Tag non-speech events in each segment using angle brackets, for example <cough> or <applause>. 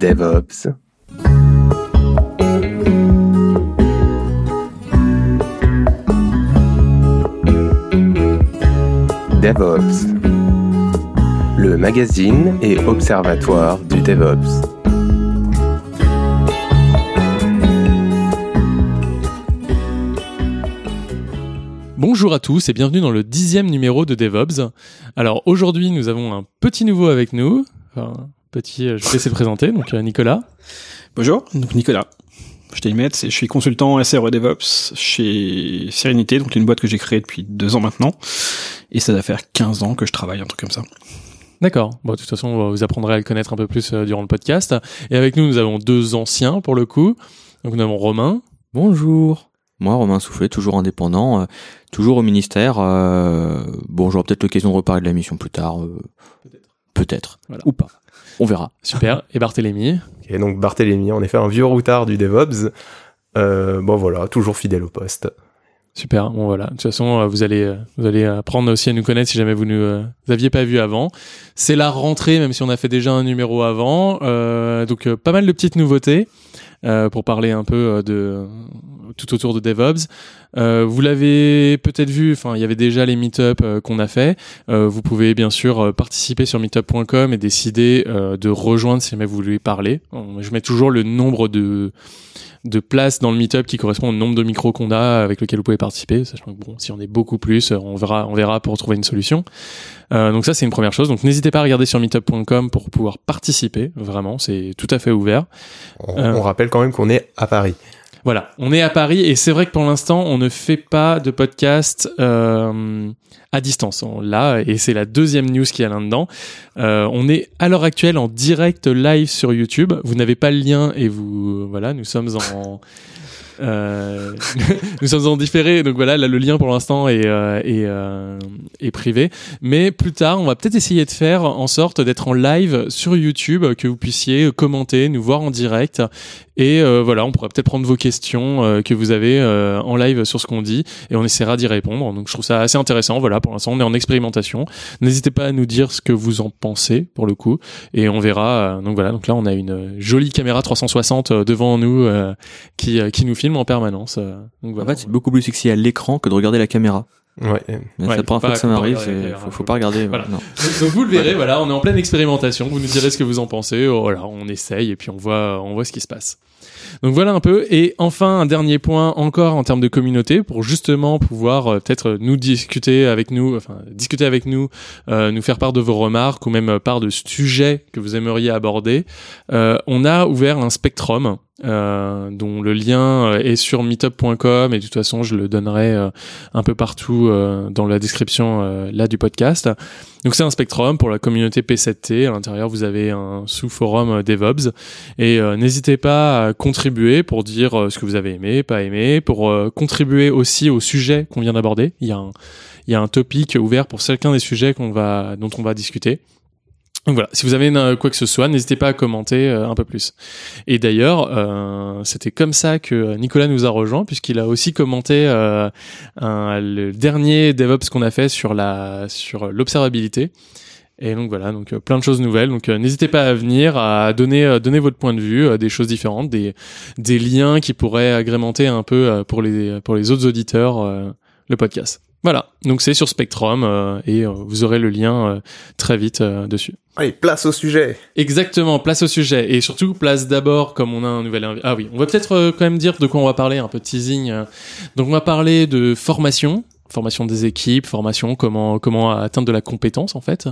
DevOps. DevOps, le magazine et observatoire du DevOps. Bonjour à tous et bienvenue dans le dixième numéro de DevOps. Alors aujourd'hui nous avons un petit nouveau avec nous. Petit, euh, je vais laisser présenter, donc euh, Nicolas. Bonjour, donc Nicolas. Je Metz et je suis consultant SRE DevOps chez Serenity, donc une boîte que j'ai créée depuis deux ans maintenant. Et ça va faire 15 ans que je travaille, un truc comme ça. D'accord. Bon, de toute façon, vous apprendrez à le connaître un peu plus euh, durant le podcast. Et avec nous, nous avons deux anciens pour le coup. Donc nous avons Romain. Bonjour. Moi, Romain Soufflet, toujours indépendant, euh, toujours au ministère. Euh, bon, j'aurai peut-être l'occasion de reparler de la mission plus tard. peut-être. Peut-être. Ou pas. On verra. Super. Et Barthélémy Et donc Barthélémy, en effet, un vieux routard du DevOps. bon voilà, toujours fidèle au poste. Super. Bon voilà. De toute façon, euh, vous allez euh, vous allez apprendre aussi à nous connaître si jamais vous ne euh, aviez pas vu avant. C'est la rentrée, même si on a fait déjà un numéro avant. donc pas mal de petites nouveautés pour parler un peu de tout autour de DevOps. vous l'avez peut-être vu. Enfin, il y avait déjà les meet-up qu'on a fait. vous pouvez bien sûr participer sur meetup.com et décider de rejoindre si jamais vous voulez parler. Je mets toujours le nombre de de place dans le meetup qui correspond au nombre de micros qu'on a avec lequel vous pouvez participer. Sachant que bon, si on est beaucoup plus, on verra, on verra pour trouver une solution. Euh, donc ça, c'est une première chose. Donc n'hésitez pas à regarder sur meetup.com pour pouvoir participer. Vraiment, c'est tout à fait ouvert. On, euh, on rappelle quand même qu'on est à Paris. Voilà, on est à Paris et c'est vrai que pour l'instant, on ne fait pas de podcast euh, à distance. On l'a et c'est la deuxième news qui est là-dedans. Euh, on est à l'heure actuelle en direct live sur YouTube. Vous n'avez pas le lien et vous voilà, nous sommes en euh, <laughs> nous sommes en différé, donc voilà, là le lien pour l'instant est, euh, est, euh, est, privé. Mais plus tard, on va peut-être essayer de faire en sorte d'être en live sur YouTube, que vous puissiez commenter, nous voir en direct. Et voilà, on pourrait peut-être prendre vos questions que vous avez en live sur ce qu'on dit et on essaiera d'y répondre. Donc je trouve ça assez intéressant. Voilà, pour l'instant, on est en expérimentation. N'hésitez pas à nous dire ce que vous en pensez pour le coup et on verra. donc voilà, donc là on a une jolie caméra 360 devant nous qui, qui nous filme en permanence. Euh, donc En fait, c'est beaucoup plus sexy à l'écran que de regarder la caméra. Ouais. Mais c'est la première fois que ça m'arrive, faut, faut, pas regarder. Voilà. Donc, vous le verrez, voilà, on est en pleine expérimentation. Vous nous direz ce que vous en pensez. Oh, voilà, on essaye et puis on voit, on voit ce qui se passe. Donc voilà un peu. Et enfin, un dernier point encore en termes de communauté pour justement pouvoir euh, peut-être nous discuter avec nous, enfin discuter avec nous, euh, nous faire part de vos remarques ou même euh, part de sujets que vous aimeriez aborder. Euh, on a ouvert un spectrum euh, dont le lien euh, est sur meetup.com et de toute façon je le donnerai euh, un peu partout dans la description là du podcast. Donc c'est un spectrum pour la communauté P7T. À l'intérieur vous avez un sous-forum DevOps et n'hésitez pas à contribuer pour dire ce que vous avez aimé, pas aimé, pour contribuer aussi au sujet qu'on vient d'aborder. Il y a un il y a un topic ouvert pour chacun des sujets qu'on va dont on va discuter. Donc voilà, si vous avez quoi que ce soit, n'hésitez pas à commenter euh, un peu plus. Et d'ailleurs, euh, c'était comme ça que Nicolas nous a rejoint, puisqu'il a aussi commenté euh, le dernier DevOps qu'on a fait sur la sur l'observabilité. Et donc voilà, donc plein de choses nouvelles. Donc n'hésitez pas à venir, à donner donner votre point de vue, des choses différentes, des des liens qui pourraient agrémenter un peu pour les pour les autres auditeurs le podcast. Voilà, donc c'est sur Spectrum euh, et euh, vous aurez le lien euh, très vite dessus. Allez, place au sujet. Exactement, place au sujet et surtout place d'abord comme on a un nouvel Ah oui, on va peut-être quand même dire de quoi on va parler, un peu de teasing. Donc on va parler de formation, formation des équipes, formation comment comment atteindre de la compétence en fait.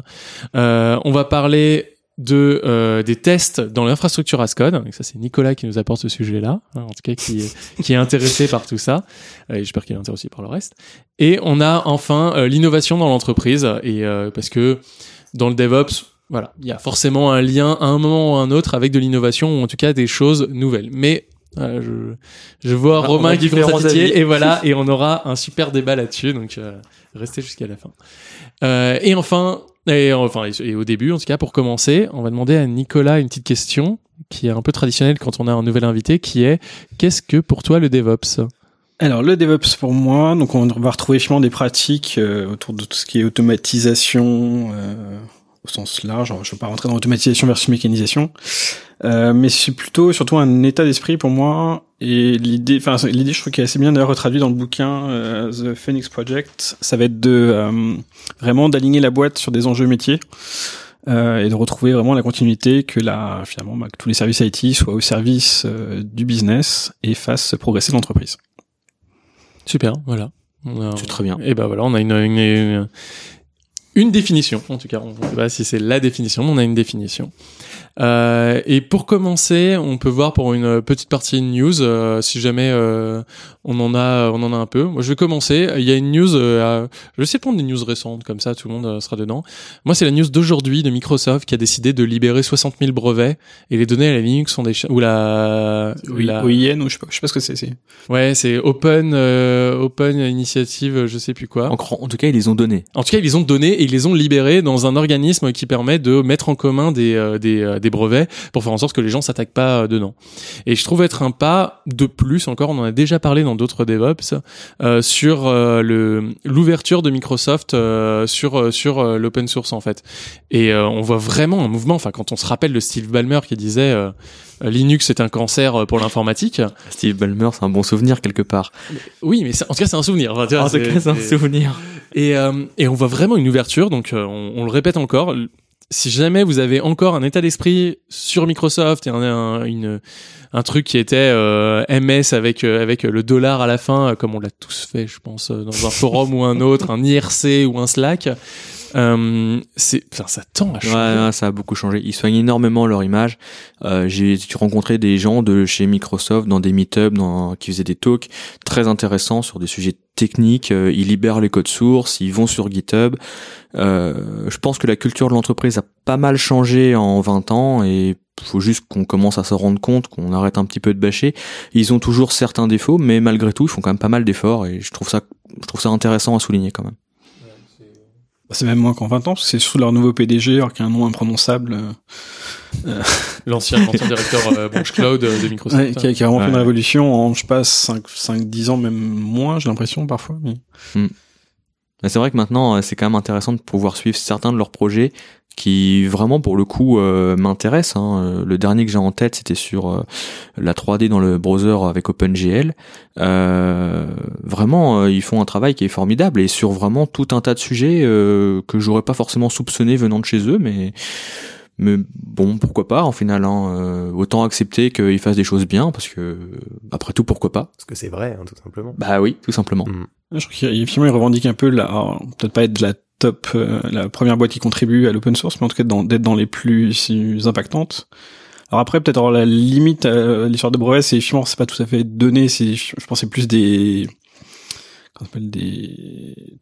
on va parler de euh, des tests dans l'infrastructure Ascode. Et ça, c'est Nicolas qui nous apporte ce sujet-là, hein, en tout cas qui est, <laughs> qui est intéressé par tout ça. Et j'espère qu'il est intéressé par le reste. Et on a enfin euh, l'innovation dans l'entreprise, et euh, parce que dans le DevOps, voilà, il y a forcément un lien à un moment ou à un autre avec de l'innovation ou en tout cas des choses nouvelles. Mais je, je vois Romain qui commence à et voilà, et on aura un super débat là-dessus, donc restez jusqu'à la fin. Et enfin, et enfin, et au début, en tout cas, pour commencer, on va demander à Nicolas une petite question qui est un peu traditionnelle quand on a un nouvel invité, qui est qu'est-ce que pour toi le DevOps? Alors le DevOps pour moi, donc on va retrouver finalement des pratiques euh, autour de tout ce qui est automatisation, euh, au sens large. je ne vais pas rentrer dans l'automatisation versus mécanisation, euh, mais c'est plutôt surtout un état d'esprit pour moi. Et l'idée, enfin l'idée, je trouve qu'elle est assez bien d'ailleurs retraduite dans le bouquin euh, The Phoenix Project. Ça va être de euh, vraiment d'aligner la boîte sur des enjeux métiers. Euh, et de retrouver vraiment la continuité que la finalement bah, que tous les services IT soient au service du business et fassent progresser l'entreprise. Super, voilà. C'est très bien. Et ben voilà, on a une, une, une définition, en tout cas. On ne sait pas si c'est la définition, mais on a une définition. Euh, et pour commencer, on peut voir pour une petite partie news, euh, si jamais euh, on en a, on en a un peu. Moi, je vais commencer. Il y a une news. Euh, je vais essayer de prendre des news récentes, comme ça, tout le monde euh, sera dedans. Moi, c'est la news d'aujourd'hui de Microsoft qui a décidé de libérer 60 000 brevets et les donner à la Linux sont des ou la oui, la OIN ou je sais pas, je sais pas ce que c'est. Ouais, c'est Open Open Initiative, je sais plus quoi. En, en, tout cas, ils les ont donnés. En tout cas, ils les ont donnés et ils les ont libérés dans un organisme qui permet de mettre en commun des des, des brevets pour faire en sorte que les gens s'attaquent pas euh, dedans. Et je trouve être un pas de plus encore, on en a déjà parlé dans d'autres DevOps, euh, sur euh, le l'ouverture de Microsoft sur sur l'open source en fait. Et on voit vraiment un mouvement. Enfin, quand on se rappelle de Steve Ballmer qui disait Linux est un cancer pour l'informatique. Steve Ballmer, c'est un bon souvenir quelque part. Oui, mais en tout cas, c'est un souvenir. en tout cas, c'est un souvenir. Et, et on voit vraiment une ouverture. Donc, on, on le répète encore si jamais vous avez encore un état d'esprit sur Microsoft et un, truc qui était euh, MS avec euh, avec le dollar à la fin, comme on l'a tous fait, je pense, euh, dans un forum ou un autre, un IRC ou un Slack, euh, c'est, enfin, ça tend à changer. Ouais, ça a beaucoup changé. Ils soignent énormément leur image. Euh, j'ai rencontré des gens de chez Microsoft dans des meet-ups, dans, qui faisaient des talks très intéressants sur des sujets techniques. Euh, ils libèrent les codes sources, ils vont sur GitHub. Euh, je pense que la culture de l'entreprise a pas mal changé en 20 ans et faut juste qu'on commence à se rendre compte, qu'on arrête un petit peu de bâcher. Ils ont toujours certains défauts, mais malgré tout, ils font quand même pas mal d'efforts et je trouve ça, je trouve ça intéressant à souligner quand même. Bah, c'est même moins qu'en 20 ans, parce que c'est surtout leur nouveau PDG, alors qu'il a un nom imprononçable. Euh, euh. <laughs> L'ancien directeur euh, Branch Cloud euh, de Microsoft. Ouais, qui, a, qui, a, vraiment fait une révolution en, je passe 5, 5, 10 ans, même moins, j'ai l'impression, parfois. Mais... Hmm. C'est vrai que maintenant, c'est quand même intéressant de pouvoir suivre certains de leurs projets qui vraiment pour le coup euh, m'intéresse. Hein. Euh, le dernier que j'ai en tête, c'était sur euh, la 3D dans le browser avec OpenGL. Euh, vraiment, ils font un travail qui est formidable et sur vraiment tout un tas de sujets que j'aurais pas forcément soupçonné venant de chez eux, mais mais bon, pourquoi pas en final. Hein, autant accepter qu'ils fassent des choses bien, parce que après tout, pourquoi pas Parce que c'est vrai, hein, tout simplement. Bah oui, tout simplement. Mm. Je crois qu'il il revendique un peu peut-être pas être de la top, euh, la première boîte qui contribue à l'open source, mais en tout cas d'être dans les plus impactantes. Alors après, peut-être alors la limite à l'histoire de brevet, c'est finalement c'est pas tout à fait donné, c'est je pense c'est plus des qu'on appelle des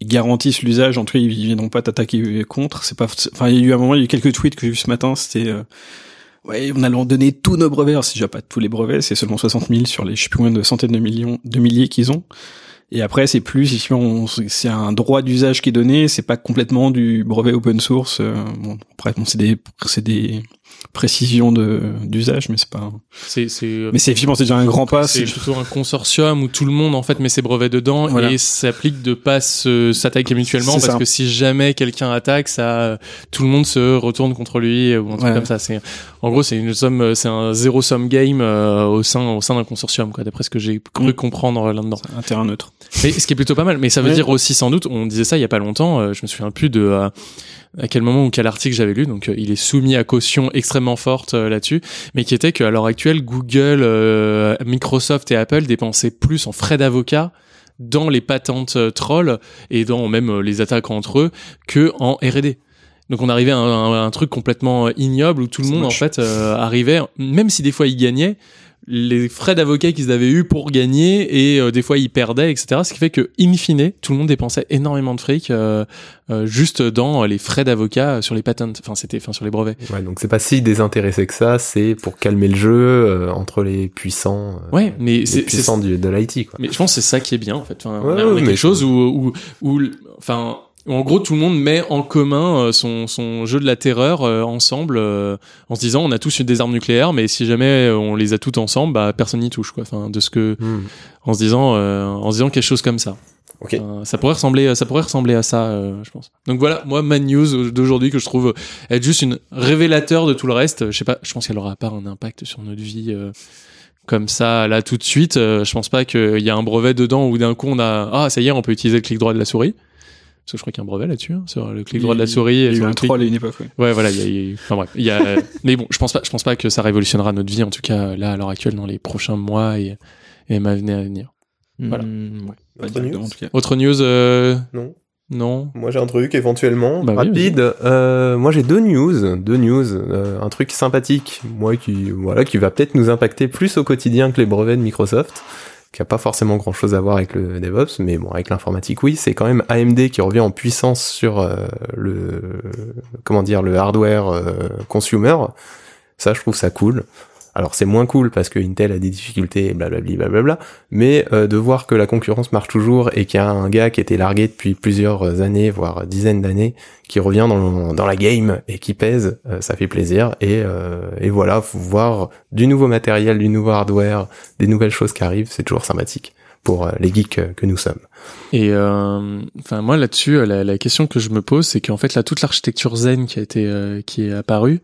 ils garantissent l'usage, en tout cas ils viendront pas t'attaquer contre. C'est pas, enfin il y a eu un moment, il y a eu quelques tweets que j'ai vu ce matin, c'était euh, ouais on allait donner tous nos brevets, c'est déjà pas tous les brevets, c'est seulement 60 000 sur les je sais plus combien de centaines de millions, de milliers qu'ils ont. Et après, c'est plus, c'est un droit d'usage qui est donné, c'est pas complètement du brevet open source. Euh, bon, après, bon, c'est des, c'est des précisions de d'usage, mais c'est pas. C'est, c'est. Euh, mais c'est effectivement, c'est déjà un grand pas. C'est plutôt un consortium où tout le monde en fait met ses brevets dedans et s'applique de pas s'attaquer mutuellement parce que si jamais quelqu'un attaque, ça, tout le monde se retourne contre lui ou un truc comme ça. C'est, en gros, c'est une somme, c'est un zéro sum game euh, au sein au sein d'un consortium, quoi. D'après ce que j'ai cru mm. comprendre là-dedans. Un terrain neutre. Mais ce qui est plutôt pas mal. Mais ça veut dire aussi sans doute, on disait ça il y a pas longtemps. Euh, je me souviens plus de euh, à quel moment ou quel article j'avais lu. Donc il est soumis à caution extrêmement forte là-dessus, mais qui était qu'à l'heure actuelle, Google, Microsoft et Apple dépensaient plus en frais d'avocat dans les patentes trolls et dans même les attaques entre eux que en R&D. Donc on arrivait à un, truc complètement ignoble où tout le monde en fait euh, arrivait, même si des fois il gagnait, les frais d'avocat qu'ils avaient eu pour gagner et euh, des fois ils perdaient etc ce qui fait que in fine tout le monde dépensait énormément de fric euh, juste dans les frais d'avocat sur les patents. Enfin c'était enfin sur les brevets. Ouais donc c'est pas si désintéressé que ça c'est pour calmer le jeu entre les puissants ouais mais c'est puissants du, de l'IT quoi. Mais je pense c'est ça qui est bien en fait. Enfin, on a, quelque chose où où, où enfin en gros, tout le monde met en commun euh, son, son jeu de la terreur euh, ensemble, euh, en se disant on a tous des armes nucléaires, mais si jamais on les a toutes ensemble, bah personne n'y touche, quoi. Enfin, de ce que, hmm. en se disant, en se disant quelque chose comme ça. Euh, ça pourrait ressembler, ça pourrait ressembler à ça, euh, je pense. Donc voilà, moi ma news d'aujourd'hui que je trouve être juste une révélateur de tout le reste. Je sais pas, je pense qu'elle aura pas un impact sur notre vie euh, comme ça là tout de suite. Je pense pas qu'il y a un brevet dedans où d'un coup on a ah ça y est on peut utiliser le clic droit de la souris. Parce que je crois qu'il y a un brevet là-dessus hein, sur le clic droit de la souris. Il y et a eu un troll à une époque, ouais. Ouais, voilà, il y a, il y a- enfin bref, il y a, <laughs> mais bon, je pense pas, je pense pas que ça révolutionnera notre vie, en tout cas là à l'heure actuelle dans les prochains mois et et ma venir à venir. Voilà. Mm, ouais. Pas Autre news en tout cas. Autre news, euh, Non. non. Moi j'ai un truc éventuellement Bah oui, rapide. Euh, moi j'ai deux news, deux news, euh, un truc sympathique, moi qui voilà qui va peut-être nous impacter plus au quotidien que les brevets de Microsoft, qui a pas forcément grand chose à voir avec le DevOps, mais bon avec l'informatique oui, c'est quand même AMD qui revient en puissance sur euh, le comment dire le hardware euh, consumer. Ça je trouve ça cool. Alors c'est moins cool parce que Intel a des difficultés et blablabli blablabla, mais euh, de voir que la concurrence marche toujours et qu'il y a un gars qui était largué depuis plusieurs années, voire dizaines d'années, qui revient dans, la game et qui pèse, euh, ça fait plaisir. Et, euh, voilà, voir du nouveau matériel, du nouveau hardware, des nouvelles choses qui arrivent, c'est toujours sympathique pour euh, les geeks euh, que nous sommes. Et euh, enfin moi là-dessus, la, la question que je me pose, c'est qu'en fait là toute l'architecture Zen qui a été euh, qui est apparue,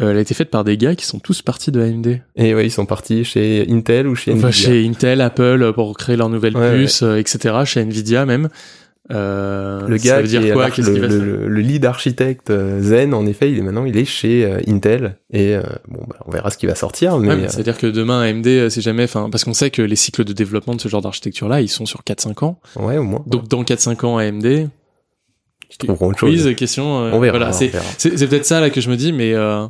euh, elle a été faite par des gars qui sont tous partis de AMD. Et ouais, ils sont partis chez Intel ou chez Enfin, Nvidia. chez Intel, Apple pour créer leurs nouvelles Ouais, puces, euh, etc. Chez Nvidia même. Euh, Le ça gars veut qui dire est quoi Qu'est-ce le, faire le- le lead architecte euh, Zen, en effet, il est maintenant il est chez euh, Intel et euh, bon bah, on verra ce qui va sortir, mais Ouais, mais euh, C'est-à-dire que demain, AMD, euh, c'est jamais, enfin, parce qu'on sait que les cycles de développement de ce genre d'architecture-là, ils sont sur 4-5 ans. ouais au moins Donc, dans 4-5 ans, AMD, ils trouveront autre chose. quiz, question, euh, On verra. voilà, c'est, peut-être ça, là, que je me dis, mais, euh,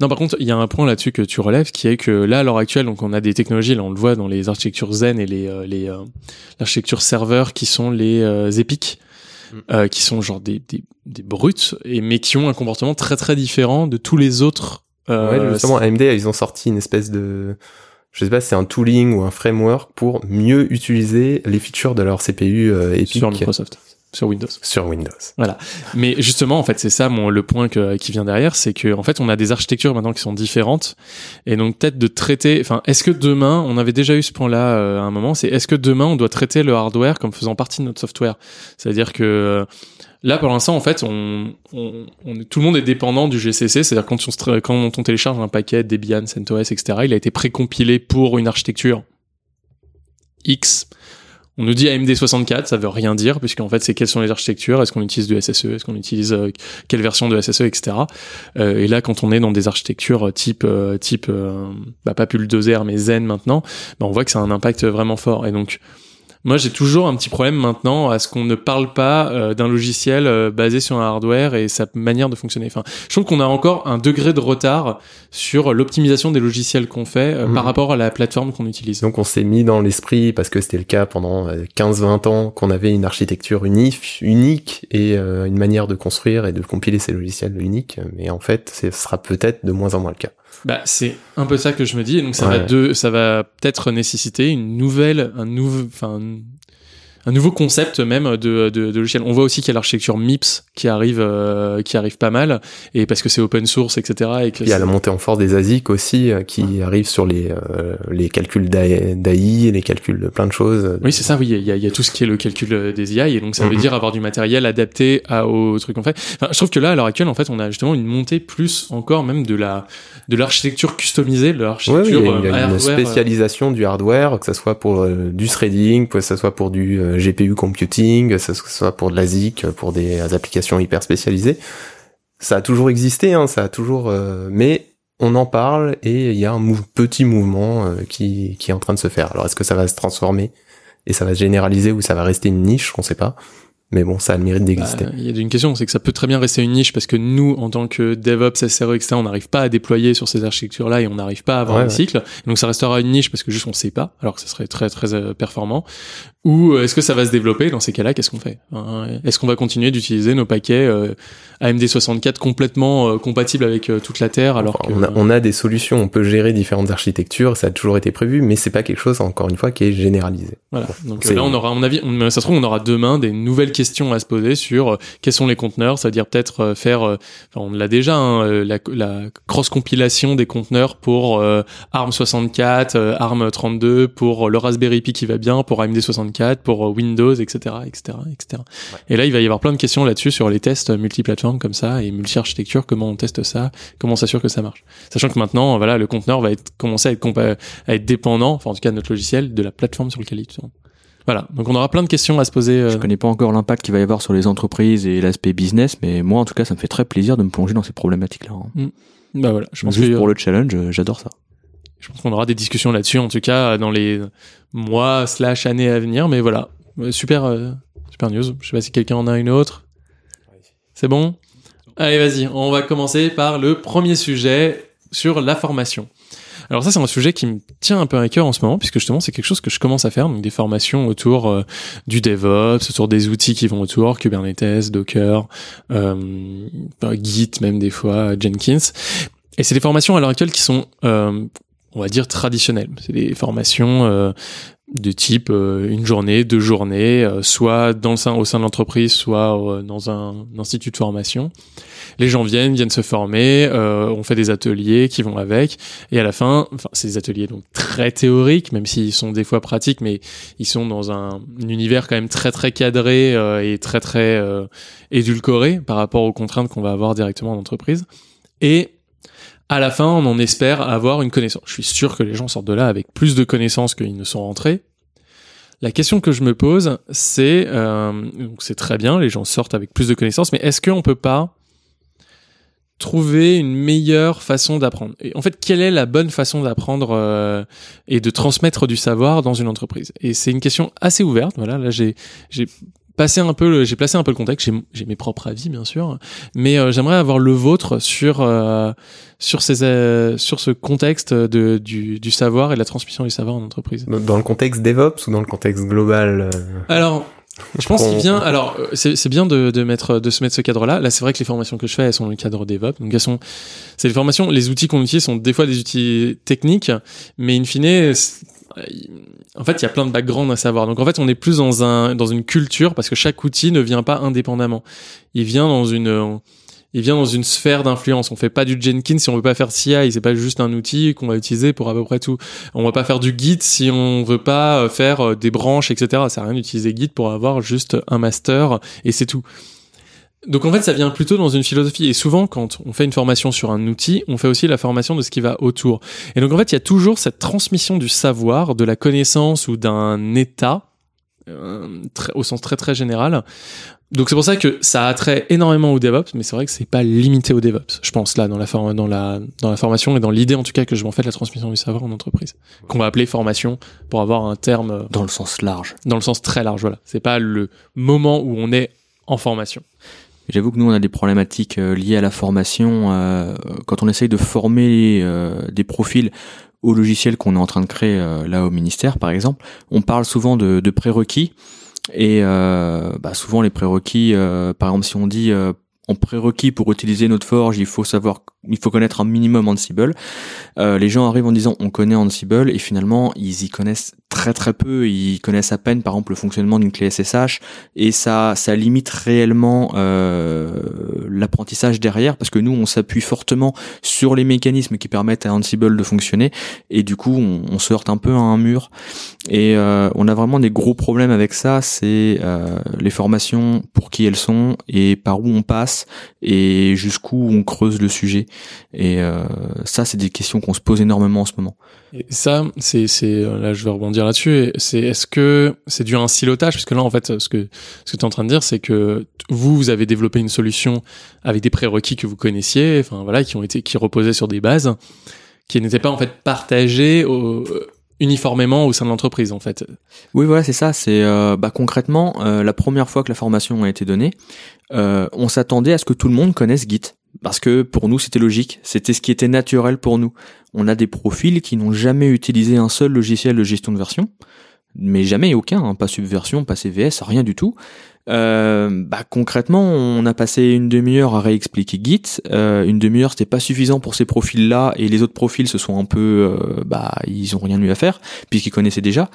non, par contre, il y a un point là-dessus que tu relèves, qui est que là, à l'heure actuelle, donc, on a des technologies, là, on le voit dans les architectures Zen et les, euh, les, euh, l'architecture serveur qui sont les, euh, épiques. Mm. euh, qui sont genre des, des, des brutes, et, mais qui ont un comportement très très différent de tous les autres. euh, ouais, justement, AMD, ils ont sorti une espèce de, je sais pas, c'est un tooling ou un framework pour mieux utiliser les features de leur CPU euh, Epic sur Microsoft, sur Windows. sur Windows. Mais justement, en fait, c'est ça mon, le point que, qui vient derrière, c'est que en fait, on a des architectures maintenant qui sont différentes, et donc peut-être de traiter. Enfin, est-ce que demain, on avait déjà eu ce point-là euh, à un moment, c'est est-ce que demain on doit traiter le hardware comme faisant partie de notre software? C'est-à-dire que euh, là, pour l'instant, en fait, on, on, on est- tout le monde est dépendant du GCC, c'est-à-dire quand on, quand on télécharge un paquet Debian, CentOS, etc., il a été précompilé pour une architecture X. On nous dit AMD 64, ça veut rien dire, puisqu'en fait, c'est quelles sont les architectures, est-ce qu'on utilise du SSE, est-ce qu'on utilise euh, quelle version de SSE, etc. Euh, et là, quand on est dans des architectures type, euh, type euh, bah, pas Pul 2R, mais Zen maintenant, bah, on voit que ça a un impact vraiment fort. Et donc, moi, j'ai toujours un petit problème maintenant à ce qu'on ne parle pas euh, d'un logiciel euh, basé sur un hardware et sa manière de fonctionner. Enfin, je trouve qu'on a encore un degré de retard sur l'optimisation des logiciels qu'on fait euh, Mhm. par rapport à la plateforme qu'on utilise. Donc on s'est mis dans l'esprit, parce que c'était le cas pendant euh, 15-20 ans, qu'on avait une architecture unique, unique et une manière de construire et de compiler ces logiciels uniques, mais en fait, ce sera peut-être de moins en moins le cas. Bah, c'est un peu ça que je me dis. Et donc, ça Ouais. va de, ça va peut-être nécessiter une nouvelle, un nouveau, enfin, un- nouveau concept même de, de, de logiciel. On voit aussi qu'il y a l'architecture MIPS qui arrive, euh, qui arrive pas mal, et parce que c'est open source, etc. Et que Il y a la montée en force des ASIC aussi, euh, qui arrivent sur les, euh, les calculs d'AI, les calculs de plein de choses. Oui, c'est ça, oui. Il y, a, il y a tout ce qui est le calcul euh, des IA, et donc ça veut Mhm. dire avoir du matériel adapté à, au truc qu'on fait. Enfin, je trouve que là, à l'heure actuelle, en fait, on a justement une montée plus encore même de la de l'architecture customisée, de Ouais, oui, l'architecture il y a, il y a euh, une hardware, euh, spécialisation du hardware, que ce soit pour du threading, que ce soit pour du GPU computing, que ce soit pour de l'ASIC, pour des applications hyper spécialisées. Ça a toujours existé, hein, ça a toujours... euh, mais on en parle et il y a un mou- petit mouvement euh, qui, qui est en train de se faire. Alors est-ce que ça va se transformer et ça va se généraliser ou ça va rester une niche? On sait pas. Mais bon, ça a le mérite d'exister. Bah, Il y a une question, c'est que ça peut très bien rester une niche parce que nous, en tant que DevOps, SRE, etc., on n'arrive pas à déployer sur ces architectures-là et on n'arrive pas à avoir Ouais, un ouais. cycle. Donc ça restera une niche parce que juste on sait pas, alors que ça serait très très euh, performant. Ou euh, est-ce que ça va se développer Dans ces cas-là, qu'est-ce qu'on fait? Est-ce qu'on va continuer d'utiliser nos paquets euh, AMD 64 complètement euh, compatibles avec euh, toute la Terre alors Enfin, que on, a, on a des solutions, on peut gérer différentes architectures, ça a toujours été prévu, mais c'est pas quelque chose, encore une fois, qui est généralisé. Voilà. Donc là, on aura, à mon avis, on- ça se trouve, on aura demain des nouvelles questions à se poser sur quels sont les conteneurs. Ça veut dire peut-être faire, enfin, on l'a déjà, hein, la, la cross-compilation des conteneurs pour euh, ARM 64, euh, ARM 32, pour le Raspberry Pi qui va bien, pour AMD 64. 64, pour euh, Windows, etc., etc., etc. Et là, il va y avoir plein de questions là-dessus sur les tests multiplateformes comme ça et multi-architecture, comment on teste ça, comment on s'assure que ça marche. Sachant que maintenant, voilà, le conteneur va être commencer à être compa- à être dépendant, enfin en tout cas notre logiciel, de la plateforme sur laquelle il tourne. Voilà, donc on aura plein de questions à se poser. euh, Je connais pas encore l'impact qu'il va y avoir sur les entreprises et l'aspect business, mais moi en tout cas ça me fait très plaisir de me plonger dans ces problématiques-là. hein. bah voilà, je pense Juste que, pour le challenge, euh, j'adore ça. Je pense qu'on aura des discussions là-dessus, en tout cas dans les mois slash années à venir. Mais voilà, Euh, super, euh, super news. Je sais pas si quelqu'un en a une autre. C'est bon? Allez, vas-y. On va commencer par le premier sujet sur la formation. Alors ça, c'est un sujet qui me tient un peu à cœur en ce moment, puisque justement, c'est quelque chose que je commence à faire, donc des formations autour euh, du DevOps, autour des outils qui vont autour, Kubernetes, Docker, euh, Git même des fois, Jenkins. Et c'est des formations à l'heure actuelle qui sont euh, on va dire traditionnelles. C'est des formations euh, de type euh, une journée, deux journées, euh, soit dans le sein, au sein de l'entreprise, soit euh, dans un, institut de formation. Les gens viennent, viennent se former, euh, on fait des ateliers qui vont avec, et à la fin, enfin, c'est des ateliers donc très théoriques, même s'ils sont des fois pratiques, mais ils sont dans un, un univers quand même très très cadré euh, et très très édulcoré par rapport aux contraintes qu'on va avoir directement en entreprise. Et à la fin, on en espère avoir une connaissance. Je suis sûr que les gens sortent de là avec plus de connaissances qu'ils ne sont rentrés. La question que je me pose, c'est, euh, c'est très bien, les gens sortent avec plus de connaissances, mais est-ce qu'on peut pas trouver une meilleure façon d'apprendre? Et en fait, quelle est la bonne façon d'apprendre euh, et de transmettre du savoir dans une entreprise? Et c'est une question assez ouverte. Voilà, là j'ai passé un peu, j'ai placé un peu le contexte. J'ai j'ai mes propres avis, bien sûr, mais euh, j'aimerais avoir le vôtre sur euh, sur ces euh, sur ce contexte de du, du savoir et de la transmission du savoir en entreprise. Dans le contexte DevOps ou dans le contexte global euh, Alors, je pense qu'il vient. Alors, euh, c'est c'est bien de, de mettre de se mettre ce cadre-là. Là, c'est vrai que les formations que je fais, elles sont dans le cadre DevOps. Donc, elles sont. C'est des formations. Les outils qu'on utilise sont des fois des outils techniques, mais in fine, en fait, il y a plein de backgrounds à savoir. Donc, en fait, on est plus dans un dans une culture parce que chaque outil ne vient pas indépendamment. Il vient dans une il vient dans une sphère d'influence. On fait pas du Jenkins si on veut pas faire CI. C'est pas juste un outil qu'on va utiliser pour à peu près tout. On va pas faire du Git si on veut pas euh, faire euh, des branches, etc. Ça sert à rien d'utiliser Git pour avoir juste un master et c'est tout. Donc en fait, ça vient plutôt dans une philosophie. Et souvent, quand on fait une formation sur un outil, on fait aussi la formation de ce qui va autour. Et donc en fait, il y a toujours cette transmission du savoir, de la connaissance ou d'un état, euh, très- au sens très très général. Donc c'est pour ça que ça a trait énormément au DevOps, mais c'est vrai que c'est pas limité au DevOps. Je pense là dans la for- dans la dans la formation et dans l'idée en tout cas que je m'en fais de la transmission du savoir en entreprise, qu'on va appeler formation pour avoir un terme euh, Dans le sens large. dans le sens très large. Voilà, c'est pas le moment où on est en formation. J'avoue que nous, on a des problématiques euh, liées à la formation. euh, quand on essaye de former euh, des profils au logiciel qu'on est en train de créer là au ministère, par exemple, on parle souvent de, de prérequis. Et bah, souvent, les prérequis, par exemple, si on dit en prérequis pour utiliser notre forge, il faut savoir, il faut connaître un minimum Ansible. Euh, les gens arrivent en disant on connaît Ansible et finalement ils y connaissent très très peu. Ils connaissent à peine, par exemple, le fonctionnement d'une clé SSH et ça ça limite réellement euh, l'apprentissage derrière parce que nous on s'appuie fortement sur les mécanismes qui permettent à Ansible de fonctionner et du coup on, se heurte un peu à un mur et euh, on a vraiment des gros problèmes avec ça c'est euh, les formations pour qui elles sont et par où on passe et jusqu'où on creuse le sujet et euh, ça c'est des questions qu'on se pose énormément en ce moment Et ça, c'est, c'est, là, je vais rebondir là-dessus. C'est, est-ce que c'est dû à un silotage? Parce que là, en fait, ce que, ce que tu es en train de dire, c'est que vous, vous avez développé une solution avec des prérequis que vous connaissiez, enfin, voilà, qui ont été, qui reposaient sur des bases, qui n'étaient pas, en fait, partagées au- uniformément au sein de l'entreprise, en fait. Oui, voilà, c'est ça. C'est euh, bah, concrètement euh, la première fois que la formation a été donnée, euh, on s'attendait à ce que tout le monde connaisse Git parce que pour nous c'était logique, c'était ce qui était naturel pour nous. On a des profils qui n'ont jamais utilisé un seul logiciel de gestion de version, mais jamais aucun, hein, pas Subversion, pas CVS, rien du tout. Euh, bah, concrètement, on a passé une demi-heure à réexpliquer Git. Euh, une demi-heure, c'était pas suffisant pour ces profils-là, et les autres profils se sont un peu, euh, bah, ils ont rien eu à faire puisqu'ils connaissaient déjà.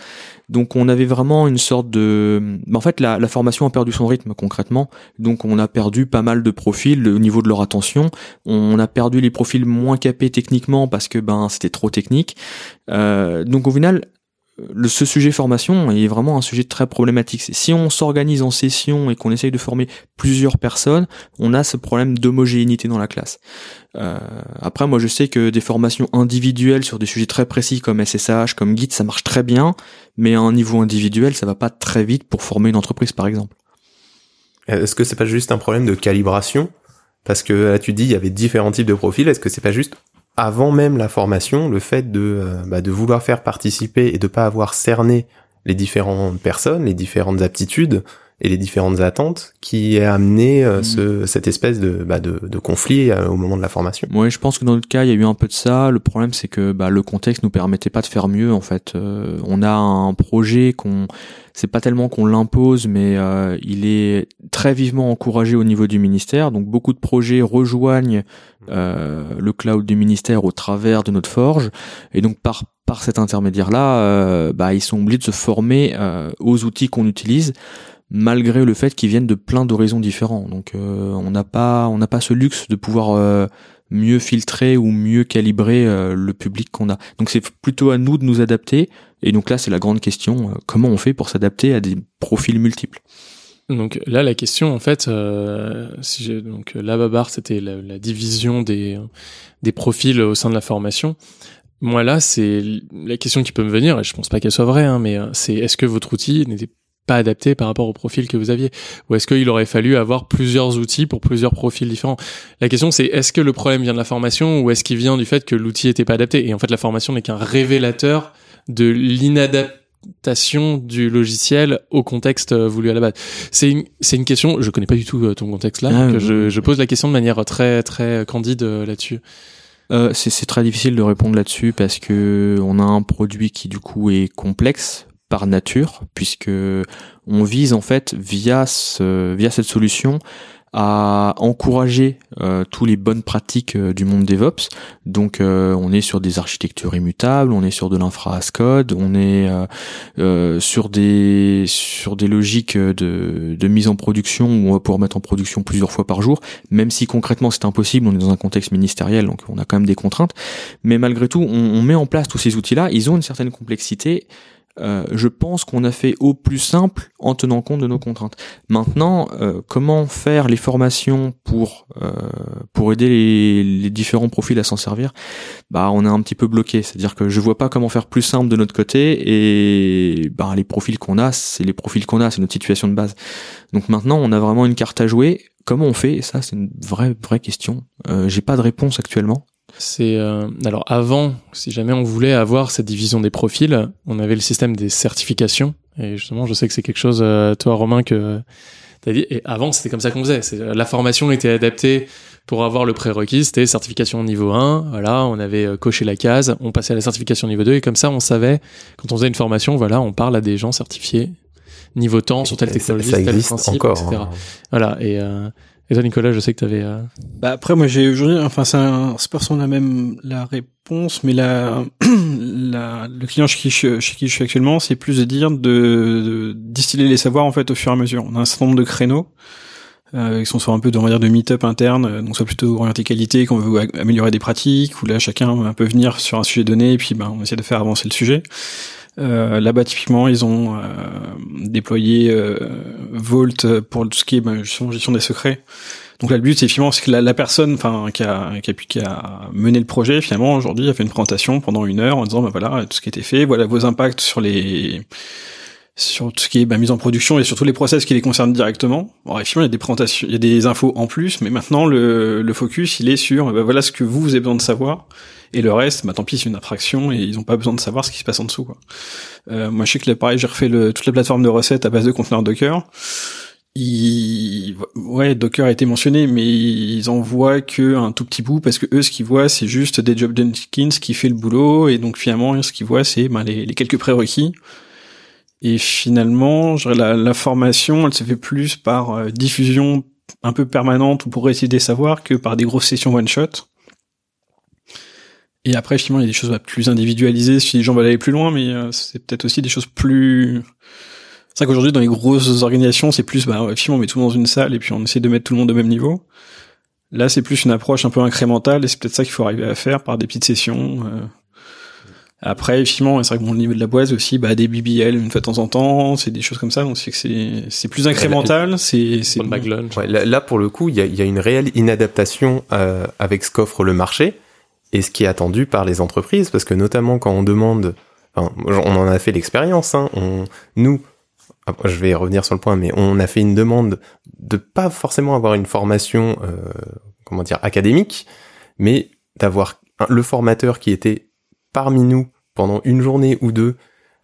Donc, on avait vraiment une sorte de, bah, en fait, la, la formation a perdu son rythme concrètement. Donc, on a perdu pas mal de profils au niveau de leur attention. On a perdu les profils moins capés techniquement parce que ben c'était trop technique. Euh, donc, au final, ce sujet formation est vraiment un sujet très problématique. Si on s'organise en session et qu'on essaye de former plusieurs personnes, on a ce problème d'homogénéité dans la classe. Euh, après, moi, je sais que des formations individuelles sur des sujets très précis comme SSH, comme Git, ça marche très bien, mais à un niveau individuel, ça va pas très vite pour former une entreprise, par exemple. Est-ce que c'est pas juste un problème de calibration? Parce que là, tu dis il y avait différents types de profils. Est-ce que c'est pas juste avant même la formation, le fait de, euh, bah, de vouloir faire participer et de pas avoir cerné les différentes personnes, les différentes aptitudes et les différentes attentes qui a amené euh, mm. ce, cette espèce de, bah, de, de conflit euh, au moment de la formation. Oui, je pense que dans notre cas, il y a eu un peu de ça. Le problème, c'est que bah, le contexte nous permettait pas de faire mieux. En fait, on a un projet qu'on c'est pas tellement qu'on l'impose, mais euh, il est très vivement encouragé au niveau du ministère. Donc beaucoup de projets rejoignent euh, le cloud du ministère au travers de notre forge, et donc par par cet intermédiaire-là, euh, bah, ils sont obligés de se former aux outils qu'on utilise malgré le fait qu'ils viennent de plein d'horizons différents. Donc on n'a pas on n'a pas ce luxe de pouvoir mieux filtrer ou mieux calibrer le public qu'on a. Donc c'est plutôt à nous de nous adapter et donc là, c'est la grande question, euh, comment on fait pour s'adapter à des profils multiples? Donc là, la question, en fait, euh, si j'ai, donc la babar, c'était la, division des des profils au sein de la formation. Moi là, c'est la question qui peut me venir, et je pense pas qu'elle soit vraie, hein, mais euh, c'est est-ce que votre outil n'était pas adapté par rapport au profil que vous aviez Ou est-ce qu'il aurait fallu avoir plusieurs outils pour plusieurs profils différents? La question c'est est-ce que le problème vient de la formation ou est-ce qu'il vient du fait que l'outil était pas adapté? Et en fait la formation n'est qu'un révélateur de l'inadaptation du logiciel au contexte euh, voulu à la base. C'est une, c'est une question, je connais pas du tout euh, ton contexte là, ah, je, je, pose la question de manière très très candide euh, là-dessus. Euh, c'est, c'est très difficile de répondre là-dessus parce que on a un produit qui du coup est complexe par nature puisque on vise en fait via ce, via cette solution à encourager euh, tous les bonnes pratiques euh, du monde DevOps. Donc euh, on est sur des architectures immutables, on est sur de l'infra as code, on est sur des sur des logiques de, de mise en production où on va pouvoir mettre en production plusieurs fois par jour, même si concrètement c'est impossible, on est dans un contexte ministériel, donc on a quand même des contraintes. Mais malgré tout, on, on met en place tous ces outils-là, ils ont une certaine complexité euh, je pense qu'on a fait au plus simple en tenant compte de nos contraintes. Maintenant, euh, comment faire les formations pour euh, pour aider les, les, différents profils à s'en servir? Bah, on est un petit peu bloqué. C'est-à-dire que je vois pas comment faire plus simple de notre côté et bah les profils qu'on a, c'est les profils qu'on a, c'est notre situation de base. Donc maintenant, on a vraiment une carte à jouer. Comment on fait? Ça, c'est une vraie vraie question. J'ai pas de réponse actuellement. C'est euh, alors avant, si jamais on voulait avoir cette division des profils, on avait le système des certifications. Et justement, je sais que c'est quelque chose, euh, toi Romain, que t'as dit. Et avant, c'était comme ça qu'on faisait. La formation était adaptée pour avoir le prérequis. C'était certification niveau 1. Voilà, on avait euh, coché la case. On passait à la certification niveau 2. Et comme ça, on savait quand on faisait une formation, voilà, on parle à des gens certifiés niveau temps sur telle technologie, ça, tel principe, encore, etc. Hein. Voilà. Et et toi, Nicolas, je sais que tu avais. Euh... Bah après, moi, j'ai aujourd'hui, enfin, c'est un, c'est personne la même la réponse, mais la, <clears throat> la, le client chez qui, je, chez qui je suis actuellement, c'est plus de dire de, de, distiller les savoirs en fait au fur et à mesure. On a un certain nombre de créneaux. Euh, qui sont soit un peu de, on de meet-up interne, euh, donc soit plutôt orienté qualité, qu'on veut améliorer des pratiques, où là chacun peut venir sur un sujet donné, et puis ben, on essaie de faire avancer le sujet. Euh, Là-bas, typiquement, ils ont euh, déployé euh, Vault pour tout ce qui est bah, gestion, des secrets. Donc là, le but, c'est finalement, c'est que la, personne, enfin, qui a, qui a, qui a mené le projet, finalement, aujourd'hui, a fait une présentation pendant une heure en disant, bah voilà, tout ce qui a été fait, voilà vos impacts sur les sur tout ce qui est bah, mise en production et surtout les process qui les concernent directement. Alors, effectivement, il y a des présentations, il y a des infos en plus, mais maintenant le, le focus, il est sur, bah, voilà ce que vous avez besoin de savoir et le reste, bah tant pis, c'est une abstraction et ils ont pas besoin de savoir ce qui se passe en dessous. Quoi. Euh, moi, je sais que là, pareil, j'ai refait le, toute la plateforme de recettes à base de conteneurs Docker. Il... Ouais, Docker a été mentionné, mais ils en voient que un tout petit bout parce que eux, ce qu'ils voient, c'est juste des job Jenkins qui fait le boulot et donc finalement, ce qu'ils voient, c'est ben, les, les, quelques prérequis. Et finalement, la, la, formation, elle se fait plus par euh, diffusion un peu permanente ou pour essayer de savoir que par des grosses sessions one shot. Et après, finalement, il y a des choses plus individualisées si les gens veulent aller plus loin, mais euh, c'est peut-être aussi des choses plus... C'est vrai qu'aujourd'hui, dans les grosses organisations, c'est plus, bah, finalement, on met tout le monde dans une salle et puis on essaie de mettre tout le monde au même niveau. Là, c'est plus une approche un peu incrémentale et c'est peut-être ça qu'il faut arriver à faire par des petites sessions. Euh, Après, effectivement, c'est vrai que bon, le niveau de la boise aussi, bah, des BBL une fois de temps en temps, c'est des choses comme ça, donc c'est que c'est, c'est plus incrémental, c'est, lunch. Ouais, là, là, pour le coup, il y a, il y a une réelle inadaptation euh, avec ce qu'offre le marché et ce qui est attendu par les entreprises, parce que notamment quand on demande, on en a fait l'expérience, hein, on, nous, après, je vais revenir sur le point, mais on a fait une demande de pas forcément avoir une formation, euh, comment dire, académique, mais d'avoir le formateur qui était parmi nous pendant une journée ou deux,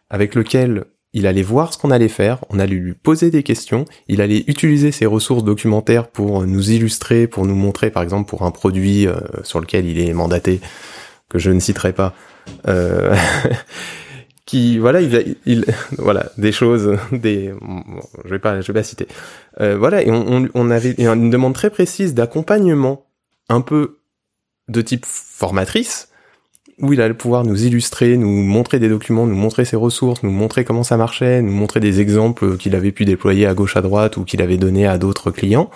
avec lequel il allait voir ce qu'on allait faire, on allait lui poser des questions, il allait utiliser ses ressources documentaires pour nous illustrer, pour nous montrer, par exemple, pour un produit euh, sur lequel il est mandaté, que je ne citerai pas, euh, <laughs> qui, voilà, il, il, <laughs> voilà, des choses, <laughs> des, bon, je vais pas, je vais pas citer. Euh, voilà, et on, on avait une demande très précise d'accompagnement, un peu de type formatrice, où il allait pouvoir nous illustrer, nous montrer des documents, nous montrer ses ressources, nous montrer comment ça marchait, nous montrer des exemples qu'il avait pu déployer à gauche à droite ou qu'il avait donné à d'autres clients.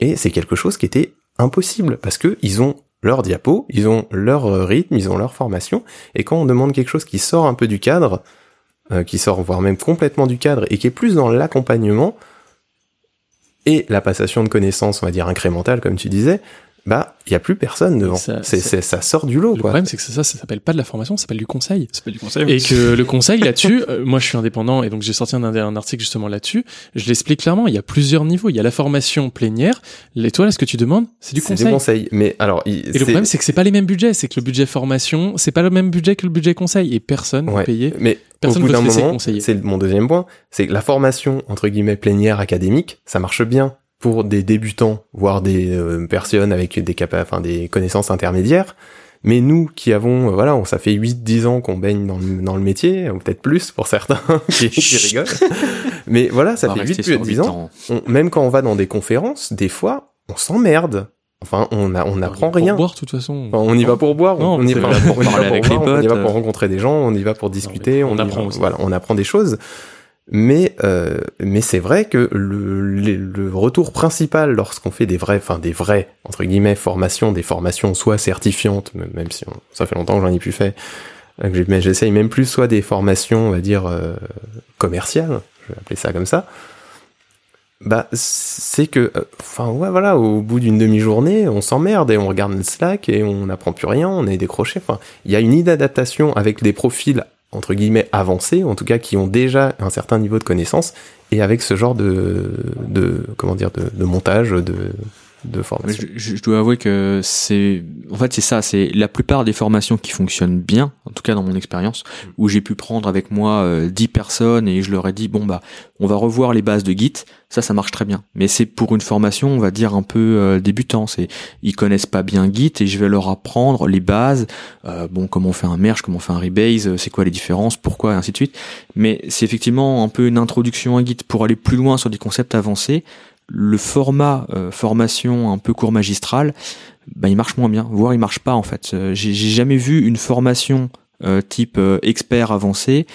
Et c'est quelque chose qui était impossible parce que ils ont leur diapo, ils ont leur euh, rythme, ils ont leur formation. Et quand on demande quelque chose qui sort un peu du cadre, euh, qui sort voire même complètement du cadre et qui est plus dans l'accompagnement et la passation de connaissances, on va dire incrémentale comme tu disais, bah il y a plus personne devant. Ça- C'est, ça- c'est- ça sort du lot Le quoi. problème, c'est que ça, ça s'appelle pas de la formation, ça s'appelle du conseil. c'est pas du conseil. Et que le conseil là-dessus, <laughs> euh, moi je suis indépendant et donc j'ai sorti un, un article justement là-dessus. Je l'explique clairement, il y a plusieurs niveaux. Il y a la formation plénière. Les toi là, ce que tu demandes, c'est du C'est conseil. du conseil. Mais alors, il- Et le c'est- problème, c'est que c'est pas les mêmes budgets. C'est que le budget formation, c'est pas le même budget que le budget conseil. Et personne Ouais. payer. Mais Personne au bout d'un moment, conseiller. c'est mon deuxième point, c'est que la formation entre guillemets plénière académique, ça marche bien pour des débutants, voire des euh, personnes avec des capa enfin des connaissances intermédiaires. Mais nous qui avons, euh, voilà, on, ça fait 8-10 ans qu'on baigne dans le, dans le métier, ou peut-être plus pour certains <laughs> qui, qui rigolent. Mais voilà, ça On fait rester 8 plus sur 10 huit ans. On- même quand on va dans des conférences, des fois, on s'emmerde. Enfin, on, a, on n'apprend Pour rien. boire, de toute façon. Enfin, on y va pour boire, Non, on y va pour, pour <laughs> on y va parler pour avec les boire, on y va potes, pour rencontrer des gens, on y va pour discuter, on apprend va- aussi. voilà, on apprend des choses. Mais euh, mais c'est vrai que le, les- le retour principal lorsqu'on fait des vrais, enfin des vrais entre guillemets formations, des formations soit certifiantes, même si on- ça fait longtemps que j'en ai plus fait, euh, que j'essaye même plus soit des formations, on va dire euh, commerciales, je vais appeler ça comme ça. Bah c'est que, euh, enfin ouais voilà, au bout d'une demi-journée, on s'emmerde et on regarde le Slack et on n'apprend plus rien, on est décroché. Enfin, il y a une inadaptation avec des profils entre guillemets avancés, en tout cas qui ont déjà un certain niveau de connaissance, et avec ce genre de, de comment dire, de, de montage, de, de formation. Je, je- dois avouer que c'est, en fait, c'est ça, c'est la plupart des formations qui fonctionnent bien, en tout cas dans mon expérience, où j'ai pu prendre avec moi euh, 10 personnes et je leur ai dit, bon, bah, on va revoir les bases de Git, ça, ça marche très bien. Mais c'est pour une formation, on va dire, un peu euh, débutant, c'est, ils connaissent pas bien Git et je vais leur apprendre les bases, euh, bon, comment on fait un merge, comment on fait un rebase, euh, c'est quoi les différences, pourquoi, et ainsi de suite. Mais c'est effectivement un peu une introduction à Git pour aller plus loin sur des concepts avancés le format euh, formation un peu cours magistral, bah, il marche moins bien, voire il marche pas en fait. Euh, J'ai jamais vu une formation euh, type euh, expert avancé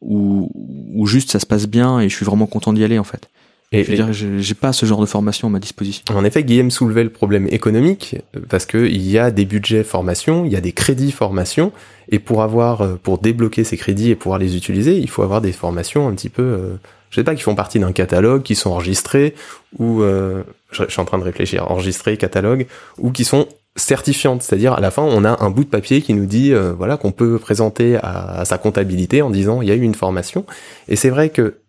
où, où juste ça se passe bien et je suis vraiment content d'y aller en fait. Et, Je veux dire, j'ai pas ce genre de formation à ma disposition. En effet, Guillaume soulevait le problème économique parce que il y a des budgets formation, il y a des crédits formation, et pour avoir, pour débloquer ces crédits et pouvoir les utiliser, il faut avoir des formations un petit peu, je sais pas, qui font partie d'un catalogue, qui sont enregistrées ou, euh, je, suis en train de réfléchir, enregistrées, catalogue, ou qui sont certifiantes, c'est-à-dire à la fin on a un bout de papier qui nous dit euh, voilà qu'on peut présenter à, à sa comptabilité en disant il y a eu une formation, et c'est vrai que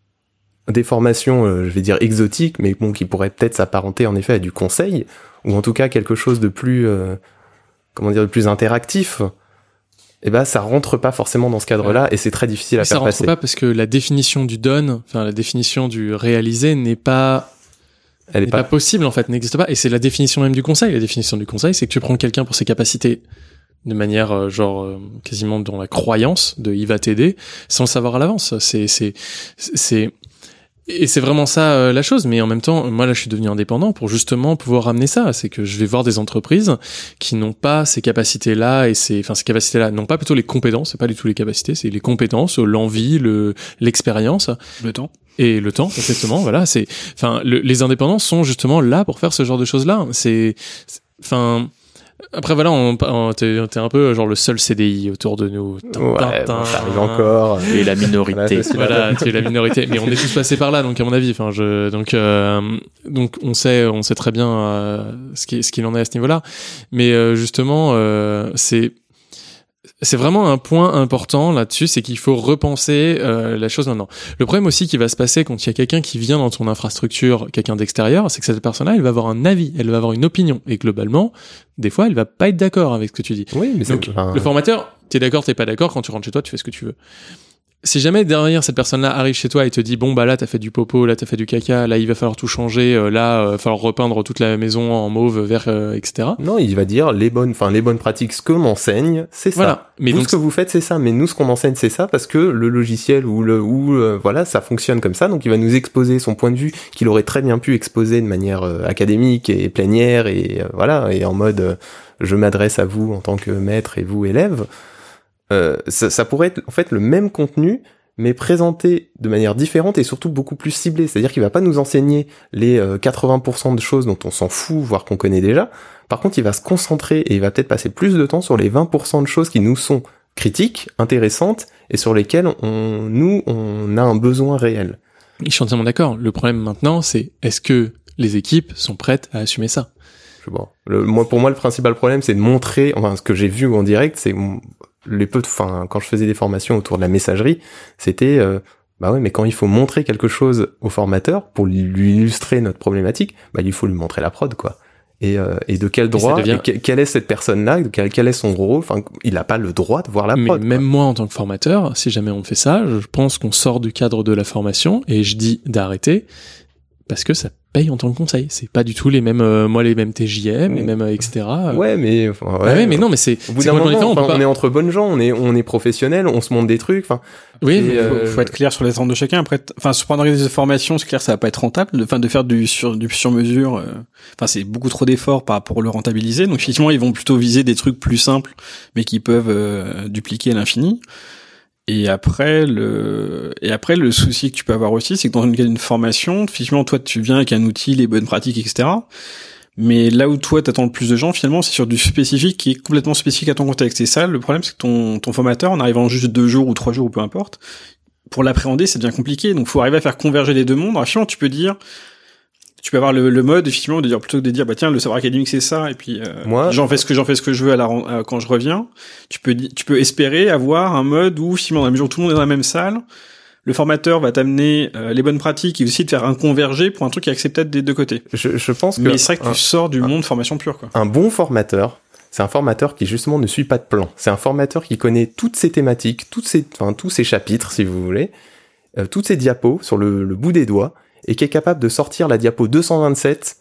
des formations, euh, je vais dire exotiques, mais bon, qui pourraient peut-être s'apparenter en effet à du conseil, ou en tout cas quelque chose de plus, euh, comment dire, de plus interactif. Et ben, ça rentre pas forcément dans ce cadre-là, et c'est très difficile à ça faire rentre passer. pas parce que la définition du done, enfin la définition du réalisé n'est pas Elle n'est pas... pas. possible en fait, n'existe pas. Et c'est la définition même du conseil. La définition du conseil, c'est que tu prends quelqu'un pour ses capacités de manière euh, genre euh, quasiment dans la croyance de il va t'aider sans le savoir à l'avance. C'est c'est c'est et c'est vraiment ça euh, la chose. Mais en même temps, moi là, je suis devenu indépendant pour justement pouvoir ramener ça. C'est que je vais voir des entreprises qui n'ont pas ces capacités-là et ces, enfin ces capacités-là, n'ont pas plutôt les compétences. C'est pas du tout les capacités, c'est les compétences, l'envie, le l'expérience Le temps. et le temps exactement voilà c'est enfin le- les indépendants sont justement là pour faire ce genre de choses là c'est c'est- enfin Après voilà, on, on- t'es t'es un peu genre le seul CDI autour de nous. Ouais, arrive encore. Et la minorité. Voilà, tu es la minorité, mais on est tous passés par là, donc à mon avis, enfin, je, donc, euh, donc on sait, on sait très bien euh, ce qui, ce qu'il en est à ce niveau-là. Mais euh, justement, euh, c'est, c'est vraiment un point important là-dessus, c'est qu'il faut repenser euh, la chose maintenant. Le problème aussi qui va se passer quand il y a quelqu'un qui vient dans ton infrastructure, quelqu'un d'extérieur, c'est que cette personne-là, elle va avoir un avis, elle va avoir une opinion, et globalement, des fois, elle va pas être d'accord avec ce que tu dis. Oui, mais c'est Donc, le formateur, t'es d'accord, t'es pas d'accord, quand tu rentres chez toi, tu fais ce que tu veux. Si jamais derrière cette personne-là arrive chez toi et te dit bon bah là t'as fait du popo, là t'as fait du caca, là il va falloir tout changer, euh, là euh, falloir repeindre toute la maison en mauve, vert, euh, etc. Non, il va dire les bonnes, enfin les bonnes pratiques, ce que m'enseigne, c'est ça. Voilà. Mais vous, donc ce que vous faites, c'est ça. Mais nous, ce qu'on enseigne, c'est ça parce que le logiciel ou le ou euh, voilà, ça fonctionne comme ça. Donc, il va nous exposer son point de vue qu'il aurait très bien pu exposer de manière académique et plénière et voilà et en mode je m'adresse à vous en tant que maître et vous élève. Euh, ça, ça pourrait être en fait le même contenu mais présenté de manière différente et surtout beaucoup plus ciblée. C'est-à-dire qu'il va pas nous enseigner les euh, 80% de choses dont on s'en fout, voire qu'on connaît déjà. Par contre, il va se concentrer et il va peut-être passer plus de temps sur les 20% de choses qui nous sont critiques, intéressantes et sur lesquelles on, nous, on a un besoin réel. je suis entièrement d'accord. Le problème maintenant, c'est est-ce que les équipes sont prêtes à assumer ça? Pas. Le, moi, pour moi, le principal problème, c'est de montrer, enfin, ce que j'ai vu en direct, c'est les peu, de- enfin, quand je faisais des formations autour de la messagerie, c'était, euh, bah ouais, mais quand il faut montrer quelque chose au formateur pour lui illustrer notre problématique, bah il faut lui montrer la prod, quoi. Et, euh, et de quel droit, devient- et que- quelle est cette personne-là, quel, quel est son rôle, enfin, il n'a pas le droit de voir la Mais prod. quoi. même moi en tant que formateur, si jamais on fait ça, je pense qu'on sort du cadre de la formation et je dis d'arrêter parce que ça paye en tant que conseil. C'est pas du tout les mêmes, euh, moi les mêmes TJM, les Mm. mêmes euh, etc. Ouais, mais, enfin, Ouais, ouais, mais non, mais c'est Au bout d'un complètement moment, différent. on enfin, peut on pas- est entre bonnes gens, on est, on est professionnels, on se montre des trucs, enfin, Oui, et, mais- euh, faut, faut être clair sur les attentes de chacun. Après, enfin, se prendre des formations, c'est clair, ça va pas être rentable. De- Enfin, de faire du sur du sur mesure, euh, enfin, c'est beaucoup trop d'efforts par pour le rentabiliser. Donc, effectivement, ils vont plutôt viser des trucs plus simples, mais qui peuvent euh, dupliquer à l'infini. Et après, le et après, le souci que tu peux avoir aussi, c'est que dans une, une formation, effectivement, toi, tu viens avec un outil, les bonnes pratiques, etc. Mais là où toi t'attends le plus de gens, finalement, c'est sur du spécifique qui est complètement spécifique à ton contexte. Et ça, le problème, c'est que ton, ton formateur, en arrivant juste deux jours ou trois jours ou peu importe, pour l'appréhender, c'est bien compliqué. Donc, faut arriver à faire converger les deux mondes. Alors, finalement, tu peux dire, tu peux avoir le, le mode, effectivement, de dire plutôt que de dire, bah tiens, le savoir académique c'est ça, et puis euh, Moi- j'en fais ce que j'en fais ce que je veux à la ren- euh, quand je reviens. Tu peux, tu peux espérer avoir un mode où, finalement, dans la mesure où tout le monde est dans la même salle, le formateur va t'amener euh, les bonnes pratiques et aussi de faire un converger pour un truc qui est acceptable des deux côtés. je, je pense que Mais c'est vrai que un- tu sors du un- monde formation pure, quoi. un bon formateur, c'est un formateur qui justement ne suit pas de plan. C'est un formateur qui connaît toutes ces thématiques, toutes ces, enfin, tous ces chapitres, si vous voulez, euh, toutes ces diapos sur le, le bout des doigts, et qui est capable de sortir la diapo 227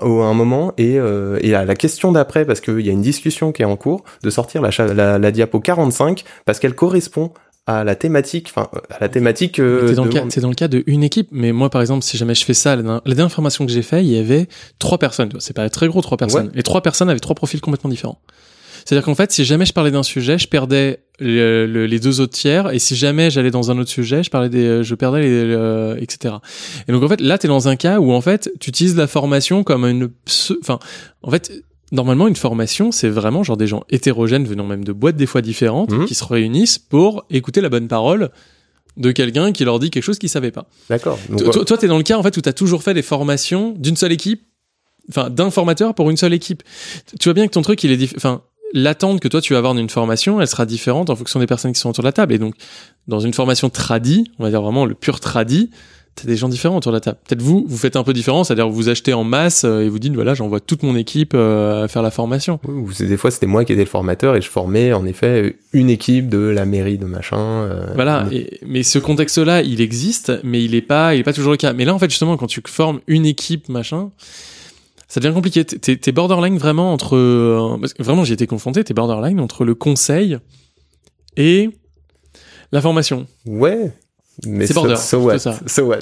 au- à un moment et, euh, et à la question d'après, parce qu'il y a une discussion qui est en cours, de sortir la, la, la diapo 45 parce qu'elle correspond à la thématique, enfin à la thématique. euh, C'est dans, le de- dans le cas de une équipe, mais moi par exemple, si jamais je fais ça, la, la dernière formation que j'ai fait, il y avait trois personnes. C'est pas très gros, trois personnes. Les trois personnes avaient trois profils complètement différents. C'est-à-dire qu'en fait, si jamais je parlais d'un sujet, je perdais le- le- les deux autres tiers, et si jamais j'allais dans un autre sujet, je parlais des, je perdais les, le- etc. Et donc en fait, là, t'es dans un cas où en fait, tu utilises la formation comme une, enfin, en fait. Normalement, une formation, c'est vraiment genre des gens hétérogènes venant même de boîtes des fois différentes Mhm. qui se réunissent pour écouter la bonne parole de quelqu'un qui leur dit quelque chose qu'ils savaient pas. D'accord. Toi- Toi, t'es dans le cas en fait où t'as toujours fait des formations d'une seule équipe, enfin d'un formateur pour une seule équipe. Tu vois bien que ton truc, il est, enfin l'attente que toi tu vas avoir d'une formation, elle sera différente en fonction des personnes qui sont autour de la table. Et donc, dans une formation tradie, on va dire vraiment le pur tradie, t'as des gens différents autour de la table. Peut-être vous, vous faites un peu différent, c'est-à-dire vous achetez en masse euh, et vous dites voilà, j'envoie toute mon équipe euh, à faire la formation. Ou c'est- des fois c'était moi qui étais le formateur et je formais en effet une équipe de la mairie de machin. euh, Voilà, et- mais ce contexte-là, il existe, mais il est pas, il est pas toujours le cas. Mais là, en fait, justement, quand tu formes une équipe, machin, ça devient compliqué. T'es- T'es borderline vraiment entre, euh, parce que vraiment, j'y étais confronté. T'es borderline entre le conseil et la formation. Ouais. Mais C'est so, border, so what? ça. So what?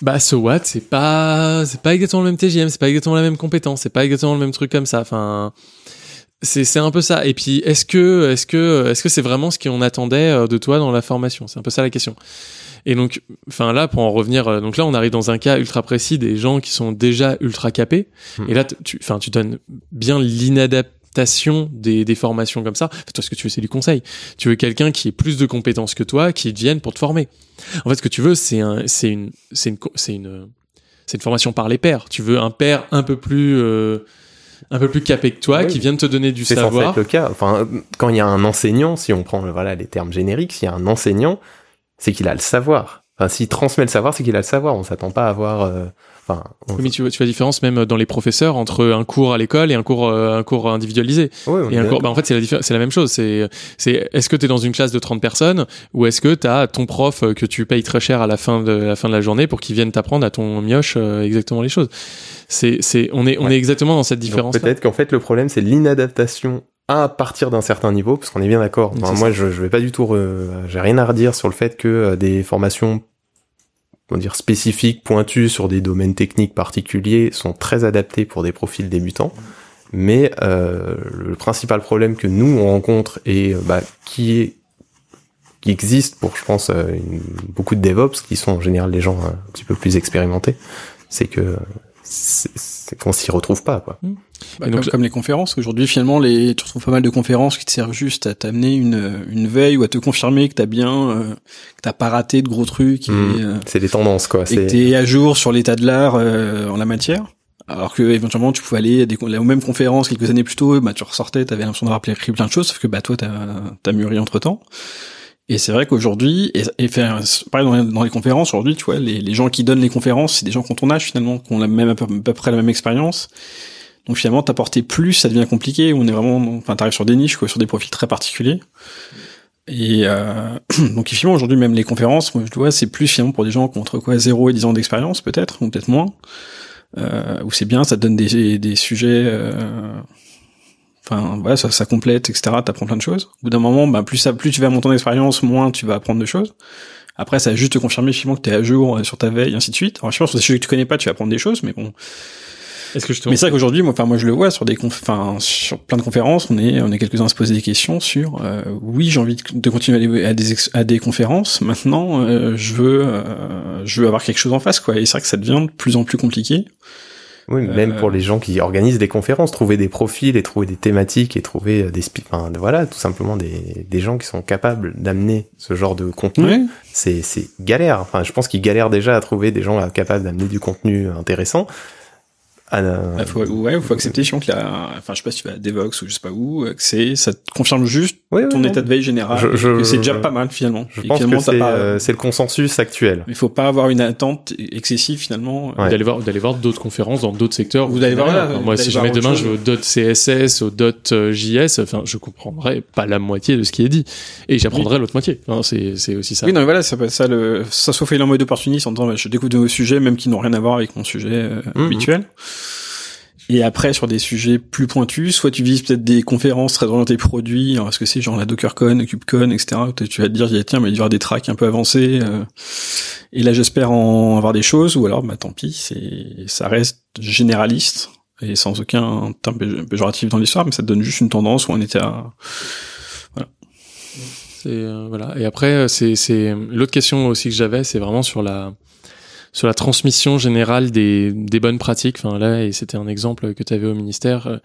Bah, so what C'est pas, c'est pas exactement le même TGM, c'est pas exactement la même compétence, c'est pas exactement le même truc comme ça. Enfin, c'est c'est un peu ça. Et puis, est-ce que, est-ce que, est-ce que c'est vraiment ce qu'on attendait euh, de toi dans la formation? C'est un peu ça la question. Et donc, enfin là, pour en revenir, euh, donc là, on arrive dans un cas ultra précis des gens qui sont déjà ultra capés. Hmm. Et là, tu, enfin, tu donnes bien adaptation des, des formations comme ça. Toi, ce que tu veux, c'est du conseil. Tu veux quelqu'un qui ait plus de compétences que toi, qui vienne pour te former. En fait, ce que tu veux, c'est un, c'est une, c'est une, c'est une, c'est une formation par les pairs. Tu veux un père un peu plus, euh, un peu plus capé que toi, Oui. qui vienne te donner du C'est censé savoir. être le cas. Enfin, quand il y a un enseignant, si on prend voilà les termes génériques, s'il y a un enseignant, c'est qu'il a le savoir. Enfin, s'il transmet le savoir, c'est qu'il a le savoir. On s'attend pas à avoir. euh, Enfin, on- Oui, Mais tu vois, tu vois la différence même dans les professeurs entre un cours à l'école et un cours, euh, un cours individualisé. Ouais, Et un cours, bah en fait, c'est la, c'est la même chose. C'est, c'est, est-ce que tu es dans une classe de 30 personnes ou est-ce que tu as ton prof euh, que tu payes très cher à la fin de la fin de la journée pour qu'il vienne t'apprendre à ton mioche euh, exactement les choses? C'est, c'est, on est, on Ouais. est exactement dans cette différence. Peut-être qu'en fait le problème c'est l'inadaptation à partir d'un certain niveau, parce qu'on est bien d'accord. Enfin, moi, je, je vais pas du tout, re- j'ai rien à redire sur le fait que euh, des formations, comment dire, spécifiques, pointues sur des domaines techniques particuliers sont très adaptées pour des profils débutants. Mais euh, le principal problème que nous on rencontre et euh, bah, qui est qui existe pour, je pense, euh, une- beaucoup de DevOps qui sont en général des gens un petit peu plus expérimentés, c'est que c'est c'est qu'on s'y retrouve pas, quoi. Bah, Et donc, comme, comme les conférences. Aujourd'hui, finalement, les, tu retrouves pas mal de conférences qui te servent juste à t'amener une, une veille ou à te confirmer que t'as bien, euh, que t'as pas raté de gros trucs et, Mm. euh, C'est les tendances, quoi. et que t'es à jour sur l'état de l'art euh, en la matière. Alors que éventuellement tu pouvais aller à des, aux mêmes conférences quelques années plus tôt, bah tu ressortais, t'avais l'impression d'avoir appris plein de choses, sauf que bah toi t'as as mûri entre temps. Et c'est vrai qu'aujourd'hui, et, faire, pareil dans les, conférences aujourd'hui, tu vois, les, gens qui donnent les conférences, c'est des gens qui ont ton âge finalement, qui ont même à peu, à peu près la même expérience. Donc finalement, t'apporter plus, ça devient compliqué. On est vraiment, enfin, t'arrives sur des niches, quoi, sur des profils très particuliers. Et euh, <clears throat> donc finalement aujourd'hui même les conférences, moi je vois, c'est plus finalement pour des gens qui ont entre quoi 0 et 10 ans d'expérience peut-être, ou peut-être moins. Euh, où c'est bien, ça te donne des, des sujets, euh, enfin voilà, ça, ça complète, etc. T'apprends plein de choses. Au bout d'un moment, bah, plus ça, plus tu vas monter en expérience, moins tu vas apprendre de choses. Après, ça va juste te confirmer finalement que t'es à jour euh, sur ta veille, et ainsi de suite. Alors, je pense sur des sujets que tu connais pas, tu vas apprendre des choses, mais bon. Est-ce que je te Mais c'est vrai qu'aujourd'hui, moi, enfin, moi, je le vois sur des, conf- enfin, sur plein de conférences, on est, on est quelques-uns à se poser des questions sur, euh, oui, j'ai envie de, de continuer à aller à des, ex- à des conférences. Maintenant, euh, je veux, euh, je veux avoir quelque chose en face, quoi. Et c'est vrai que ça devient de plus en plus compliqué. Oui, même euh, pour les gens qui organisent des conférences, trouver des profils et trouver des thématiques et trouver euh, des enfin, voilà, tout simplement des, des gens qui sont capables d'amener ce genre de contenu. C'est c'est galère. Enfin, je pense qu'ils galèrent déjà à trouver des gens euh, capables d'amener du contenu intéressant. Ah, euh, Bah, faut, ouais, faut accepter, je que la, enfin, je sais pas si tu vas à Devox ou je sais pas où, que c'est, ça te confirme juste ouais, ton non. état de veille général. Je- c'est déjà pas mal, finalement. Je Et pense finalement, que c'est pas- euh, c'est le consensus actuel. il faut pas avoir une attente excessive, finalement. Ouais. d'aller voir d'aller voir d'autres conférences dans d'autres secteurs Vous allez voir, là, moi si jamais demain chose. je vais au dot CSS au dot euh, JS enfin je comprendrai pas la moitié de ce qui est dit et j'apprendrai l'autre moitié Hein, c'est c'est aussi ça Oui, non, mais voilà, ça, ça, le, ça soit fait en mode opportuniste en disant, bah, je découvre de nouveaux sujets, même qui n'ont rien à voir avec mon sujet euh, Mhm. habituel. Et après, sur des sujets plus pointus, soit tu vises peut-être des conférences très orientées produits, alors est-ce que c'est genre la DockerCon, KubeCon, etc., tu vas te dire, tiens, mais il va y avoir des tracks un peu avancés, euh, et là, j'espère en avoir des choses, ou alors, bah, tant pis, c'est, ça reste généraliste, et sans aucun terme péj- péjoratif dans l'histoire, mais ça te donne juste une tendance où on était à, C'est euh, voilà. Et après, euh, c'est l'autre question aussi que j'avais, c'est vraiment sur la sur la transmission générale des des bonnes pratiques. Enfin là, et c'était un exemple que tu avais au ministère, euh,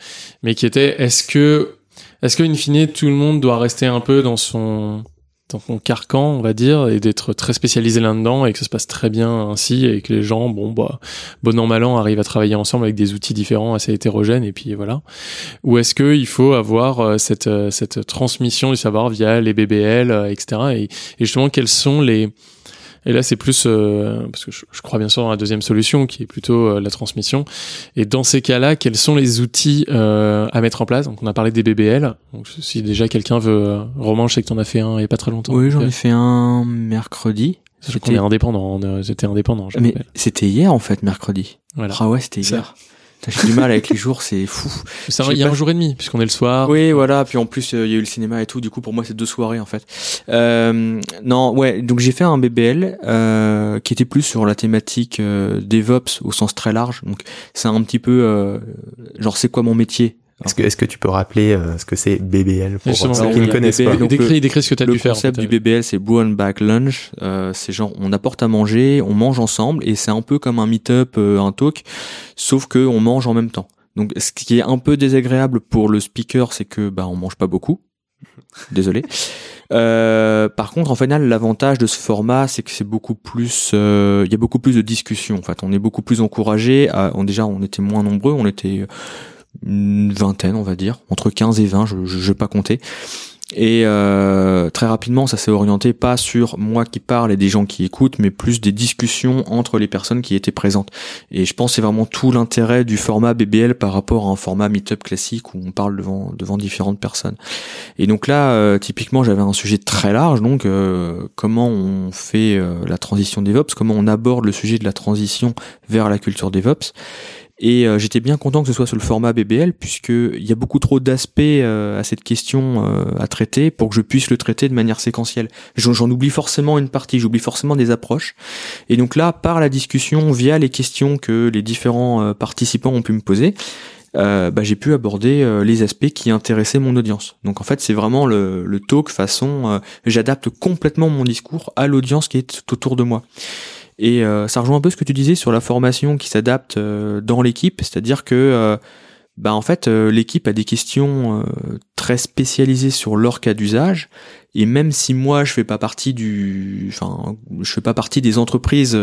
mais qui était est-ce que est-ce que in fine tout le monde doit rester un peu dans son dans son carcan, on va dire, et d'être très spécialisé là-dedans et que ça se passe très bien ainsi et que les gens, bon bah, bon an mal an, arrivent à travailler ensemble avec des outils différents, assez hétérogènes et puis voilà. Ou est-ce que il faut avoir euh, cette euh, cette transmission du savoir via les BBL, etc. Et, et justement, quels sont les et là, c'est plus euh, parce que je, je crois bien sûr dans la deuxième solution, qui est plutôt euh, la transmission. Et dans ces cas-là, quels sont les outils euh, à mettre en place? Donc, on a parlé des BBL. Donc, si déjà quelqu'un veut, euh, Romain, je sais que t'en as fait un il y a pas très longtemps. Oui, j'en ai fait un mercredi. euh, qu'on est indépendant. J'étais indépendant. je Mais c'était hier en fait, mercredi. voilà. Ah ouais, c'était hier. J'ai du mal avec les jours, c'est fou. Il y a pas- un jour et demi puisqu'on est le soir. Oui, voilà. Puis en plus, euh, il y a eu le cinéma et tout. Du coup, pour moi, c'est deux soirées en fait. Euh, non, ouais. Donc j'ai fait un BBL euh, qui était plus sur la thématique euh, DevOps au sens très large. Donc c'est un petit peu euh, genre c'est quoi mon métier? Est-ce que, est-ce que tu peux rappeler euh, ce que c'est BBL pour ceux qui ne connaissent BBL, pas donc, décris, décris ce que tu as le dû faire. en concept fait. du BBL, c'est Blue and Back Lunch. Euh, c'est genre, on apporte à manger, on mange ensemble, et c'est un peu comme un meet-up, euh, un talk, sauf que on mange en même temps. Donc, ce qui est un peu désagréable pour le speaker, c'est que bah on mange pas beaucoup. <laughs> Désolé. Euh, par contre, en final, l'avantage de ce format, c'est que c'est beaucoup plus, euh, il y a beaucoup plus de discussions. En fait, on est beaucoup plus encouragé. À, on, déjà, on était moins nombreux, on était une vingtaine, on va dire, entre 15 et 20, je ne vais pas compter. Et euh, très rapidement, ça s'est orienté pas sur moi qui parle et des gens qui écoutent, mais plus des discussions entre les personnes qui étaient présentes. Et je pense que c'est vraiment tout l'intérêt du format BBL par rapport à un format Meetup classique où on parle devant devant différentes personnes. Et donc là, euh, typiquement, j'avais un sujet très large, donc euh, comment on fait la transition DevOps, comment on aborde le sujet de la transition vers la culture DevOps. Et euh, j'étais bien content que ce soit sur le format BBL, puisqu'il y a beaucoup trop d'aspects euh, à cette question euh, à traiter pour que je puisse le traiter de manière séquentielle. J'en oublie forcément une partie, j'oublie forcément des approches. Et donc là, par la discussion, via les questions que les différents participants ont pu me poser, bah, j'ai pu aborder les aspects qui intéressaient mon audience. Donc en fait, c'est vraiment le, le talk façon, j'adapte complètement mon discours à l'audience qui est autour de moi. Et euh, ça rejoint un peu ce que tu disais sur la formation qui s'adapte euh, dans l'équipe, c'est-à-dire que euh, bah en fait l'équipe a des questions très spécialisées sur leur cas d'usage. Et même si moi je fais pas partie du enfin je fais pas partie des entreprises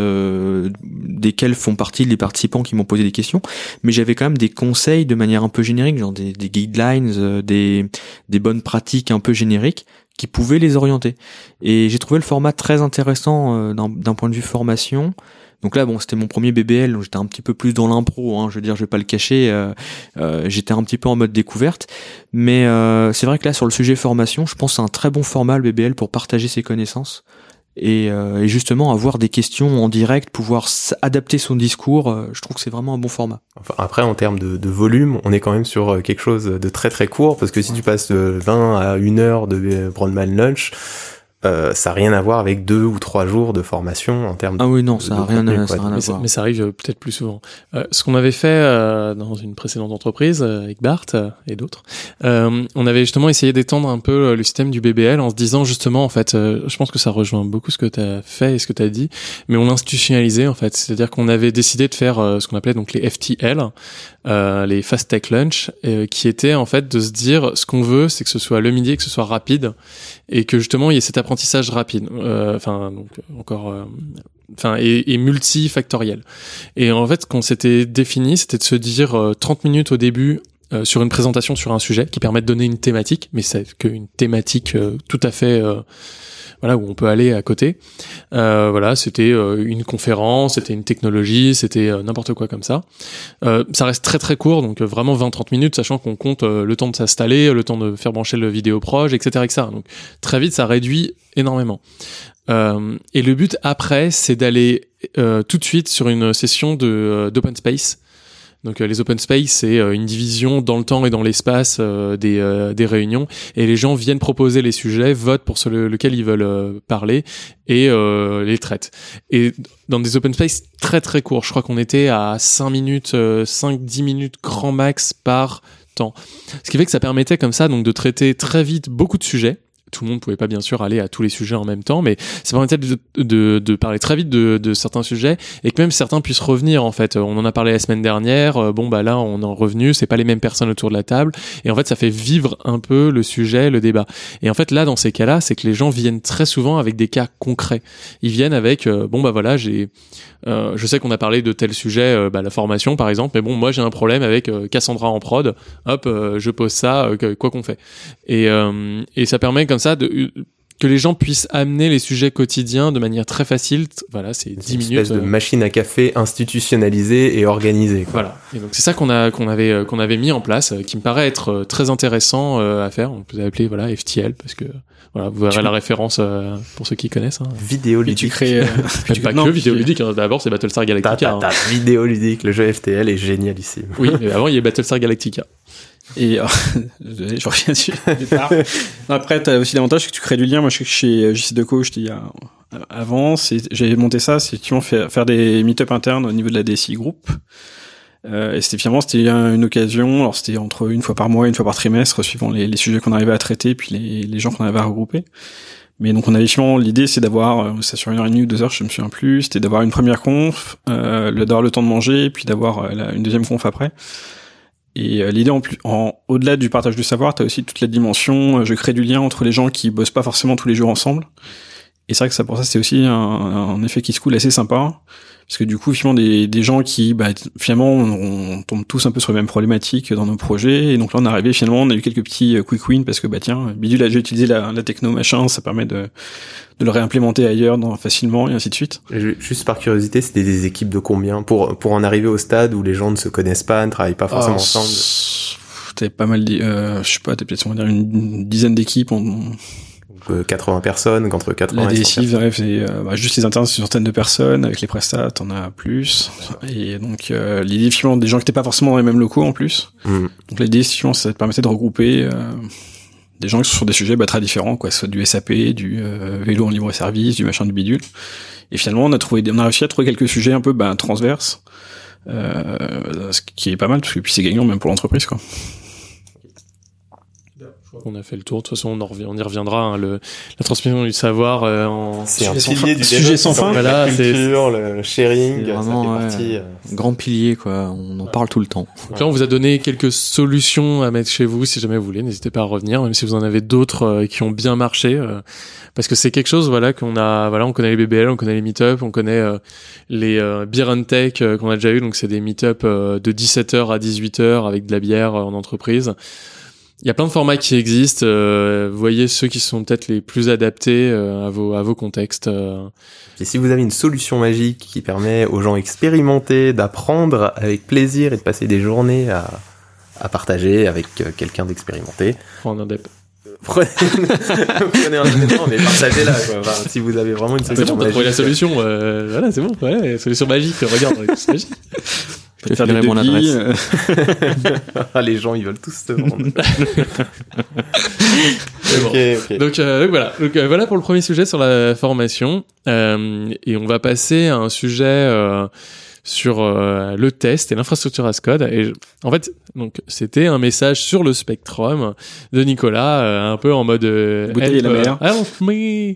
desquelles font partie les participants qui m'ont posé des questions mais j'avais quand même des conseils de manière un peu générique genre des, des guidelines des des bonnes pratiques un peu génériques qui pouvaient les orienter. Et j'ai trouvé le format très intéressant euh, d'un point de vue formation. Donc là, bon, c'était mon premier BBL, donc j'étais un petit peu plus dans l'impro. Hein, je veux dire, je vais pas le cacher. Euh, euh, j'étais un petit peu en mode découverte, mais c'est vrai que là, sur le sujet formation, je pense que c'est un très bon format le BBL pour partager ses connaissances et, euh, et, justement avoir des questions en direct, pouvoir adapter son discours, euh, je trouve que c'est vraiment un bon format. Enfin, après, en termes de, de, volume, on est quand même sur euh, quelque chose de très très court, parce que si tu passes de 20 à 1 heure de Broadman Lunch, euh, ça n'a rien à voir avec deux ou trois jours de formation en termes ah oui non ça n'a rien, à, ça rien à voir. mais ça arrive euh, peut-être plus souvent. Euh, ce qu'on avait fait euh, dans une précédente entreprise euh, avec Bart et d'autres on avait justement essayé d'étendre un peu le système du BBL en se disant justement en fait je pense que ça rejoint beaucoup ce que tu as fait et ce que tu as dit mais on l'institutionnalisait en fait. C'est-à-dire qu'on avait décidé de faire ce qu'on appelait donc les FTL les Fast Tech Lunch qui était en fait de se dire ce qu'on veut c'est que ce soit le midi que ce soit rapide et que justement il y ait cet apprentissage rapide, euh, enfin donc encore, euh, enfin et, multifactoriel. Et en fait, ce qu'on s'était défini, c'était de se dire 30 euh, minutes au début sur une présentation sur un sujet qui permet de donner une thématique, mais c'est qu'une thématique tout à fait voilà où on peut aller à côté. Euh, voilà, c'était euh, une conférence, c'était une technologie, c'était euh, n'importe quoi comme ça. ça reste très très court, donc vraiment 20-30 minutes, sachant qu'on compte le temps de s'installer, le temps de faire brancher le vidéo proche, etc., etc. Donc très vite, ça réduit énormément. et le but après, c'est d'aller tout de suite sur une session d'open space donc euh, les open space, c'est euh, une division dans le temps et dans l'espace euh, des, des réunions, et les gens viennent proposer les sujets, votent pour ce lequel ils veulent parler et les traitent. Et dans des open space très très courts, je crois qu'on était à 5 minutes, 5-10 minutes grand max par temps. Ce qui fait que ça permettait comme ça donc de traiter très vite beaucoup de sujets tout le monde pouvait pas bien sûr aller à tous les sujets en même temps, mais ça permettait de, de, de parler très vite de, de, certains sujets et que même certains puissent revenir en fait. On en a parlé la semaine dernière, euh, bon bah là on est revenu, c'est pas les mêmes personnes autour de la table et en fait ça fait vivre un peu le sujet, le débat. Et en fait là dans ces cas-là, c'est que les gens viennent très souvent avec des cas concrets. Ils viennent avec euh, bon bah voilà j'ai euh, je sais qu'on a parlé de tel sujet, bah, la formation par exemple, mais bon moi j'ai un problème avec Cassandra en prod, hop je pose ça quoi qu'on fait. Et, et ça permet ça de que les gens puissent amener les sujets quotidiens de manière très facile. Voilà, c'est 10 minutes. Une espèce de euh, machine à café institutionnalisée et organisée. Voilà. Et donc c'est ça qu'on a qu'on avait euh, qu'on avait mis en place, euh, qui me paraît être très intéressant à faire. On peut appeler voilà FTL parce que voilà, vous verrez la référence pour ceux qui connaissent. Hein. Vidéoludique. tu crées. <laughs> <laughs> tu pas que vidéoludique. Hein. D'abord c'est Battlestar Galactica. Ta, ta, ta, Vidéoludique, le jeu FTL est génialissime. Oui, <laughs> mais avant il y a Battlestar Galactica. Et euh, <laughs> je reviens dessus. <laughs> Après, tu as aussi l'avantage que tu crées du lien. Moi, je suis chez JC Deco, j'étais il y a avant, j'ai monté ça, c'est effectivement faire, faire des meet-up internes au niveau de la DSI Group. Euh, et c'était finalement c'était une occasion. Alors c'était entre une fois par mois, une fois par trimestre, suivant les, les sujets qu'on arrivait à traiter, puis les, les gens qu'on avait à regrouper. Mais donc on avait finalement l'idée, c'est d'avoir, euh, ça sur une heure et demie ou deux heures, je me souviens plus, c'était d'avoir une première conf, euh, d'avoir le temps de manger, puis d'avoir euh, une deuxième conf après. Et euh, l'idée en plus, en au-delà du partage du savoir, t'as aussi toute la dimension. euh, je crée du lien entre les gens qui bossent pas forcément tous les jours ensemble. Et c'est vrai que ça pour ça c'est aussi un, un effet qui se coule assez sympa. Parce que du coup, finalement, des, des gens qui, bah, finalement, on, on tombe tous un peu sur les mêmes problématiques dans nos projets. Et donc là, on est arrivé, finalement, on a eu quelques petits euh, quick wins parce que, bah, tiens, Bidule a déjà utilisé la, la techno machin, ça permet de, de le réimplémenter ailleurs dans, facilement et ainsi de suite. Juste par curiosité, c'était des équipes de combien? Pour pour en arriver au stade où les gens ne se connaissent pas, ne travaillent pas forcément Ah, ensemble? T'avais pas mal, euh, je sais pas, t'as peut-être, on va dire, une dizaine d'équipes. On, 80 personnes, qu'entre 80 La et 100 DSI, bref, c'est euh, bah, juste les internes, c'est une centaine de personnes. Avec les prestats, t'en as plus. Et donc, euh, l'idée, finalement, des gens qui n'étaient pas forcément dans les mêmes locaux, en plus. Mhm. Donc, l'idée, finalement, ça te permettait de regrouper euh, des gens qui sont sur des sujets bah, très différents, quoi. Soit du SAP, du euh, vélo en libre-service, du machin, du bidule. Et finalement, on a trouvé, on a réussi à trouver quelques sujets un peu bah, transverses. Euh, ce qui est pas mal, parce que puis c'est gagnant même pour l'entreprise, quoi. On a fait le tour. De toute façon, on, en revient- on y reviendra. hein, le, la transmission du savoir euh, en C'est un Sujet sans pilier fin. du Sujet sans fin. Voilà, la c'est- culture, le, le sharing, C'est ça vraiment, fait ouais. partie. euh, Grand pilier, quoi. On en parle tout le temps. Donc là, on vous a donné quelques solutions à mettre chez vous, si jamais vous voulez. N'hésitez pas à revenir, même si vous en avez d'autres euh, qui ont bien marché, euh, parce que c'est quelque chose, voilà, qu'on a, voilà, on connaît les BBL, on connaît les meet-up, on connaît euh, les euh, beer and tech euh, qu'on a déjà eu. Donc c'est des meet-up euh, de 17h à 18h avec de la bière euh, en entreprise. Il y a plein de formats qui existent. euh, voyez ceux qui sont peut-être les plus adaptés euh, à vos à vos contextes. euh. Et si vous avez une solution magique qui permet aux gens expérimentés d'apprendre avec plaisir et de passer des journées à, à partager avec euh, quelqu'un d'expérimenté, en indep. prenez, prenez un non, mais partagez-la. Enfin, si vous avez vraiment une solution bon, t'as trouvé la magique, solution. euh, voilà, c'est bon. Ouais, solution magique. Regarde, c'est magique. Je te Faire des mon adresse. euh, <laughs> Ah, les gens, ils veulent tous se vendre. <laughs> Bon. Donc, euh, donc voilà, donc, euh, voilà pour le premier sujet sur la formation. Euh, et on va passer à un sujet euh, sur euh, le test et l'infrastructure as code. Et je- en fait, donc c'était un message sur le Spectrum de Nicolas, euh, un peu en mode Bouteille et la mer. help me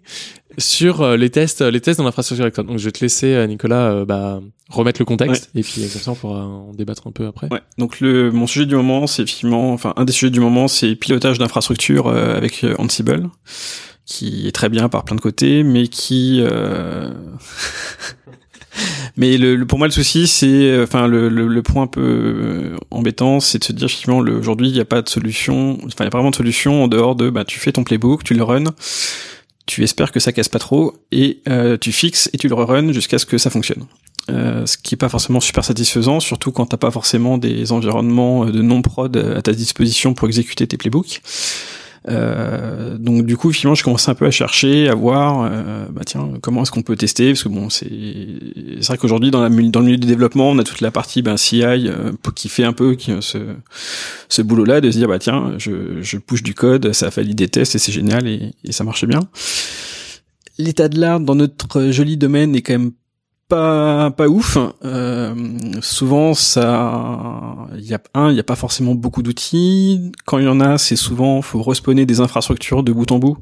sur euh, les tests, les tests dans l'infrastructure as code. Donc je vais te laisser euh, Nicolas euh, bah, remettre le contexte et puis euh, comme ça on pourra en débattre un peu après. Ouais. Donc le mon sujet du moment, c'est effectivement, enfin un des sujets du moment, c'est pilotage d'infrastructure euh, avec euh, Ansible, qui est très bien par plein de côtés, mais qui, euh... <laughs> mais le, le- pour moi le souci, c'est, euh, enfin le, le, le point un peu euh, embêtant, c'est de se dire le- aujourd'hui il n'y a pas de solution, enfin il n'y a pas vraiment de solution en dehors de, bah tu fais ton playbook, tu le run. Tu espères que ça casse pas trop et euh, tu fixes et tu le rerun jusqu'à ce que ça fonctionne. Euh, ce qui est pas forcément super satisfaisant, surtout quand t'as pas forcément des environnements de non-prod à ta disposition pour exécuter tes playbooks. Euh, donc du coup, finalement, je commençais un peu à chercher, à voir, euh, bah tiens, comment est-ce qu'on peut tester Parce que bon, c'est c'est vrai qu'aujourd'hui dans, la, dans le milieu du développement, on a toute la partie ben, CI euh, qui fait un peu qui, ce, ce boulot-là de se dire bah tiens, je, je push du code, ça valide des tests et c'est génial et, et ça marche bien. L'état de l'art dans notre joli domaine est quand même pas pas ouf. Euh, souvent, ça, il y a un, il y a pas forcément beaucoup d'outils. Quand il y en a, c'est souvent faut respawner des infrastructures de bout en bout.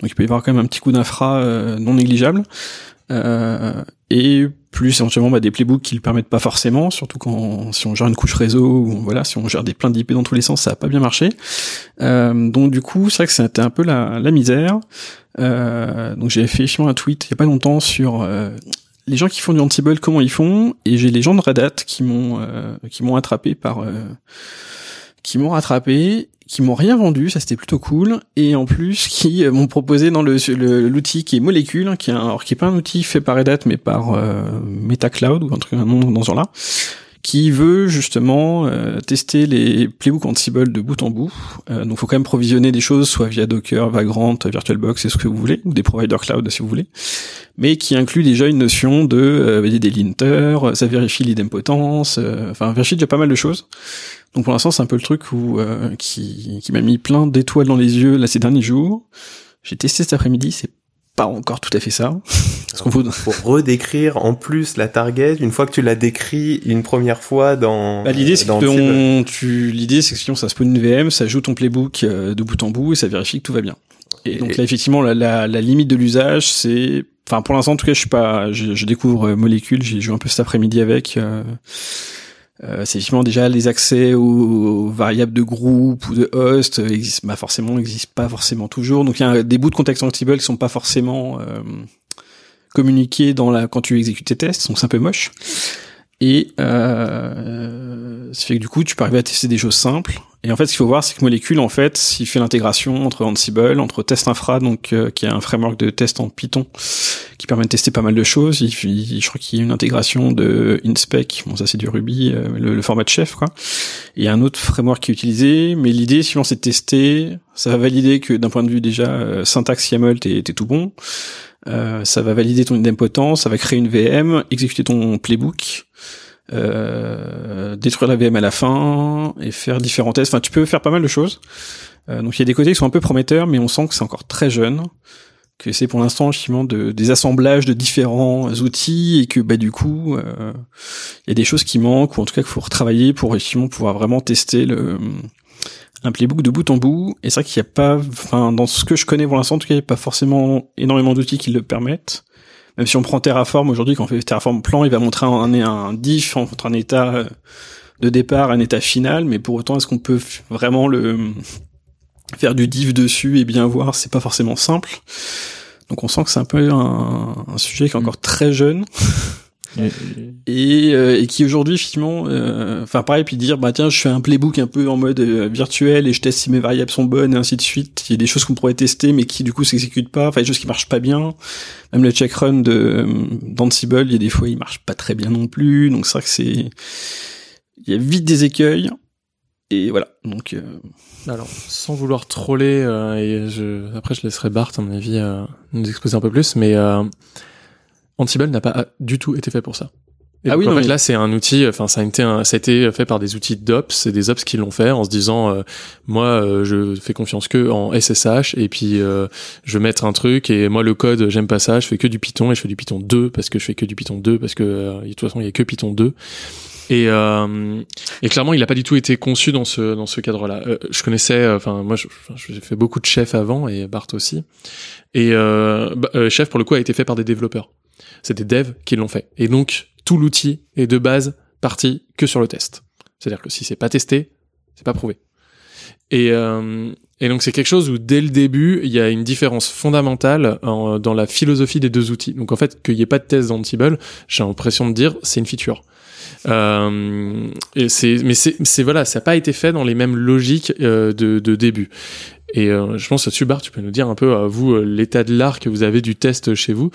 Donc il peut y avoir quand même un petit coup d'infra euh, non négligeable. Euh, et plus éventuellement bah, des playbooks qui le permettent pas forcément, surtout quand si on gère une couche réseau ou voilà si on gère des plein d'IP dans tous les sens, ça a pas bien marché. Euh, donc du coup, c'est vrai que c'était un peu la, la misère. Euh, donc j'ai fait un tweet il y a pas longtemps sur euh, les gens qui font du Ansible, comment ils font Et j'ai les gens de Red Hat qui m'ont euh, qui m'ont attrapé par euh, qui m'ont rattrapé, qui m'ont rien vendu, ça c'était plutôt cool, et en plus qui euh, m'ont proposé dans le l'outil qui est Molecule, hein, qui est un, alors qui est pas un outil fait par Red Hat mais par euh, MetaCloud ou un truc un nom dans ce genre-là, qui veut justement euh, tester les playbooks Ansible de bout en bout. Euh, donc faut quand même provisionner des choses, soit via Docker, Vagrant, VirtualBox, c'est ce que vous voulez, ou des providers cloud si vous voulez mais qui inclut déjà une notion de euh, des linters, ça vérifie l'idempotence, euh, enfin vérifie déjà pas mal de choses. Donc pour l'instant c'est un peu le truc où euh, qui, qui m'a mis plein d'étoiles dans les yeux là ces derniers jours. J'ai testé cet après-midi, c'est pas encore tout à fait ça. <laughs> Parce qu'on faut... Pour redécrire en plus la target, une fois que tu l'as décrit une première fois dans. Bah, l'idée c'est que on- tu l'idée c'est que sinon ça spawn une VM, ça joue ton playbook euh, de bout en bout et ça vérifie que tout va bien. Et donc là effectivement la, la, la limite de l'usage c'est enfin pour l'instant en tout cas je suis pas je, je découvre euh, Molecule, j'ai joué un peu cet après-midi avec euh, Euh, c'est effectivement déjà les accès aux, variables de groupe ou de host euh, existent, bah forcément n'existent pas forcément toujours. Donc il y a des bouts de contexte Ansible qui sont pas forcément euh, communiqués dans la quand tu exécutes tes tests, donc c'est un peu moche. Et euh, ça fait que du coup, tu peux arriver à tester des choses simples. Et en fait, ce qu'il faut voir, c'est que Molecule, en fait, il fait l'intégration entre Ansible, entre Test Infra, donc euh, qui est un framework de test en Python, qui permet de tester pas mal de choses. Il, je crois qu'il y a une intégration de InSpec, bon ça c'est du Ruby, euh, le, format de chef, quoi. Et un autre framework qui est utilisé, mais l'idée, suivant, c'est de tester. Ça va valider que d'un point de vue déjà euh, syntaxe YAML, t'es tout bon. ça va valider ton idempotence, ça va créer une VM, exécuter ton playbook euh, détruire la VM à la fin et faire différents tests. Enfin, tu peux faire pas mal de choses. Euh, donc il y a des côtés qui sont un peu prometteurs, mais on sent que c'est encore très jeune, que c'est pour l'instant justement de, des assemblages de différents outils et que bah du coup euh, il y a des choses qui manquent ou en tout cas qu'il faut retravailler pour effectivement pouvoir vraiment tester le un playbook de bout en bout. Et c'est vrai qu'il n'y a pas, enfin dans ce que je connais pour l'instant, en tout cas, il n'y a pas forcément énormément d'outils qui le permettent. Même si on prend Terraform aujourd'hui, quand on fait Terraform plan, il va montrer un, un diff entre un état euh, de départ et un état final, mais pour autant, est-ce qu'on peut vraiment le <laughs> faire du diff dessus et bien voir? C'est pas forcément simple. Donc on sent que c'est un peu un, un sujet qui est encore très jeune. <laughs> et, euh, et qui aujourd'hui finalement euh, enfin pareil puis dire bah tiens je fais un playbook un peu en mode euh, virtuel et je teste si mes variables sont bonnes et ainsi de suite. Il y a des choses qu'on pourrait tester mais qui du coup s'exécutent pas. Enfin des choses qui marchent pas bien. Même le check run de d'Ansible il y a des fois il marche pas très bien non plus. Donc c'est vrai que c'est il y a vite des écueils. Et voilà. Donc alors sans vouloir troller et je après je laisserai Bart à mon avis nous exposer un peu plus mais Ansible n'a pas du tout été fait pour ça. Et ah oui, en fait, là, c'est un outil. Enfin, ça a été, ça a été fait par des outils d'ops. C'est des ops qui l'ont fait en se disant, euh, moi, euh, je fais confiance que en SSH et puis euh, je vais mettre un truc et moi, le code, j'aime pas ça. Je fais que du Python et je fais du Python 2 parce que je fais que du Python 2 parce que de toute façon, il y a que Python 2. Et, et clairement, il n'a pas du tout été conçu dans ce dans ce cadre-là. je connaissais, enfin moi, j'ai fait beaucoup de chefs avant et Bart aussi. Et bah, chef pour le coup a été fait par des développeurs c'est des devs qui l'ont fait. Et donc, tout l'outil est de base parti que sur le test. C'est-à-dire que si c'est pas testé, c'est pas prouvé. Et, euh, et donc c'est quelque chose où dès le début, il y a une différence fondamentale dans la philosophie des deux outils. Donc en fait, qu'il n'y ait pas de test d'Ansible, j'ai l'impression de dire, c'est une feature. Euh, et c'est, mais c'est, voilà, ça n'a pas été fait dans les mêmes logiques euh, de, de début. Et euh, je pense Subar, tu peux nous dire un peu vous euh, l'état de l'art que vous avez du test chez vous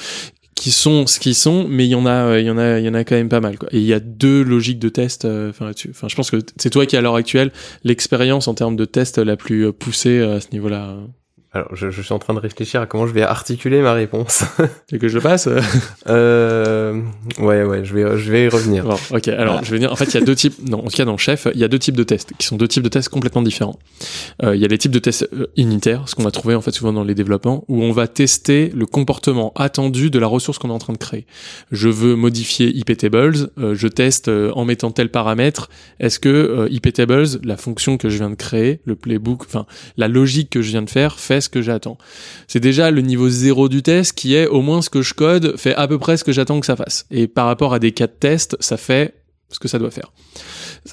qui sont ce qu'ils sont, mais il y en a, euh, il y en a, il y en a quand même pas mal. Quoi. Et il y a deux logiques de test. Euh, enfin, enfin, je pense que c'est toi qui à l'heure actuelle l'expérience en termes de test la plus euh, poussée à ce niveau-là. Alors, je, je, suis en train de réfléchir à comment je vais articuler ma réponse. <laughs> Et que je passe? Euh, Ouais, ouais, je vais, je vais y revenir. Bon, ok, alors je vais dire. En fait, il y a deux types. Non, en tout cas, dans Chef, il y a deux types de tests qui sont deux types de tests complètement différents. Euh, il y a les types de tests euh, unitaires, ce qu'on va trouver en fait souvent dans les développements, où on va tester le comportement attendu de la ressource qu'on est en train de créer. Je veux modifier iptables, euh, je teste euh, en mettant tel paramètre. Est-ce que iptables, la fonction que je viens de créer, le playbook, enfin la logique que je viens de faire, fait que j'attends. C'est déjà le niveau zéro du test qui est au moins ce que je code fait à peu près ce que j'attends que ça fasse. Et par rapport à des cas de test, ça fait ce que ça doit faire.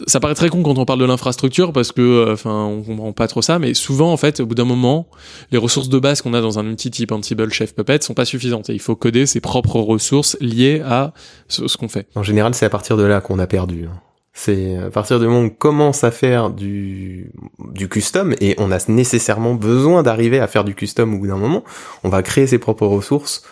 Ça paraît très con quand on parle de l'infrastructure parce que, euh, enfin, on comprend pas trop ça, mais souvent, en fait, au bout d'un moment, les ressources de base qu'on a dans un outil type Ansible, Chef, Puppet sont pas suffisantes et il faut coder ses propres ressources liées à ce, qu'on fait. En général, c'est à partir de là qu'on a perdu. Hein. C'est à partir du moment où on commence à faire du, du custom, et on a nécessairement besoin d'arriver à faire du custom au bout d'un moment, on va créer ses propres ressources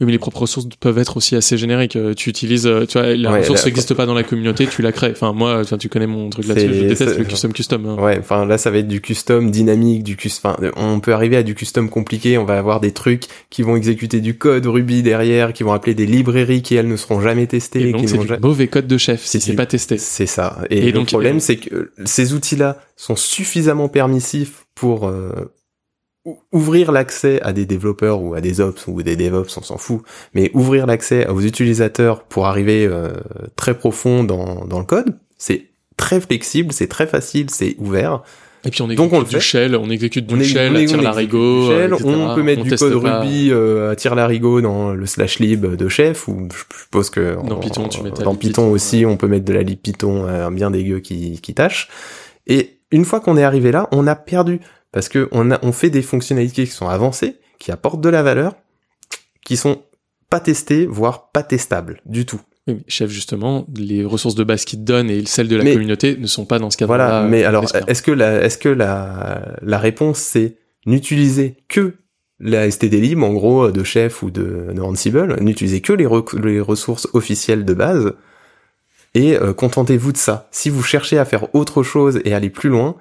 oui, mais les propres ressources peuvent être aussi assez génériques. Euh, tu utilises, euh, tu vois, la ressource n'existe pas dans la communauté, tu la crées. Enfin, moi, enfin, tu connais mon truc là-dessus. Je déteste le custom custom. Hein. Ouais, enfin, là, ça va être du custom dynamique, du custom. Enfin, on peut arriver à du custom compliqué. On va avoir des trucs qui vont exécuter du code Ruby derrière, qui vont appeler des librairies qui elles ne seront jamais testées. Et donc, c'est du mauvais code de chef si c'est pas testé. C'est ça. Et, le problème, c'est que ces outils-là sont suffisamment permissifs pour euh, ouvrir l'accès à des développeurs ou à des ops ou des DevOps, on s'en fout, mais ouvrir l'accès aux utilisateurs pour arriver euh, très profond dans, dans le code, c'est très flexible, c'est très facile, c'est ouvert. Et puis on Donc, on le exécute du shell, on exécute du on shell, on tire exécute l'arigot, du shell, on peut mettre du code. Ruby euh, à tire l'arigot dans le slash lib de chef ou je suppose que Dans en- Python, tu mets dans lib Python Python, aussi on peut mettre de la lib Python euh, bien dégueu qui qui tâche et une fois qu'on est arrivé là on a perdu parce que on a on fait des fonctionnalités qui sont avancées qui apportent de la valeur qui sont pas testées voire pas testables du tout Oui, mais chef, justement, les ressources de base qu'ils te donnent et celles de la Mais- communauté ne sont pas dans ce cadre-là. Voilà, mais alors, est-ce que la, est-ce que la, la réponse c'est n'utiliser que la STD lib, en gros, de chef ou de, de Ansible, n'utilisez que les ressources officielles de base et euh, contentez-vous de ça. Si vous cherchez à faire autre chose et aller plus loin,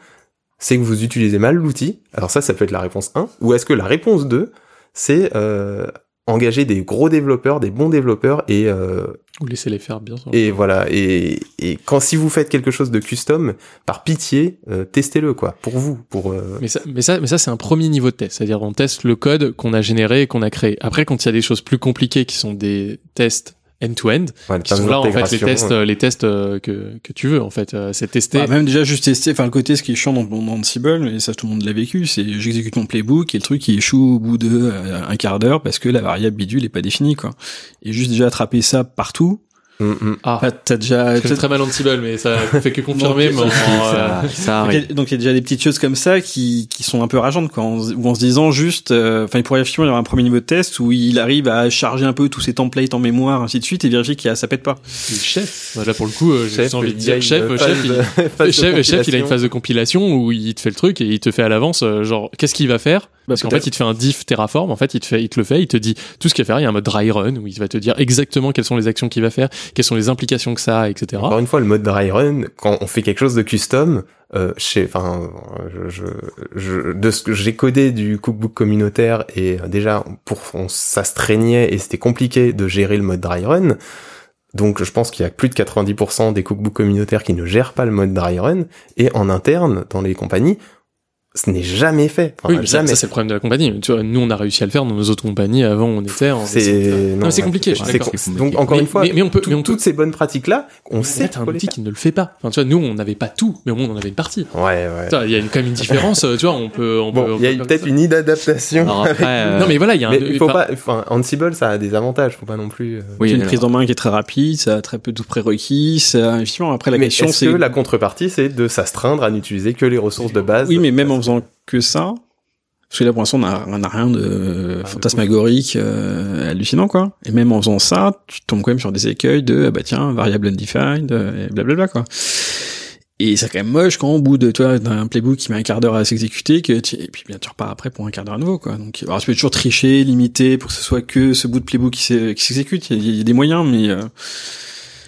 c'est que vous utilisez mal l'outil. Alors ça, ça peut être la réponse 1. Ou est-ce que la réponse 2, c'est euh, engager des gros développeurs, des bons développeurs et euh, Ou laissez-les faire, bien sûr. et voilà. Et, et quand si vous faites quelque chose de custom, par pitié, euh, testez-le quoi, pour vous, pour. euh, Mais ça, mais ça, mais ça c'est un premier niveau de test. C'est-à-dire, on teste le code qu'on a généré et qu'on a créé. Après, quand il y a des choses plus compliquées qui sont des tests end-to-end, voilà, qui sont là, en fait, les tests, les tests euh, que, que tu veux, en fait. Euh, c'est tester. Bah, même déjà juste tester, enfin le côté ce qui est chiant dans, dans Ansible, et ça tout le monde l'a vécu, c'est j'exécute mon playbook et le truc il échoue au bout de euh, un quart d'heure parce que la variable bidule est pas définie quoi. Et juste déjà attraper ça partout, Mm, mm. ah, enfin, t'as déjà je connais très mal Ansible, mais ça <laughs> fait que confirmer. Non, mais ça- en, euh, ça, ça Donc, il y arrive. a- donc il y a déjà des petites choses comme ça qui, qui sont un peu rageantes quoi, en, ou en se disant juste, euh, enfin il pourrait effectivement y avoir un premier niveau de test où il arrive à charger un peu tous ses templates en mémoire ainsi de suite et vérifier qu'il y a ça pète pas. le chef. Voilà, pour le coup, euh, j'ai envie de dire chef, phase chef, il, <laughs> de- chef, chef, il a une phase de compilation où il te fait le truc et il te fait à l'avance, euh, genre, qu'est-ce qu'il va faire Parce qu'en fait, il te fait un diff Terraform, en fait, il te, fait, il te le fait, il te dit tout ce qu'il va faire. Il y a un mode dry run où il va te dire exactement quelles sont les actions qu'il va faire, quelles sont les implications que ça a, etc. Encore une fois, le mode dry run, quand on fait quelque chose de custom, euh, chez, enfin, je, je, je- de ce que j'ai codé du cookbook communautaire et déjà pour, ça se traînait et c'était compliqué de gérer le mode dry run. Donc, je pense qu'il y a plus de 90% des cookbooks communautaires qui ne gèrent pas le mode dry run et en interne, dans les compagnies, ce n'est jamais fait. Enfin, oui, jamais. ça, c'est le problème de la compagnie. Tu vois, nous, on a réussi à le faire dans nos autres compagnies. Avant, on était en. c'est Non, mais c'est compliqué, je suis Donc encore Mais- une fois, mais- mais on peut- tout- mais on peut- toutes ces bonnes pratiques là, on Mais sait là, t'as un outil qui ne le fait pas. Enfin, tu vois, nous, on n'avait pas tout, mais au moins, on en avait une partie. Ouais, ouais. Tu vois, Il y a une, quand même une différence. euh, Tu vois, on peut. Bon, il y a peut-être une idée d'adaptation. Après, euh, Non, mais voilà, il y a un. Mais il faut enfin, pas, enfin, Ansible, ça a des avantages, faut pas non plus. euh, oui, une prise en main qui est très rapide, ça a très peu de prérequis, ça, effectivement après la mais question est-ce c'est que la contrepartie, c'est de s'astreindre à n'utiliser que les ressources de base Oui, mais même en faisant que ça, parce que là pour l'instant on a, on a rien de Ah, fantasmagorique euh, hallucinant quoi. Et même en faisant ça, tu tombes quand même sur des écueils de ah bah tiens variable undefined euh, et blablabla quoi. Et c'est quand même moche quand au bout de toi d'un playbook qui met un quart d'heure à s'exécuter que tu, et puis bien tu repars après pour un quart d'heure à nouveau quoi. Donc alors tu peux toujours tricher, limiter pour que ce soit que ce bout de playbook qui s'exécute. Il y, y a des moyens mais euh,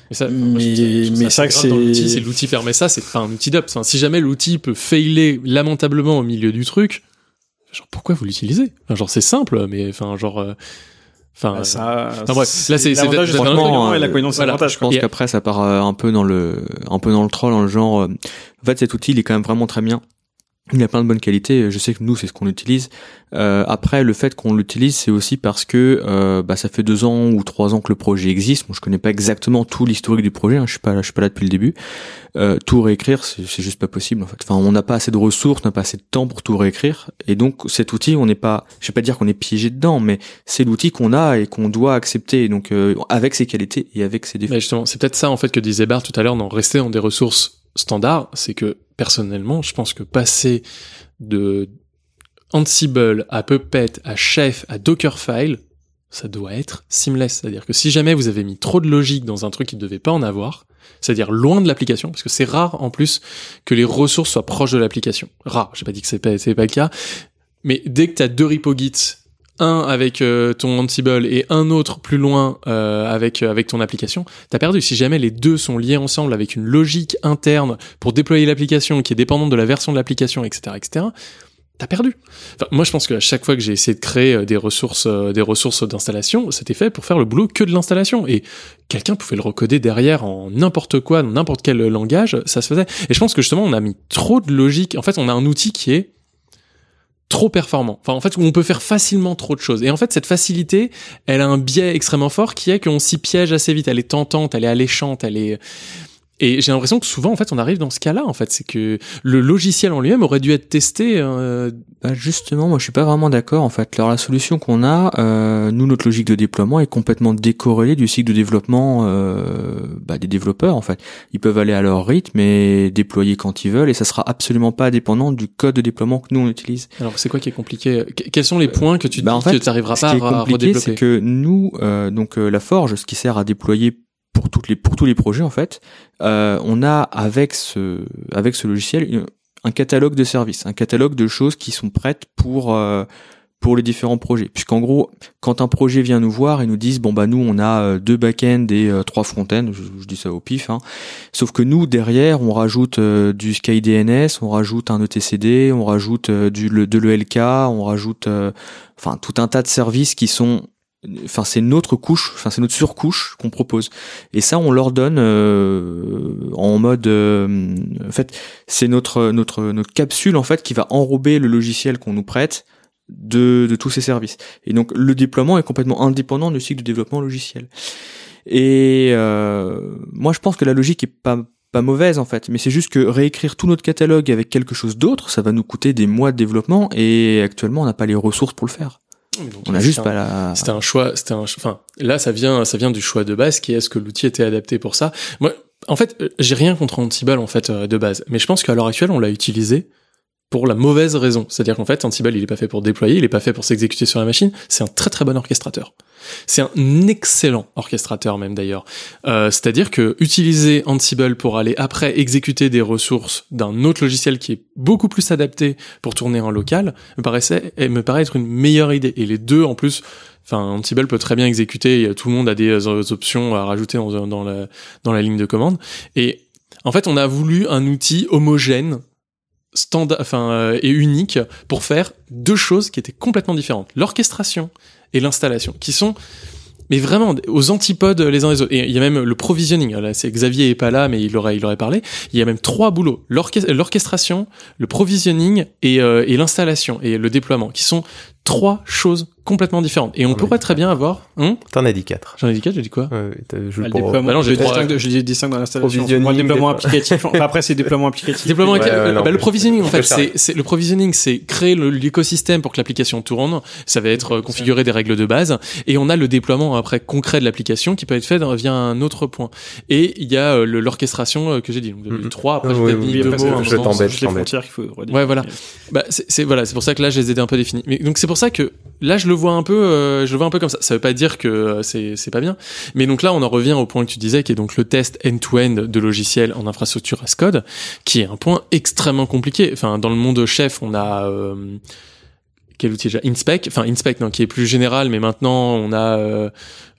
Mais, ça, Mais- mais ça c'est- l'outil, si l'outil permet ça, c'est pas un outil d'up. Enfin, si jamais l'outil peut failer lamentablement au milieu du truc, genre pourquoi vous l'utilisez? Enfin, Genre c'est simple, mais enfin genre, euh, enfin. bah, ça. Enfin, bref, là, c'est- c'est c'est franchement, c'est voilà. l'avantage Je pense qu'après ça part euh, un peu dans le un peu dans le troll dans le genre euh, en fait cet outil il est quand même vraiment très bien il a plein de bonnes qualités je sais que nous c'est ce qu'on utilise. Euh, après le fait qu'on l'utilise c'est aussi parce que euh, bah, ça fait deux ans ou trois ans que le projet existe. Moi je connais pas exactement tout l'historique du projet hein, je suis pas suis pas là depuis le début. Euh, tout réécrire c'est juste pas possible en fait. Enfin on n'a pas assez de ressources on n'a pas assez de temps pour tout réécrire. Et donc cet outil on n'est pas je vais pas dire qu'on est piégé dedans mais c'est l'outil qu'on a et qu'on doit accepter. Donc euh, avec ses qualités et avec ses défauts. Justement, c'est peut-être ça en fait que disait Bart tout à l'heure, d'en rester dans des ressources standards, c'est que personnellement, je pense que passer de Ansible à Puppet à Chef à Dockerfile, ça doit être seamless. C'est-à-dire que si jamais vous avez mis trop de logique dans un truc qui ne devait pas en avoir, c'est-à-dire loin de l'application, parce que c'est rare en plus que les ressources soient proches de l'application. Rare, j'ai pas dit que c'est pas, pas le cas, mais dès que tu as deux repos Git, un avec euh, ton Ansible et un autre plus loin euh, avec euh, avec ton application, t'as perdu. Si jamais les deux sont liés ensemble avec une logique interne pour déployer l'application qui est dépendante de la version de l'application, etc., etc., t'as perdu. Enfin, moi, je pense qu'à chaque fois que j'ai essayé de créer euh, des ressources, euh, des ressources d'installation, c'était fait pour faire le boulot que de l'installation. Et quelqu'un pouvait le recoder derrière en n'importe quoi, dans n'importe quel langage, ça se faisait. Et je pense que justement, on a mis trop de logique. En fait, on a un outil qui est trop performant. Enfin, en fait, on peut faire facilement trop de choses. Et en fait, cette facilité, elle a un biais extrêmement fort qui est qu'on s'y piège assez vite. Elle est tentante, elle est alléchante, elle est, Et j'ai l'impression que souvent, en fait, on arrive dans ce cas-là. En fait, c'est que le logiciel en lui-même aurait dû être testé. Euh... Bah justement, moi, je suis pas vraiment d'accord. En fait, alors la solution qu'on a, euh, nous, notre logique de déploiement est complètement décorrélée du cycle de développement euh, bah, des développeurs. En fait, ils peuvent aller à leur rythme et déployer quand ils veulent, et ça sera absolument pas dépendant du code de déploiement que nous on utilise. Alors, c'est quoi qui est compliqué? Qu- Quels sont les points que tu Bah, dis en fait, que tu n'arriveras pas à compliqué, redévelopper c'est que nous, euh, donc euh, la forge, ce qui sert à déployer pour toutes les pour tous les projets en fait, euh, on a avec ce avec ce logiciel un catalogue de services, un catalogue de choses qui sont prêtes pour euh, pour les différents projets. Puisqu'en gros, quand un projet vient nous voir et nous disent bon bah nous on a euh, deux back-end et euh, trois front-end, je, je dis ça au pif, hein. sauf que nous derrière on rajoute euh, du SkyDNS, on rajoute un ETCD, on rajoute du de l'ELK, on rajoute enfin tout un tas de services qui sont enfin c'est notre couche enfin c'est notre surcouche qu'on propose. Et ça on leur donne euh, en mode euh, en fait c'est notre notre notre capsule en fait qui va enrober le logiciel qu'on nous prête de, tous ces services. Et donc le déploiement est complètement indépendant du cycle de développement logiciel. Et euh, moi je pense que la logique est pas pas mauvaise en fait, mais c'est juste que réécrire tout notre catalogue avec quelque chose d'autre, ça va nous coûter des mois de développement et actuellement on n'a pas les ressources pour le faire. Donc, On a juste un- pas la. C'était un choix, c'était un, enfin, là, ça vient, ça vient du choix de base qui est est-ce que l'outil était adapté pour ça. Moi, en fait, euh, j'ai rien contre Ansible, en fait, euh, de base. Mais je pense qu'à l'heure actuelle, on l'a utilisé pour la mauvaise raison. C'est-à-dire qu'en fait, Ansible, il est pas fait pour déployer, il est pas fait pour s'exécuter sur la machine. C'est un très très bon orchestrateur. C'est un excellent orchestrateur même d'ailleurs. Euh, C'est-à-dire que utiliser Ansible pour aller après exécuter des ressources d'un autre logiciel qui est beaucoup plus adapté pour tourner en local me paraissait et me paraît être une meilleure idée. Et les deux en plus, enfin Ansible peut très bien exécuter. Tout le monde a des euh, options à rajouter dans la dans la ligne de commande. Et en fait, on a voulu un outil homogène standard, enfin euh, et unique pour faire deux choses qui étaient complètement différentes l'orchestration et l'installation, qui sont mais vraiment aux antipodes les uns des autres. Et il y a même le provisioning. Là, c'est Xavier est pas là, mais il aurait il aurait parlé. Il y a même trois boulots L'orchest- l'orchestration, le provisioning et, euh, et l'installation et le déploiement, qui sont trois choses complètement différentes. Et on pourrait dit très bien avoir. Hein T'en as dit 4. J'en ai dit quatre, j'ai dit quoi t'as- je Bah, le pour- Bah non, j'ai je, je distingue dans l'installation. Moi, le déploiement applicatif. Enfin, après, c'est déploiement <laughs> applicatif. Déploiement Ouais, applicatif. ouais, non, bah, le provisioning, en je fait, c'est, c'est le provisioning, c'est créer l'écosystème pour que l'application tourne. Ça va être euh, configurer des règles de base, et on a le déploiement après concret de l'application qui peut être fait via un autre point. Et il y a euh, l'orchestration euh, que j'ai dit. Donc depuis Mhm. trois. Après, Ah, j'ai oui, oui, mis oui, deux mots. je t'embête. les t'embête. frontières qu'il faut redéfinir. Ouais, voilà. Bah, c'est, c'est- voilà, c'est pour ça que là, je les ai un peu définis. Mais donc c'est pour ça que là, je le vois un peu, euh, je le vois un peu comme ça. Ça veut pas dire que euh, c'est c'est pas bien, mais donc là, on en revient au point que tu disais, qui est donc le test end-to-end de logiciels en infrastructure as code, qui est un point extrêmement compliqué. Enfin, dans le monde chef, on a euh, quel outil déjà? Inspec, enfin Inspec, non, qui est plus général, mais maintenant on a euh,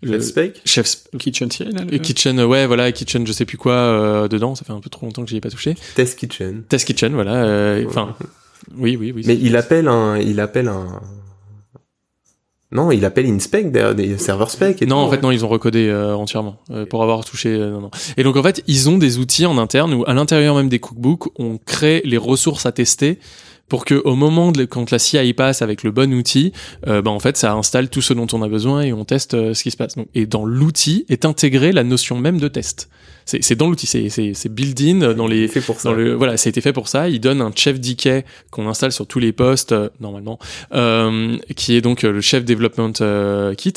le Chef Spec chef Kitchen Kitchen, ouais, voilà, Kitchen, je sais plus quoi euh, dedans. Ça fait un peu trop longtemps que j'y ai pas touché. Test Kitchen. Test Kitchen, voilà. euh, Enfin, oui, oui, oui. Mais il appelle un, il appelle un, non, il appelle InSpec derrière des serveurs spec et Non, tout, en fait, ouais. non, ils ont recodé euh, entièrement euh, pour avoir touché. euh, non, non. Et donc, en fait, ils ont des outils en interne où, à l'intérieur même des cookbooks, on crée les ressources à tester pour que, au moment de quand la CI passe avec le bon outil, euh, bah, en fait, ça installe tout ce dont on a besoin et on teste ce qui se passe. Donc, et dans l'outil est intégrée la notion même de test. C'est c'est dans l'outil, c'est c'est c'est build-in dans les fait pour ça. dans le voilà, ça a été fait pour ça. Il donne un chef decay qu'on installe sur tous les postes euh, normalement, euh, qui est donc euh, le chef development euh, kit,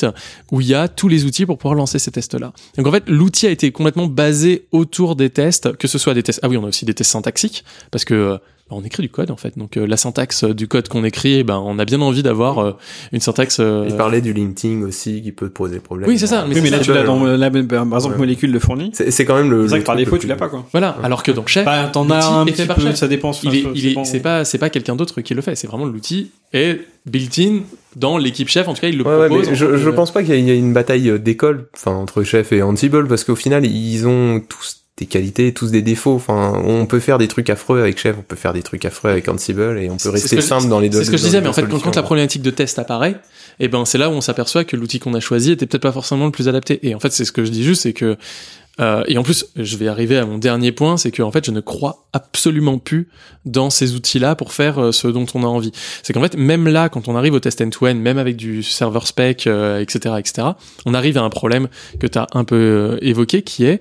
où il y a tous les outils pour pouvoir lancer ces tests-là. Donc en fait, l'outil a été complètement basé autour des tests, que ce soit des tests. Ah oui, on a aussi des tests syntaxiques parce que euh, bah, on écrit du code en fait. Donc euh, la syntaxe euh, du code qu'on écrit, eh ben on a bien envie d'avoir euh, une syntaxe. euh, Il parlait du linting aussi qui peut poser problème. Oui, c'est ça, mais Oui, mais là, tu l'as dans, là, par exemple, Ouais. Molécule le fournit. C'est c'est quand même le. C'est vrai que par défaut, tu l'as pas, quoi. Voilà. Alors que dans Chef, Bah, t'en as un petit par peu, Chef. ça dépend. il est, il est, c'est pas, c'est pas quelqu'un d'autre qui le fait. C'est vraiment l'outil est built-in dans l'équipe chef. En tout cas, il le Ouais, propose. je, je que- pense pas qu'il y ait une bataille euh, d'école, enfin entre Chef et Ansible, parce qu'au final ils ont tous des qualités, tous des défauts. Enfin, on peut faire des trucs affreux avec Chef, on peut faire des trucs affreux avec Ansible, et on peut rester je- simple dans les deux. C'est ce que je disais, mais en fait, quand, la problématique de test apparaît, et ben c'est là où on s'aperçoit que l'outil qu'on a choisi était peut-être pas forcément le plus adapté. Et en fait, c'est ce que je dis juste, c'est que euh, et en plus, je vais arriver à mon dernier point, c'est que en fait, je ne crois absolument plus dans ces outils-là pour faire euh, ce dont on a envie. C'est qu'en fait, même là, quand on arrive au test end-to-end, même avec du server spec, euh, etc., etc., on arrive à un problème que tu as un peu euh, évoqué, qui est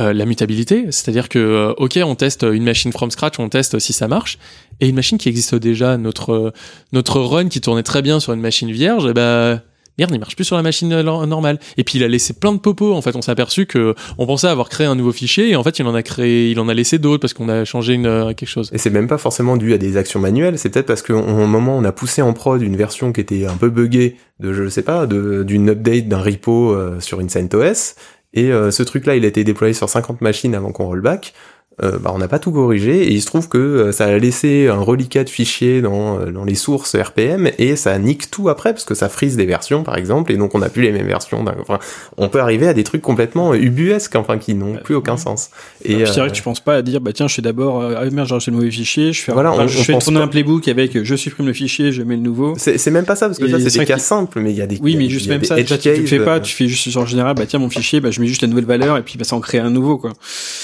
euh, la mutabilité, c'est-à-dire que euh, ok, on teste une machine from scratch, on teste si ça marche, et une machine qui existe déjà, notre notre run qui tournait très bien sur une machine vierge, eh ben merde, il marche plus sur la machine euh, normale. Et puis il a laissé plein de popos. En fait, on s'est aperçu que on pensait avoir créé un nouveau fichier et en fait, il en a créé, il en a laissé d'autres parce qu'on a changé une, euh, quelque chose. Et c'est même pas forcément dû à des actions manuelles. C'est peut-être parce qu'au moment on a poussé en prod une version qui était un peu buggée de, je sais pas, d'une update d'un repo euh, sur une CentOS. Et ce truc-là, il a été déployé sur 50 machines avant qu'on rollback. Euh, bah, on n'a pas tout corrigé et il se trouve que euh, ça a laissé un reliquat de fichiers dans, euh, dans les sources RPM et ça nique tout après parce que ça frise des versions par exemple et donc on n'a plus les mêmes versions. Enfin, on peut arriver à des trucs complètement ubuesques enfin qui n'ont plus aucun sens. Et c'est vrai que tu penses pas à dire bah tiens je fais d'abord ah merde j'ai le mauvais fichier je fais voilà, je fais tourner un playbook avec je supprime le fichier je mets le nouveau. C'est même pas ça parce que ça c'est des cas simples mais il y a des oui mais juste même ça tu, tu fais pas tu fais juste en général bah tiens mon fichier bah je mets juste la nouvelle valeur et puis bah ça en crée un nouveau quoi.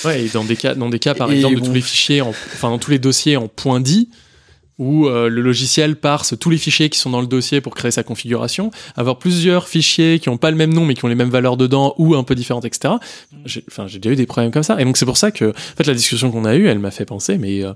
Ouais et dans des cas dans des cas par exemple de tous les fichiers, en, enfin dans tous les dossiers en point .dit, où euh, le logiciel parse tous les fichiers qui sont dans le dossier pour créer sa configuration, avoir plusieurs fichiers qui n'ont pas le même nom mais qui ont les mêmes valeurs dedans ou un peu différentes, etc. Enfin, j'ai déjà eu des problèmes comme ça. Et donc c'est pour ça que, en fait, la discussion qu'on a eue, elle m'a fait penser, mais euh,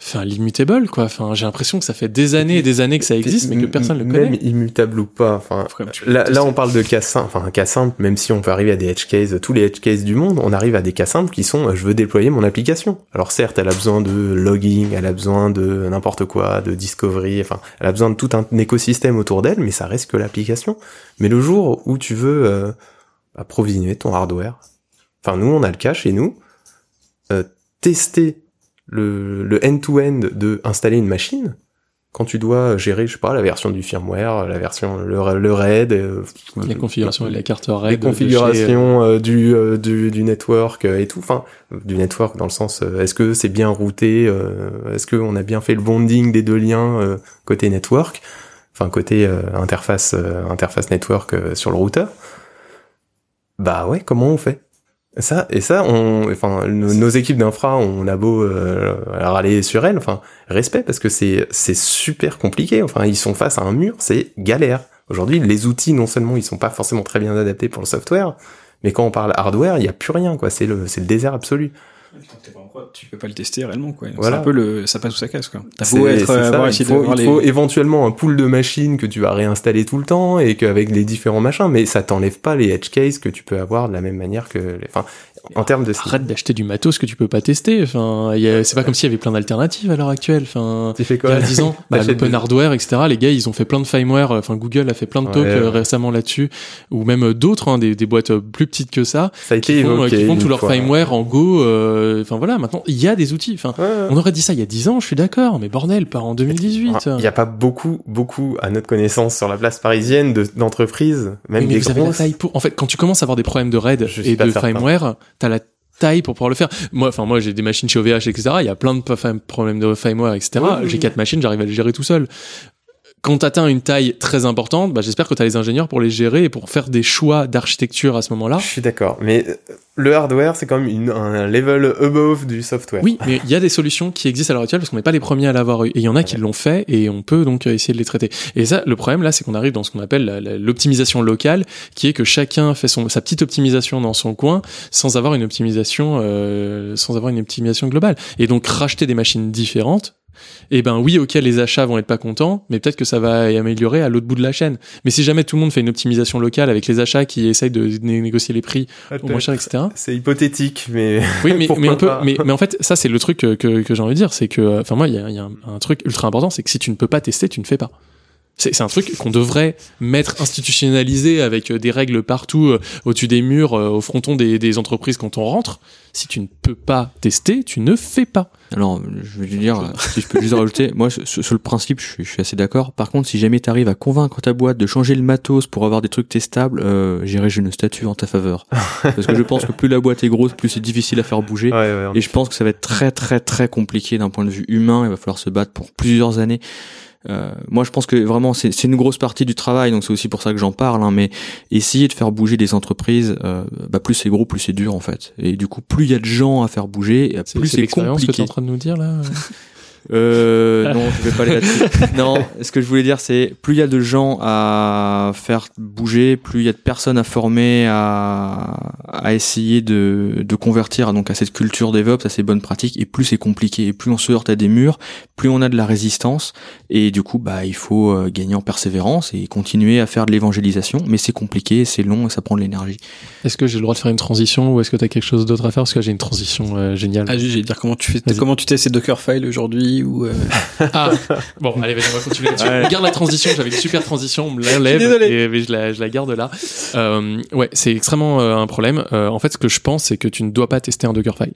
enfin l'immutable quoi. Enfin j'ai l'impression que ça fait des années et des années que ça existe mais que personne ne le connaît. même immutable ou pas enfin là, là on parle de cas simples enfin un cas simple même si on peut arriver à des edge cases tous les edge cases du monde on arrive à des cas simples qui sont je veux déployer mon application. Alors certes elle a besoin de logging elle a besoin de n'importe quoi de discovery enfin elle a besoin de tout un écosystème autour d'elle mais ça reste que l'application. Mais le jour où tu veux euh, approvisionner ton hardware enfin nous on a le cas chez nous euh, tester le, le end-to-end de installer une machine, quand tu dois gérer, je sais pas, la version du firmware, la version, le, le RAID, euh, les configurations de la carte RAID, les configurations euh, du, euh, du, du network et tout, enfin du network dans le sens, est-ce que c'est bien routé, est-ce qu'on a bien fait le bonding des deux liens côté network, enfin côté interface interface network sur le routeur? Bah ouais, comment on fait? Ça et ça, on, enfin, nos, équipes d'infra, on a beau euh, râler sur elles, enfin, respect parce que c'est c'est super compliqué. Enfin, ils sont face à un mur, c'est galère. Aujourd'hui, les outils, non seulement ils sont pas forcément très bien adaptés pour le software, mais quand on parle hardware, il y a plus rien, quoi. C'est le c'est le désert absolu tu peux pas le tester réellement quoi. C'est un peu le ça passe ou ça casse quoi. T'as beau être euh, il faut, il faut éventuellement un pool de machines que tu vas réinstaller tout le temps et qu'avec les différents machins mais ça t'enlève pas les edge cases que tu peux avoir de la même manière que les... enfin en termes de arrête d'acheter du matos que tu peux pas tester enfin c'est pas comme s'il y avait plein d'alternatives à l'heure actuelle enfin tu fais quoi il y a 10 ans <laughs> bah, l'open hardware etc les gars ils ont fait plein de firmware enfin Google a fait plein de talks euh, récemment là-dessus ou même euh, d'autres hein, des, des, boîtes plus petites que ça ça qui font, qui font tout leur firmware en Go enfin voilà maintenant il y a des outils enfin on aurait dit ça il y a 10 ans je suis d'accord mais bordel pas en 2018 il y a pas beaucoup beaucoup à notre connaissance sur la place parisienne d'entreprises même des grosses. en fait quand tu commences à avoir des problèmes de RAID et de firmware t'as la taille pour pouvoir le faire. Moi, enfin moi j'ai des machines chez OVH etc. Il y a plein de problèmes de firmware etc. J'ai quatre machines, j'arrive à les gérer tout seul quand tu atteins une taille très importante, bah, j'espère que tu as les ingénieurs pour les gérer et pour faire des choix d'architecture à ce moment-là. Je suis d'accord, mais euh, le hardware, c'est quand même une, un level above du software. Oui, mais il y a des solutions qui existent à l'heure actuelle parce qu'on n'est pas les premiers à l'avoir eu. Et il y en a qui l'ont fait et on peut donc essayer de les traiter. Et ça, le problème là, c'est qu'on arrive dans ce qu'on appelle l'optimisation locale, qui est que chacun fait son, sa petite optimisation dans son coin sans avoir une optimisation, euh, sans avoir une optimisation globale. Et donc racheter des machines différentes eh ben oui, ok, les achats vont être pas contents, mais peut-être que ça va améliorer à l'autre bout de la chaîne. Mais si jamais tout le monde fait une optimisation locale avec les achats qui essayent de négocier les prix au moins cher, etc. C'est hypothétique, mais <laughs> oui, mais <laughs> mais, mais, mais, en fait, ça c'est le truc que, que, j'ai envie de dire, c'est que, enfin moi, il y a, y a un, un, truc ultra important, c'est que si tu ne peux pas tester, tu ne fais pas. C'est un truc qu'on devrait mettre institutionnalisé avec euh, des règles partout euh, au-dessus des murs, euh, au fronton des, des, entreprises quand on rentre. Si tu ne peux pas tester, tu ne fais pas. Alors, je veux dire, <laughs> si je peux juste rajouter, moi, sur, le principe, je suis, je suis assez d'accord. Par contre, si jamais tu arrives à convaincre ta boîte de changer le matos pour avoir des trucs testables, euh, j'irai une statue en ta faveur. <laughs> Parce que je pense que plus la boîte est grosse, plus c'est difficile à faire bouger. et je pense que ça va être très, très, très compliqué d'un point de vue humain. Il va falloir se battre pour plusieurs années. Euh, moi, je pense que vraiment, c'est une grosse partie du travail, donc c'est aussi pour ça que j'en parle. Hein, mais essayer de faire bouger des entreprises, euh, bah, plus c'est gros, plus c'est dur en fait. Et du coup, plus il y a de gens à faire bouger, plus c'est compliqué. C'est que tu es en train de nous dire là <laughs> Euh, <laughs> non, je vais pas aller là-dessus. non, ce que je voulais dire, c'est plus il y a de gens à faire bouger, plus il y a de personnes à former, à, à essayer de, de convertir donc à cette culture DevOps, à ces bonnes pratiques, et plus c'est compliqué, et plus on se heurte à des murs, plus on a de la résistance, et du coup, bah, il faut euh, gagner en persévérance et continuer à faire de l'évangélisation, mais c'est compliqué, c'est long et ça prend de l'énergie. Est-ce que j'ai le droit de faire une transition ou est-ce que tu as quelque chose d'autre à faire? Parce que j'ai une transition euh, géniale. Ah, j'allais dire comment tu fais, comment tu testes ces Dockerfiles aujourd'hui ou euh, <laughs> Ah, bon, allez, vas-y, on va continuer là-dessus. Ouais. Garde la transition, j'avais une super transition, on me l'enlève, et mais je la, je la garde là. Euh, ouais, c'est extrêmement euh, un problème. Euh, en fait, ce que je pense, c'est que tu ne dois pas tester un Dockerfile.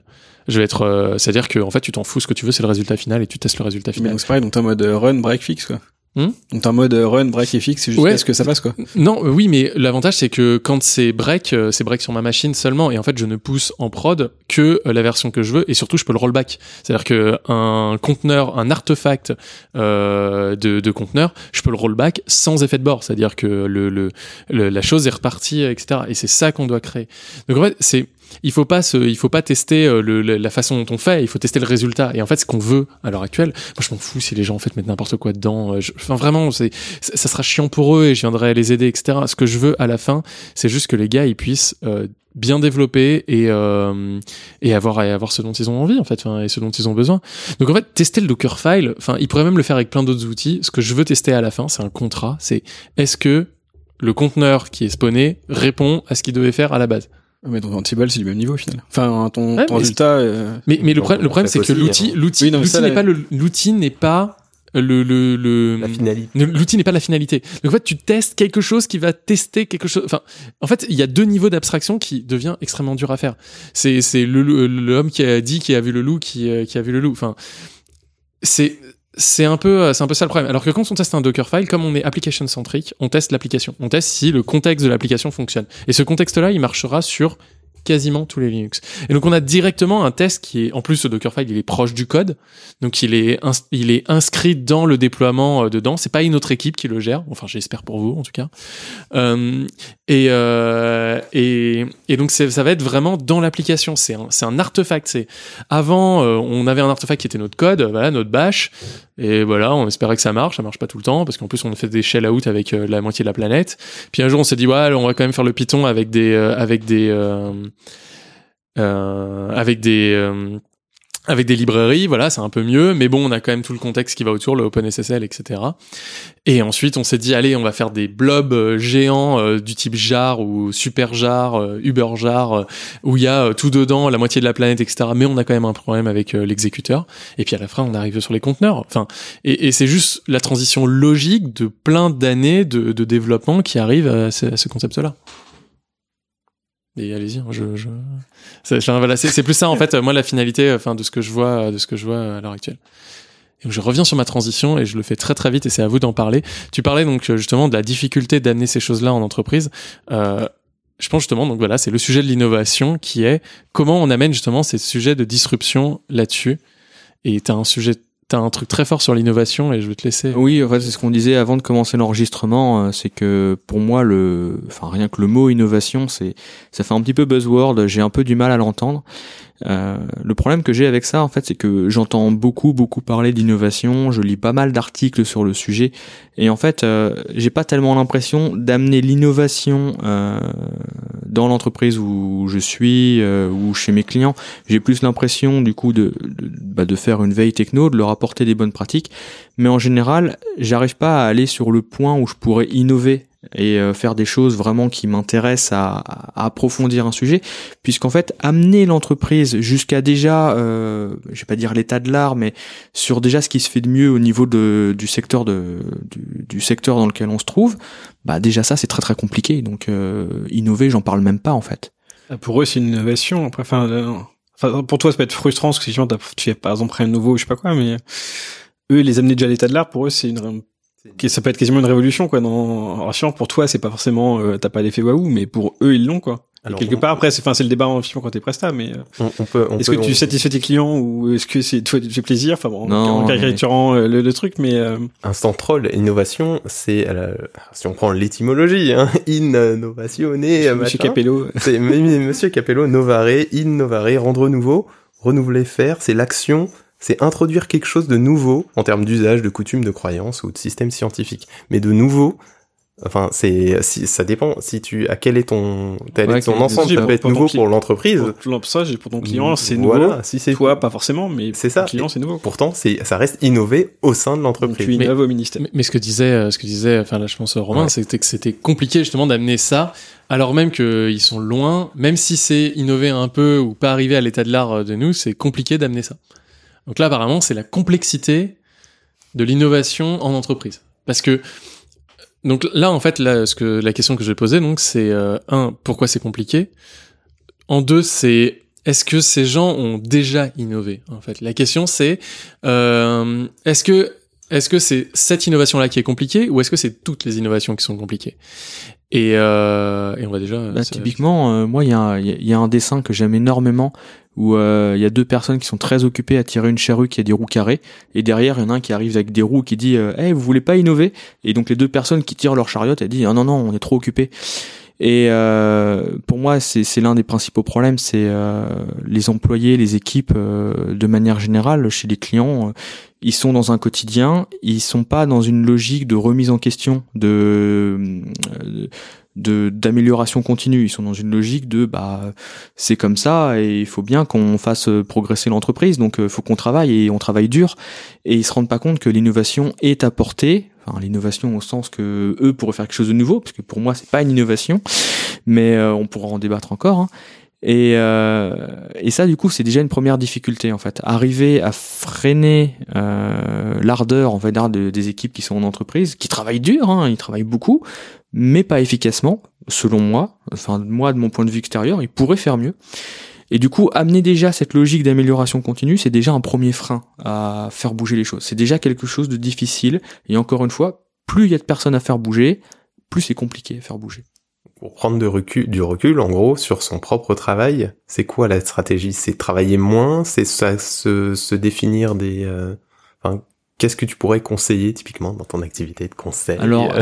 Je vais être, euh, c'est-à-dire que en fait, tu t'en fous, ce que tu veux, c'est le résultat final, et tu testes le résultat mais final. donc c'est pareil, donc t'es en mode run, break, fix quoi. Hmm donc t'es en mode euh, run, break et fixe jusqu'à Ouais. ce que ça passe quoi. Non, euh, oui, mais l'avantage c'est que quand c'est break, euh, c'est break sur ma machine seulement, et en fait je ne pousse en prod que la version que je veux, et surtout je peux le rollback. C'est-à-dire que un conteneur, un artefact euh, de, de conteneur, je peux le rollback sans effet de bord. C'est-à-dire que le, le, le- la chose est repartie, etc. Et c'est ça qu'on doit créer. Donc en fait c'est il faut pas se, il faut pas tester euh, le, la façon dont on fait, il faut tester le résultat. Et en fait, ce qu'on veut à l'heure actuelle, moi je m'en fous si les gens en fait mettent n'importe quoi dedans. Euh, Enfin vraiment, c'est ça sera chiant pour eux et je viendrai les aider, etc. Ce que je veux à la fin, c'est juste que les gars ils puissent euh, bien développer et euh, et avoir et avoir ce dont ils ont envie en fait et ce dont ils ont besoin. Donc en fait, tester le Dockerfile, enfin, ils pourraient même le faire avec plein d'autres outils. Ce que je veux tester à la fin, c'est un contrat. C'est est-ce que le conteneur qui est spawné répond à ce qu'il devait faire à la base? Mais ton Ansible c'est du même niveau au final. Enfin ton, Ouais, ton mais résultat. euh, Mais, mais le problème, le c'est que l'outil, hein. l'outil, Oui, n'est pas le, l'outil n'est pas le, le, le, La finalité. L'outil n'est pas la finalité. Donc en fait, tu testes quelque chose qui va tester quelque chose. Enfin, en fait, il y a deux niveaux d'abstraction qui devient extrêmement dur à faire. C'est c'est le le- l'homme qui a dit qui a vu le loup qui euh, qui a vu le loup. Enfin, c'est c'est un peu euh, c'est un peu ça le problème. Alors que quand on teste un Dockerfile, comme on est application centrique, on teste l'application. On teste si le contexte de l'application fonctionne. Et ce contexte-là, il marchera sur quasiment tous les Linux. Et donc on a directement un test qui est en plus ce Dockerfile, il est proche du code. Donc il est inscrit dans le déploiement euh, dedans. C'est pas une autre équipe qui le gère. Enfin, j'espère pour vous en tout cas. Euh, et, euh, et et donc ça va être vraiment dans l'application. C'est un un artefact. Avant euh, on avait un artefact qui était notre code, voilà notre bash. Et voilà, on espérait que ça marche. Ça marche pas tout le temps parce qu'en plus on fait des shell out avec euh, la moitié de la planète. Puis un jour on s'est dit ouais, on va quand même faire le Python avec des avec des avec des avec des librairies, voilà, c'est un peu mieux, mais bon, on a quand même tout le contexte qui va autour, le OpenSSL, etc. Et ensuite, on s'est dit, allez, on va faire des blobs euh, géants euh, du type jar ou super jar, euh, uber jar, où il y a tout dedans, la moitié de la planète, etc. Mais on a quand même un problème avec l'exécuteur. Et puis à la fin, on arrive sur les conteneurs. Enfin, et, c'est juste la transition logique de plein d'années de, développement qui arrive à ce concept-là. Et allez-y, hein, je, je... C'est, plus ça en fait. Moi, la finalité, euh, enfin, de ce que je vois, de ce que je vois euh, à l'heure actuelle. Je reviens sur ma transition et je le fais très très vite et c'est à vous d'en parler. Tu parlais donc euh, justement de la difficulté d'amener ces choses-là en entreprise. Je pense justement, donc voilà, c'est le sujet de l'innovation qui est comment on amène justement ces sujets de disruption là-dessus. Et un sujet, t'as un truc très fort sur l'innovation et je vais te laisser. Oui, en fait, c'est ce qu'on disait avant de commencer l'enregistrement, euh, c'est que pour moi, le, enfin rien que le mot innovation, c'est, ça fait un petit peu buzzword. J'ai un peu du mal à l'entendre. Euh, le problème que j'ai avec ça, en fait, c'est que j'entends beaucoup, beaucoup parler d'innovation. Je lis pas mal d'articles sur le sujet, et en fait, euh, j'ai pas tellement l'impression d'amener l'innovation euh, dans l'entreprise où je suis euh, ou chez mes clients. J'ai plus l'impression, du coup, de, de, bah, de faire une veille techno, de leur apporter des bonnes pratiques mais en général, j'arrive pas à aller sur le point où je pourrais innover et euh, faire des choses vraiment qui m'intéressent à, à approfondir un sujet, puisqu'en fait, amener l'entreprise jusqu'à déjà, euh, je vais pas dire l'état de l'art, mais sur déjà ce qui se fait de mieux au niveau de, du secteur de, du, du secteur dans lequel on se trouve, bah déjà ça c'est très très compliqué. Donc euh, innover, j'en parle même pas en fait. Ah, Pour eux, c'est une innovation. Enfin, euh, enfin, pour toi, ça peut être frustrant parce que si tu fais par exemple un nouveau, je sais pas quoi, mais eux, les amener déjà à l'état de l'art, pour eux, c'est une, ça peut être quasiment une révolution, quoi. Dans, alors, chiant, pour toi, c'est pas forcément, euh, t'as pas l'effet waouh, mais pour eux, ils l'ont, quoi. Alors, quelque on- part, après, c'est, enfin, c'est le débat en fiction quand t'es presta, mais euh, On, on peut, on est-ce peut- que tu satisfais tes clients ou est-ce que c'est, toi, tu fais plaisir, enfin bon, Non, en caricaturant euh, le, le truc, mais euh, Instant troll, innovation, c'est, euh, si on prend l'étymologie, hein, <laughs> innovatione, Monsieur. Capello, <laughs> C'est Monsieur Capello, novare, innovare, rendre nouveau, renouveler, faire, c'est l'action, c'est introduire quelque chose de nouveau en termes d'usage, de coutume, de croyance ou de système scientifique. Mais de nouveau, enfin, c'est si ça dépend. Si tu à quel est ton tel Ouais, est ton quel- ensemble, ça peut être nouveau pour l'entreprise. Et pour ton client, c'est nouveau. Voilà, si c'est Toi, pas forcément, mais C'est pour ça. ton client, c'est nouveau. Pourtant, c'est ça reste innové au sein de l'entreprise. tu innoves au ministère. Mais, mais ce que disait, euh, ce que disait, enfin là je pense euh, Romain, Ouais. c'était que c'était compliqué justement d'amener ça, alors même qu'ils sont loin, même si c'est innover un peu ou pas arriver à l'état de l'art euh, de nous, c'est compliqué d'amener ça. Donc là apparemment c'est la complexité de l'innovation en entreprise, parce que donc là en fait là ce que la question que je vais poser donc c'est euh, un pourquoi c'est compliqué, en deux c'est est-ce que ces gens ont déjà innové en fait? La question c'est euh, est-ce que est-ce que c'est cette innovation-là qui est compliquée ou est-ce que c'est toutes les innovations qui sont compliquées? Et, euh, et on va déjà... Bah, typiquement, euh, moi, il y, a un- il y a- il y a un dessin que j'aime énormément où euh, il y a deux personnes qui sont très occupées à tirer une charrue qui a des roues carrées et derrière il y en a un qui arrive avec des roues qui dit euh, hey, vous voulez pas innover? Et donc les deux personnes qui tirent leur chariot elles disent ah, non non on est trop occupés. Et euh, pour moi c'est l'un des principaux problèmes c'est euh, les employés les équipes euh, de manière générale chez les clients ils sont dans un quotidien ils sont pas dans une logique de remise en question de euh, de d'amélioration continue. Ils sont dans une logique de bah c'est comme ça et il faut bien qu'on fasse euh, progresser l'entreprise. Donc il faut qu'on travaille et on travaille dur. Et ils se rendent pas compte que l'innovation est apportée. Enfin l'innovation au sens que eux pourraient faire quelque chose de nouveau, parce que pour moi c'est pas une innovation, mais euh, on pourra en débattre encore. hein. Et, euh, et ça, du coup, c'est déjà une première difficulté en fait. Arriver à freiner euh, l'ardeur, va dire, de- des équipes qui sont en entreprise, qui travaillent dur, hein, ils travaillent beaucoup, mais pas efficacement, selon moi. Enfin, moi, de mon point de vue extérieur, ils pourraient faire mieux. Et du coup, amener déjà cette logique d'amélioration continue, c'est déjà un premier frein à faire bouger les choses. C'est déjà quelque chose de difficile. Et encore une fois, plus il y a de personnes à faire bouger, plus c'est compliqué à faire bouger. Pour prendre de recul, du recul, en gros, sur son propre travail, c'est quoi la stratégie? C'est travailler moins, c'est ça, se, se définir des. euh, Enfin, qu'est-ce que tu pourrais conseiller typiquement dans ton activité de conseil? Alors,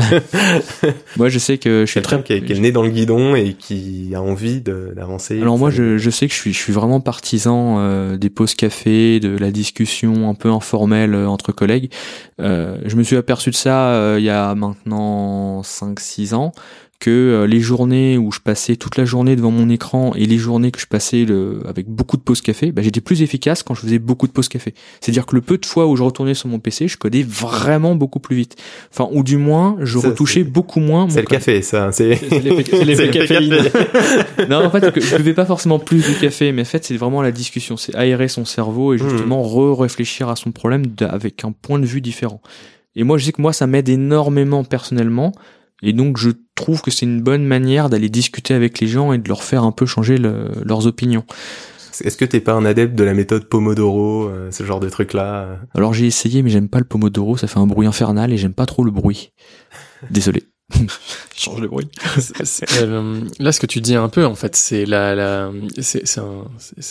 <laughs> Moi, je sais que je <laughs> suis très qui, est- qui est nez dans le guidon et qui a envie d'avancer. Alors moi, je, je sais que je suis, je suis vraiment partisan euh, des pauses café, de la discussion un peu informelle euh, entre collègues. Euh, je me suis aperçu de ça euh, il y a maintenant 5-6 ans que euh, les journées où je passais toute la journée devant mon écran et les journées que je passais le, avec beaucoup de pauses café, bah, j'étais plus efficace quand je faisais beaucoup de pauses café. C'est-à-dire que le peu de fois où je retournais sur mon PC, je codais vraiment beaucoup plus vite. Enfin, ou du moins, je Ça, retouchais beaucoup moins mon C'est le code. café, ça. C'est C'est l'effet- <laughs> caféine. café. <laughs> non, en fait, je buvais pas forcément plus de café, mais en fait, c'est vraiment la discussion. C'est aérer son cerveau et justement re-réfléchir à son problème avec un point de vue différent. Et moi, je sais que moi, ça m'aide énormément personnellement. Et donc, je trouve que c'est une bonne manière d'aller discuter avec les gens et de leur faire un peu changer le- leurs opinions. Est-ce que t'es pas un adepte de la méthode Pomodoro, euh, ce genre de truc-là Alors, j'ai essayé, mais j'aime pas le pomodoro. Ça fait un bruit infernal et j'aime pas trop le bruit. <laughs> Désolé. <laughs> Change le bruit. Euh, là, ce que tu dis un peu, en fait, c'est la, la, c'est un,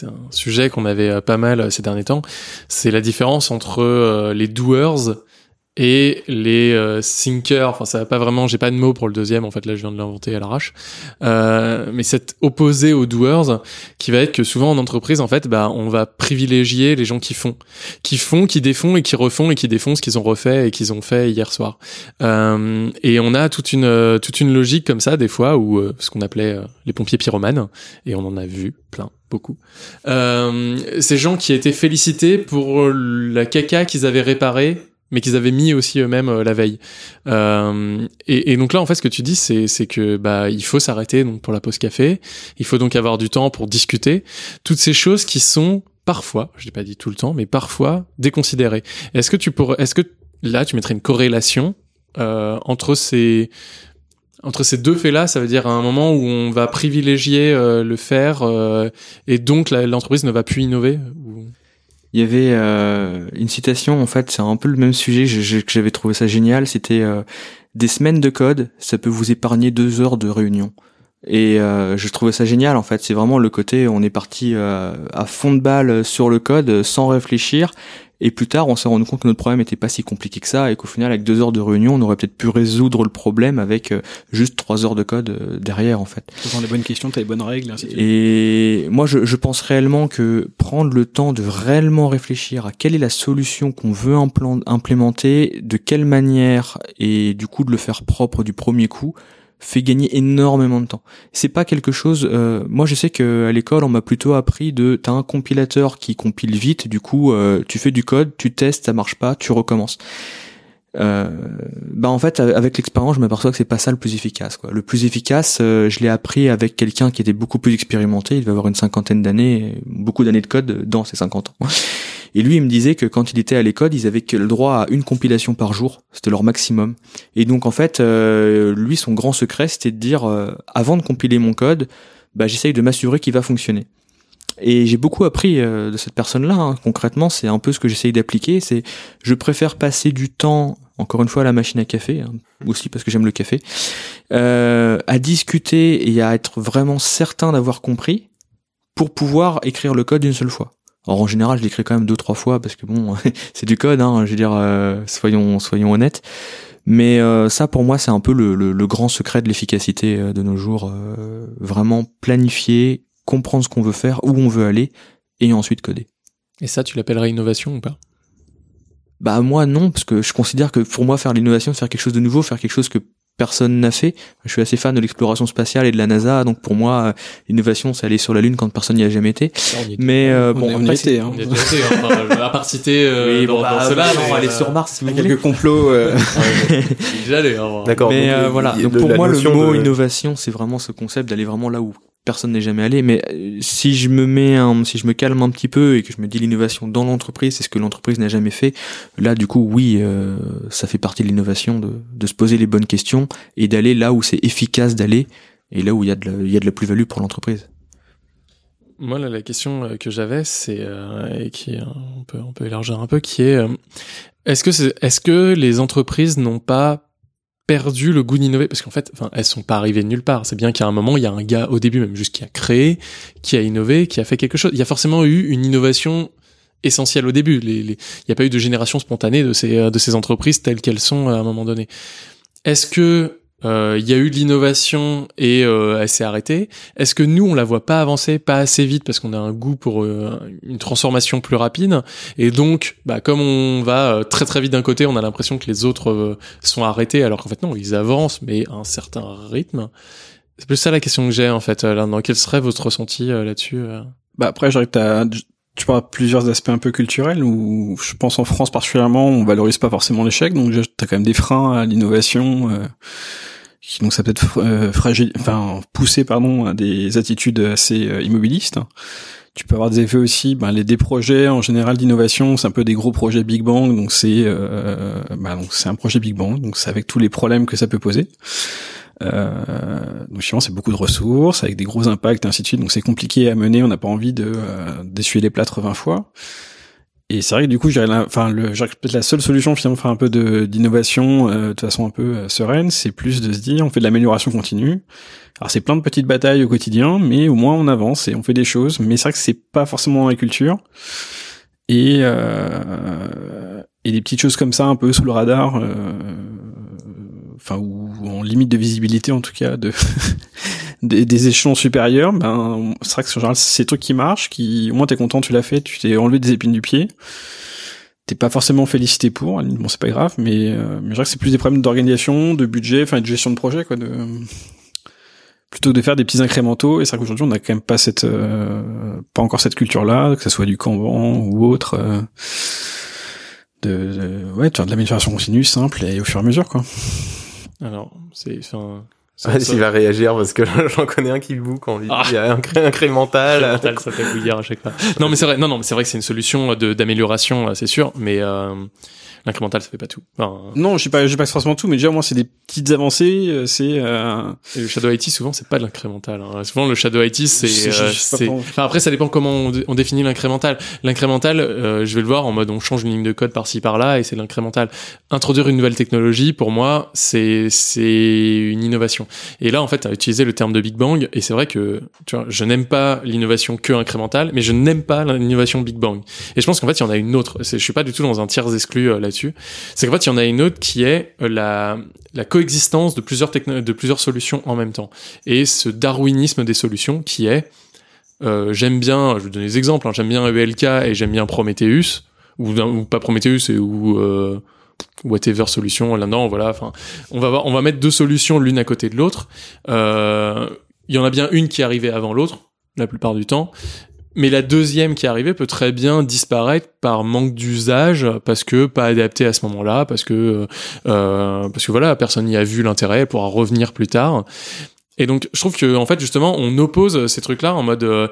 un sujet qu'on avait euh, pas mal euh, ces derniers temps. C'est la différence entre euh, les doers et les euh, thinkers. Enfin, ça va pas vraiment. J'ai pas de mot pour le deuxième. En fait, là, je viens de l'inventer à l'arrache. Euh, mais cet opposé aux doers, qui va être que souvent en entreprise, en fait, bah, on va privilégier les gens qui font, qui font, qui défont et qui refont et qui défont ce qu'ils ont refait et qu'ils ont fait hier soir. Euh, et on a toute une euh, toute une logique comme ça des fois où euh, ce qu'on appelait euh, les pompiers pyromanes et on en a vu plein beaucoup. Euh, ces gens qui étaient félicités pour la caca qu'ils avaient réparée mais qu'ils avaient mis aussi eux-mêmes euh, la veille. Euh, et, et donc là, en fait, ce que tu dis, c'est que bah il faut s'arrêter donc pour la pause café. Il faut donc avoir du temps pour discuter. Toutes ces choses qui sont parfois, je l'ai pas dit tout le temps, mais parfois déconsidérées. Est-ce que tu pourrais, est-ce que là, tu mettrais une corrélation euh, entre ces entre ces deux faits-là, ça veut dire à un moment où on va privilégier euh, le faire euh, et donc l'entreprise ne va plus innover. Il y avait euh, une citation, en fait, c'est un peu le même sujet, je- je- que j'avais trouvé ça génial, c'était euh, des semaines de code, ça peut vous épargner deux heures de réunion. Et euh, je trouvais ça génial, en fait, c'est vraiment le côté, on est parti à fond de balle sur le code, sans réfléchir, Et plus tard, on s'est rendu compte que notre problème était pas si compliqué que ça et qu'au final, avec deux heures de réunion, on aurait peut-être pu résoudre le problème avec euh, juste trois heures de code euh, derrière, en fait. Posant les bonnes questions, t'as les bonnes règles, ainsi de suite. Et moi, je, je pense réellement que prendre le temps de réellement réfléchir à quelle est la solution qu'on veut implémenter, de quelle manière, et du coup de le faire propre du premier coup, fait gagner énormément de temps. C'est pas quelque chose. euh, moi, je sais que à l'école, on m'a plutôt appris de t'as un compilateur qui compile vite. Du coup, euh, tu fais du code, tu testes, ça marche pas, tu recommences. Euh, bah en fait avec l'expérience je m'aperçois que c'est pas ça le plus efficace quoi. Le plus efficace euh, je l'ai appris avec quelqu'un qui était beaucoup plus expérimenté, il devait avoir une cinquantaine d'années, beaucoup d'années de code dans ses 50 ans. Et lui il me disait que quand il était à l'école, ils avaient le droit à une compilation par jour, c'était leur maximum. Et donc en fait euh, lui son grand secret c'était de dire euh, avant de compiler mon code, bah j'essaye de m'assurer qu'il va fonctionner. Et j'ai beaucoup appris euh, de cette personne-là. hein. Concrètement, c'est un peu ce que j'essaye d'appliquer. C'est, je préfère passer du temps, encore une fois, à la machine à café, hein, aussi parce que j'aime le café, euh, à discuter et à être vraiment certain d'avoir compris pour pouvoir écrire le code une seule fois. Alors en général, je l'écris quand même deux trois fois parce que bon, <laughs> c'est du code. Hein, je veux dire, euh, soyons soyons honnêtes. Mais euh, ça, pour moi, c'est un peu le, le- le grand secret de l'efficacité euh, de nos jours. euh, vraiment planifier, comprendre ce qu'on veut faire, où on veut aller, et ensuite coder. Et ça, tu l'appellerais innovation ou pas? Bah moi non, parce que je considère que pour moi faire l'innovation, faire quelque chose de nouveau, faire quelque chose que personne n'a fait. Je suis assez fan de l'exploration spatiale et de la NASA, donc pour moi euh, l'innovation c'est aller sur la Lune quand personne n'y a jamais été. Mais euh, On bon, est- on y était, hein. On y. Enfin, à part citer euh, Oui, dans, bon, bah, dans cela, on va aller euh, sur Mars si vous quelques complots. euh, <laughs> hein. D'accord. Mais donc, euh, voilà. Donc pour moi, le mot de- innovation, c'est vraiment ce concept d'aller vraiment là où personne n'est jamais allé. Mais euh, si je me mets, si je me calme un petit peu et que je me dis l'innovation dans l'entreprise, c'est ce que l'entreprise n'a jamais fait. Là, du coup, oui, euh, ça fait partie de l'innovation de, se poser les bonnes questions et d'aller là où c'est efficace d'aller et là où il y a de la, plus-value pour l'entreprise. Moi, la question euh, que j'avais, c'est euh, et qui on peut élargir un peu, qui est est-ce est-ce que les entreprises n'ont pas perdu le goût d'innover parce qu'en fait, enfin, elles sont pas arrivées de nulle part. C'est bien qu'à un moment, il y a un gars au début même juste qui a créé, qui a innové, qui a fait quelque chose. Il y a forcément eu une innovation essentielle au début. Il n'y a pas eu de génération spontanée de ces euh, de ces entreprises telles qu'elles sont à un moment donné. Est-ce que il y a eu de l'innovation et euh, elle s'est arrêtée Est-ce que nous on la voit pas avancer, pas assez vite parce qu'on a un goût pour euh, une transformation plus rapide et donc bah comme on va euh, très très vite d'un côté, on a l'impression que les autres euh, sont arrêtés alors qu'en fait non, ils avancent mais à un certain rythme. C'est plus ça la question que j'ai en fait. euh, dans quel serait votre ressenti euh, là-dessus euh? Bah après, que t'as, tu parles de plusieurs aspects un peu culturels où je pense en France particulièrement, on valorise pas forcément l'échec, donc t'as quand même des freins à l'innovation, euh, qui donc ça peut être euh, fragile, enfin poussé pardon à des attitudes assez euh, immobilistes. Tu peux avoir des effets aussi, ben, les des projets en général d'innovation, c'est un peu des gros projets Big Bang, donc c'est euh, bah, donc c'est un projet Big Bang, donc c'est avec tous les problèmes que ça peut poser. Euh, donc finalement c'est beaucoup de ressources avec des gros impacts et ainsi de suite donc c'est compliqué à mener on n'a pas envie de euh, d'essuyer les plâtres 20 fois et c'est vrai que du coup, la- enfin, peut-être la seule solution finalement faire un peu de d'innovation euh, de façon un peu euh, sereine, c'est plus de se dire, on fait de l'amélioration continue. Alors c'est plein de petites batailles au quotidien, mais au moins on avance et on fait des choses. Mais c'est vrai que c'est pas forcément dans la culture. Et euh, et des petites choses comme ça, un peu sous le radar, euh, enfin ou en limite de visibilité en tout cas de <laughs> des, échelons supérieurs, ben c'est vrai que en général c'est des trucs qui marchent, qui au moins t'es content, tu l'as fait, tu t'es enlevé des épines du pied. T'es pas forcément félicité pour, bon c'est pas grave, mais, euh, mais je que c'est plus des problèmes d'organisation, de budget, enfin de gestion de projet quoi, de plutôt que de faire des petits incrémentaux. Et c'est vrai qu'aujourd'hui on a quand même pas cette, euh, pas encore cette culture là, que ce soit du Kanban ou autre. euh, de, de- ouais, de faire de l'amélioration continue, simple et au fur et à mesure quoi. Alors, c'est Ah, <laughs> s'il va réagir parce que <laughs> j'en connais un qui le boue quand on lui dit Ah. il y a un cré- incrémental. Mental, ça fait bouillir à chaque fois. Non, mais c'est vrai. Non, non, mais c'est vrai que c'est une solution de d'amélioration, euh, c'est sûr. Mais euh, L'incrémental, ça fait pas tout. Enfin, Non, je sais pas, je sais pas forcément tout, mais déjà moi c'est des petites avancées, euh, c'est euh, et le Shadow IT, souvent, c'est pas de l'incrémental. hein. Souvent, le Shadow IT, c'est, euh, enfin, après, ça dépend comment on, dé- on définit l'incrémental. L'incrémental, euh, je vais le voir en mode on change une ligne de code par-ci par-là et c'est l'incrémental. Introduire une nouvelle technologie, pour moi, c'est, c'est une innovation. Et là, en fait, as utilisé le terme de Big Bang et c'est vrai que, tu vois, je n'aime pas l'innovation que incrémentale, mais je n'aime pas l'innovation Big Bang. Et je pense qu'en fait, il y en a une autre. Je suis pas du tout dans un tiers exclu euh, là-dessus. C'est qu'en fait, il y en a une autre qui est euh, la, coexistence de plusieurs de plusieurs solutions en même temps. Et ce darwinisme des solutions qui est, euh, j'aime bien, je vais donner des exemples, hein, j'aime bien ELK et j'aime bien Prometheus, ou, pas Prometheus, et, ou euh, whatever solution là-dedans, voilà. Enfin, on va on va mettre deux solutions l'une à côté de l'autre. Euh, Il y en a bien une qui est arrivée avant l'autre, la plupart du temps. Mais la deuxième qui est arrivée peut très bien disparaître par manque d'usage, parce que pas adapté à ce moment-là, parce que euh, parce que voilà, personne n'y a vu l'intérêt, elle pourra revenir plus tard. Et donc, je trouve que en fait, justement, on oppose ces trucs-là en mode euh,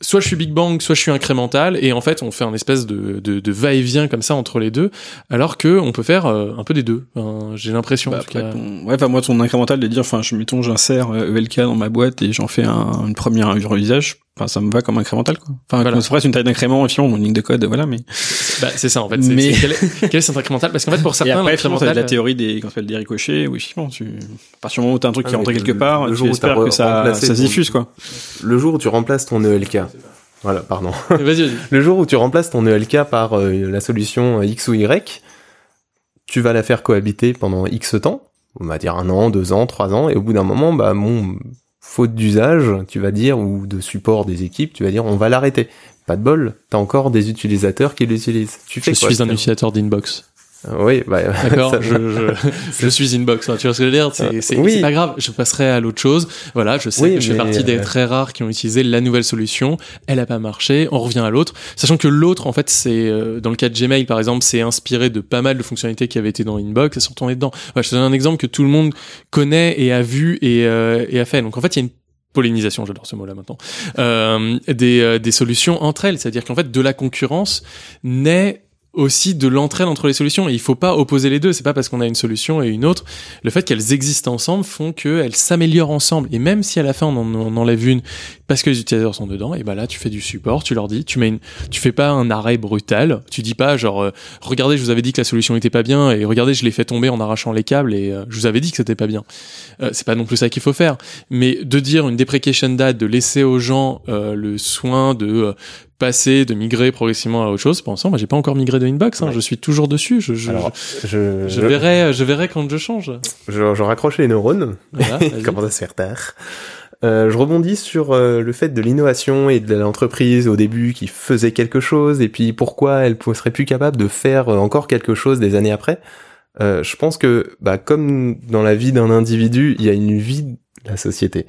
soit je suis Big Bang, soit je suis incrémental, et en fait, on fait un espèce de, de, de va-et-vient comme ça entre les deux, alors que on peut faire euh, un peu des deux. Enfin, J'ai l'impression. bah, en tout après, cas. ton- ouais, enfin moi ton incrémental de dire, enfin je mettons j'insère euh, ELK dans ma boîte et j'en fais un, une première un usage, enfin ça me va comme incrémental quoi. Enfin Voilà. c'est presque une taille d'incrément, effectivement, une ligne de code, voilà, mais <laughs> Bah, c'est ça en fait. Mais- quel, est, quel est cet incrémental? Parce qu'en fait, pour et certains, l'incrémental. la théorie des qu'on appelle des ricochets, où effectivement tu à partir du moment où t'as un truc Ah, qui rentre mais quelque le- part, le tu jour où espères t'as que ça ça se diffuse quoi. Le jour où tu remplaces ton ELK, voilà, pardon. Vas-y, vas-y. Le jour où tu remplaces ton ELK par euh, la solution euh, X ou Y, tu vas la faire cohabiter pendant X temps, on va dire un an, deux ans, trois ans, et au bout d'un moment, bah, mon faute d'usage, tu vas dire, ou de support des équipes, tu vas dire, on va l'arrêter. Pas de bol, t'as encore des utilisateurs qui l'utilisent. Tu Je fais quoi suis un utilisateur d'inbox. Euh, Oui, bah, <laughs> D'accord, je, je, <laughs> je suis inbox. hein, tu vois ce que je veux dire C'est c'est- Oui. c'est pas grave. Je passerai à l'autre chose. Voilà, je sais Oui, que je fais partie des euh, très rares qui ont utilisé la nouvelle solution. Elle a pas marché. On revient à l'autre, sachant que l'autre, en fait, c'est euh, dans le cas de Gmail par exemple, c'est inspiré de pas mal de fonctionnalités qui avaient été dans Inbox et sont tournées dedans. Je te donne un exemple que tout le monde connaît et a vu et, euh, et a fait. Donc en fait, il y a une pollinisation, j'adore ce mot-là maintenant, euh, des, euh, des solutions entre elles. C'est-à-dire qu'en fait, de la concurrence naît aussi de l'entraide entre les solutions. Et il faut pas opposer les deux. C'est pas parce qu'on a une solution et une autre. Le fait qu'elles existent ensemble font qu'elles s'améliorent ensemble. Et même si à la fin on en, enlève une parce que les utilisateurs sont dedans et ben là tu fais du support tu leur dis tu mets une tu fais pas un arrêt brutal. Tu dis pas genre euh, regardez je vous avais dit que la solution était pas bien et regardez je l'ai fait tomber en arrachant les câbles et euh, je vous avais dit que c'était pas bien. Euh, c'est pas non plus ça qu'il faut faire. Mais de dire une deprecation date de laisser aux gens euh, le soin de euh, passer, de migrer progressivement à autre chose. Pour l'instant, moi, j'ai pas encore migré de Inbox. Hein, Ouais. Je suis toujours dessus. Je, je, Alors, je, verrai, je verrai quand je change. je, je raccroche les neurones. Voilà, Il commence à se faire tard. Euh, je rebondis sur euh, le fait de l'innovation et de l'entreprise au début qui faisait quelque chose et puis pourquoi elle ne serait plus capable de faire euh, encore quelque chose des années après. Euh, je pense que bah, comme dans la vie d'un individu, il y a une vie de la société.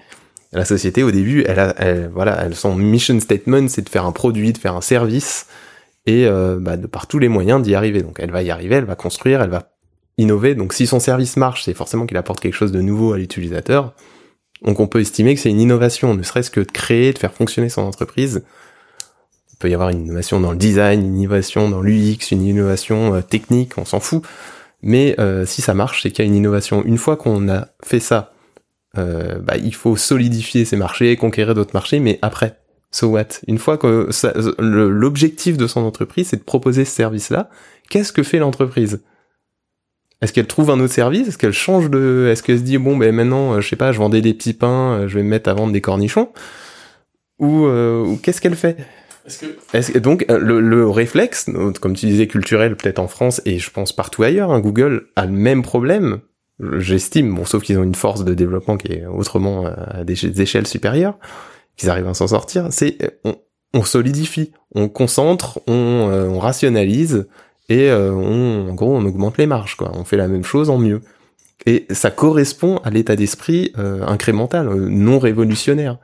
La société au début, elle a, voilà, son mission statement, c'est de faire un produit, de faire un service et euh, bah, de par tous les moyens d'y arriver. Donc elle va y arriver, elle va construire, elle va innover. Donc si son service marche, c'est forcément qu'il apporte quelque chose de nouveau à l'utilisateur. Donc on peut estimer que c'est une innovation, ne serait-ce que de créer, de faire fonctionner son entreprise. Il peut y avoir une innovation dans le design, une innovation dans l'UX, une innovation euh, technique, on s'en fout. Mais euh, si ça marche, c'est qu'il y a une innovation. Une fois qu'on a fait ça, euh, bah, il faut solidifier ses marchés, conquérir d'autres marchés, mais après, so what? Une fois que l'objectif de son entreprise, c'est de proposer ce service-là, qu'est-ce que fait l'entreprise? Est-ce qu'elle trouve un autre service? Est-ce qu'elle change de Est-ce qu'elle se dit bon ben maintenant, euh, je sais pas, je vendais des petits pains, euh, je vais me mettre à vendre des cornichons? Ou, euh, qu'est-ce qu'elle fait? Est-ce que est-ce que- donc euh, le, le réflexe, comme tu disais culturel peut-être en France et je pense partout ailleurs, hein, Google a le même problème. J'estime, bon sauf qu'ils ont une force de développement qui est autrement euh, à des échelles supérieures, qu'ils arrivent à s'en sortir. C'est euh, on, solidifie, on concentre, on, euh, on rationalise et on, en gros on augmente les marges quoi. On fait la même chose en mieux. Et ça correspond à l'état d'esprit euh, incrémental, non révolutionnaire.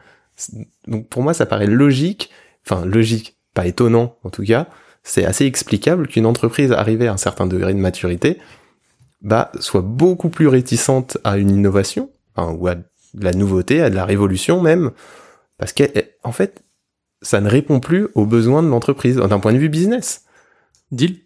Donc pour moi ça paraît logique enfin logique, pas étonnant en tout cas, c'est assez explicable qu'une entreprise arrivée à un certain degré de maturité, bah, soit beaucoup plus réticente à une innovation, enfin, ou à de la nouveauté, à de la révolution même, parce qu'en fait, ça ne répond plus aux besoins de l'entreprise d'un point de vue business. deal?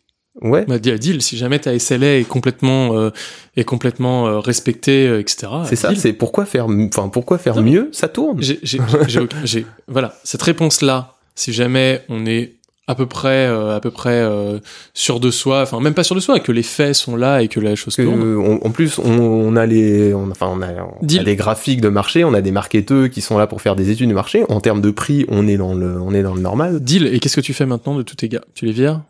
Ouais. Bah, deal, si jamais ta SLA est complètement, euh, est complètement euh, respectée, euh, etc. C'est ça, c'est pourquoi faire, enfin, pourquoi faire Non, mieux, ça tourne. J'ai- voilà, cette réponse-là, si jamais on est à peu près, euh, à peu près euh, sûr de soi, enfin même pas sûr de soi, que les faits sont là et que la chose Que, tourne. on- en plus, on, on a les, on, enfin, on a, on a des graphiques de marché, on a des marketeurs qui sont là pour faire des études de marché. En termes de prix, on est dans le, on est dans le normal. Deal. Et qu'est-ce que tu fais maintenant de tous tes gars? Tu les vires?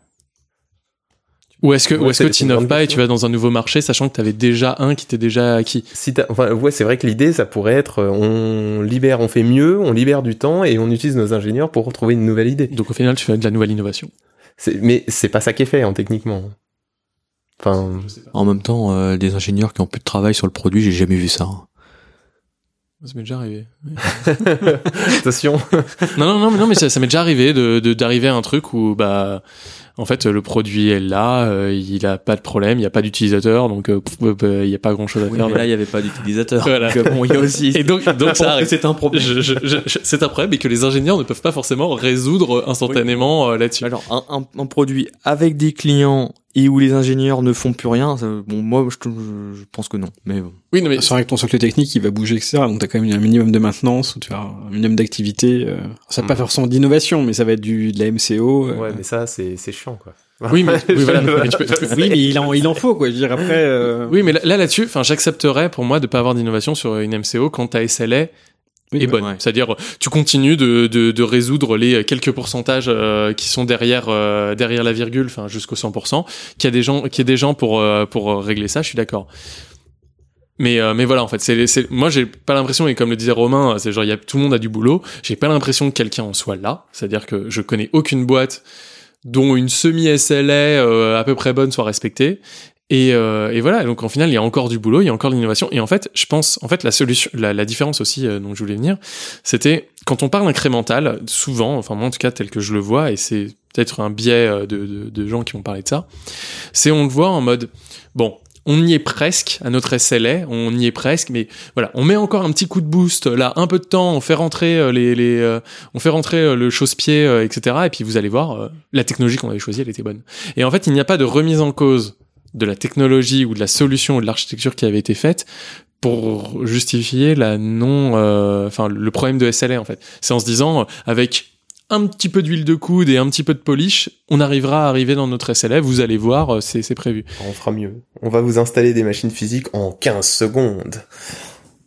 Ou est-ce que, Ouais, ou est-ce que tu pas et tu vas dans un nouveau marché, sachant que tu avais déjà un qui t'est déjà acquis? Si t'as- enfin, ouais, c'est vrai que l'idée, ça pourrait être, euh, on libère, on fait mieux, on libère du temps et on utilise nos ingénieurs pour retrouver une nouvelle idée. Donc au final, tu fais de la nouvelle innovation. C'est- mais c'est pas ça qui est fait, hein, techniquement. Enfin, En même temps, euh, des ingénieurs qui ont plus de travail sur le produit, j'ai jamais vu ça. hein. Ça m'est déjà arrivé. <laughs> attention. Non, non, non, mais non, mais ça, ça m'est déjà arrivé de de- d'arriver à un truc où bah en fait le produit est là, euh, il a pas de problème, il y a pas d'utilisateur, donc euh, il y a pas grand chose à Oui, faire. mais là, il n'y avait pas d'utilisateur. <laughs> Voilà. Bon, il y a aussi. Et donc, donc ça c'est un problème. C'est un problème et que les ingénieurs ne peuvent pas forcément résoudre instantanément euh, là-dessus. Alors, un, un, un produit avec des clients et où les ingénieurs ne font plus rien, ça- bon, moi, je, je, je pense que non. Mais bon. Oui, non mais C'est vrai que ton socle technique, il va bouger, etc. Donc t'as quand même un minimum de maintenance, ou tu as un minimum d'activité. Euh... Ça va pas Mm. forcément d'innovation, mais ça va être du de la MCO. euh. Ouais, mais ça, c'est, c'est chiant, quoi. <laughs> oui, mais <laughs> oui, voilà. Mais tu peux- tu peux- Oui, mais il en, il en faut, quoi. Je veux dire, après. euh, Oui, mais là là, là-dessus, enfin, j'accepterais pour moi de pas avoir d'innovation sur une MCO quand ta SLA oui, est bah, bonne. ouais. C'est-à-dire, tu continues de, de, de résoudre les quelques pourcentages euh, qui sont derrière euh, derrière la virgule, enfin jusqu'au 100%. Qu'il y a des gens, qu'il y ait des gens pour euh, pour régler ça, je suis d'accord. Mais euh, mais voilà, en fait, c'est c'est moi j'ai pas l'impression et comme le disait Romain, c'est genre il y a tout le monde a du boulot. J'ai pas l'impression que quelqu'un en soit là. C'est-à-dire que je connais aucune boîte dont une semi SLA euh, à peu près bonne soit respectée. Et, euh, et voilà, donc en final, il y a encore du boulot, il y a encore de l'innovation. Et en fait, je pense, en fait, la solution, la, la différence aussi euh, dont je voulais venir, c'était quand on parle incrémental, souvent, enfin moi en tout cas tel que je le vois, et c'est peut-être un biais euh, de, de, de gens qui m'ont parlé de ça, c'est on le voit en mode, bon, on y est presque à notre SLA, on y est presque, mais voilà, on met encore un petit coup de boost, là, un peu de temps, on fait rentrer euh, les, les euh, on fait rentrer euh, le chausse-pied, etc. Et puis vous allez voir, la technologie qu'on avait choisie, elle était bonne. Et en fait, il n'y a pas de remise en cause de la technologie ou de la solution ou de l'architecture qui avait été faite pour justifier la non, euh, enfin le problème de SLA en fait. C'est en se disant euh, avec un petit peu d'huile de coude et un petit peu de polish, on arrivera à arriver dans notre SLA. Vous allez voir, euh, c'est c'est prévu. On fera mieux. On va vous installer des machines physiques en 15 secondes.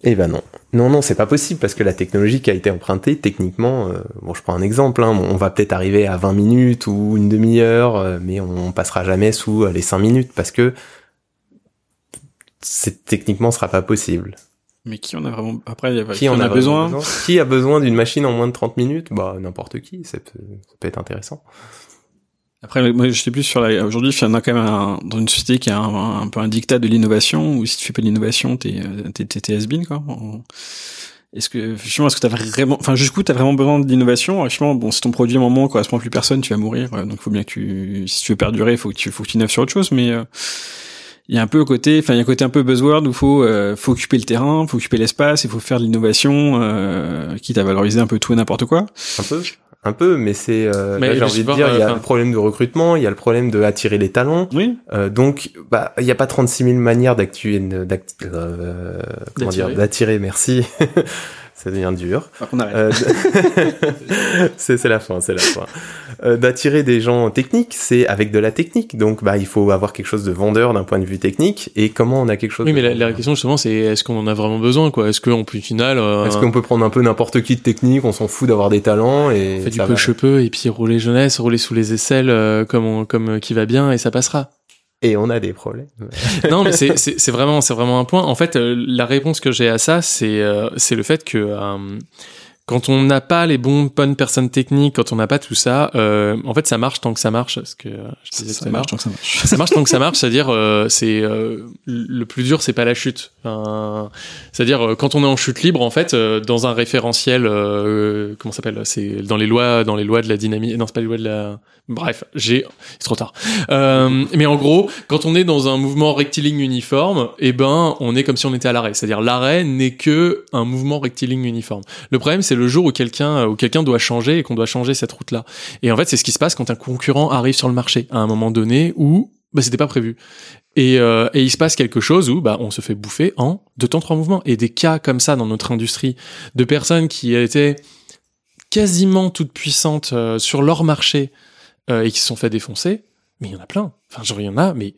Eh ben non. Non, non, c'est pas possible parce que la technologie qui a été empruntée, techniquement, euh, bon, je prends un exemple, hein, on va peut-être arriver à 20 minutes ou une demi-heure, euh, mais on passera jamais sous euh, les 5 minutes parce que c'est techniquement ce sera pas possible. Mais qui en a vraiment. Après, y a, Qui en a, besoin? Qui a besoin d'une machine en moins de 30 minutes? Bah n'importe qui, ça peut, ça peut être intéressant. Après, moi, je sais plus sur la. Aujourd'hui, en a quand même un, dans une société qui a un, peu un dictat de l'innovation, où si tu fais pas de l'innovation, t'es t'es has-been, quoi. Est-ce que justement, est-ce que t'as vraiment, enfin, jusqu'où t'as vraiment besoin d'innovation? Justement, bon, si ton produit à un moment correspond plus personne, tu vas mourir. Donc, il faut bien que tu, si tu veux perdurer, faut que tu, faut que tu innoves sur autre chose. Mais euh, il y a un peu côté, enfin, il y a un côté un peu buzzword où faut, euh, faut occuper le terrain, faut occuper l'espace, il faut faire de l'innovation, euh, quitte à valoriser un peu tout et n'importe quoi. Un peu un peu, mais c'est, euh, j'ai envie de dire, il y a enfin- le problème de recrutement, il y a le problème de attirer les talents, Oui. Euh, donc, bah, il n'y a pas 36 000 manières d'actuer, d'act- euh, comment dire, d'attirer. Merci. <laughs> Ça devient dur. Euh, <laughs> c'est c'est la fin, c'est la fin. Euh, d'attirer des gens techniques, c'est avec de la technique. Donc, bah, il faut avoir quelque chose de vendeur d'un point de vue technique. Et comment on a quelque chose Oui, de mais la, question justement, c'est est-ce qu'on en a vraiment besoin, quoi? Est-ce qu'on peut au final euh, Est-ce qu'on peut prendre un peu n'importe qui de technique? On s'en fout d'avoir des talents et fait du peu cheveux et puis rouler jeunesse, rouler sous les aisselles euh, comme on- comme euh, qui va bien et ça passera. Et on a des problèmes. <laughs> non, mais c'est vraiment c'est vraiment un point. En fait, euh, la réponse que j'ai à ça, c'est euh, c'est le fait que euh, quand on n'a pas les bons bonnes personnes techniques, quand on n'a pas tout ça, euh, en fait, ça marche tant que ça marche. Parce que euh, je disais ça marche, donc ça marche. ça marche tant que ça marche, <laughs> c'est-à-dire euh, c'est euh, le plus dur, c'est pas la chute. Enfin, c'est-à-dire euh, quand on est en chute libre, en fait, euh, dans un référentiel, euh, comment ça s'appelle C'est dans les lois, dans les lois de la dynamique. Non, c'est pas les lois de la. Bref, j'ai. C'est trop tard. Euh, mais en gros, quand on est dans un mouvement rectiligne uniforme, eh ben, on est comme si on était à l'arrêt. C'est-à-dire l'arrêt n'est que un mouvement rectiligne uniforme. Le problème, c'est le jour où quelqu'un où quelqu'un doit changer et qu'on doit changer cette route là. Et en fait, c'est ce qui se passe quand un concurrent arrive sur le marché à un moment donné où bah, c'était pas prévu. Et, euh, et il se passe quelque chose où bah, on se fait bouffer en deux temps trois mouvements. Et des cas comme ça dans notre industrie de personnes qui étaient quasiment toutes puissantes euh, sur leur marché euh, et qui se sont fait défoncer, mais il y en a plein. Enfin, genre, il y en a, mais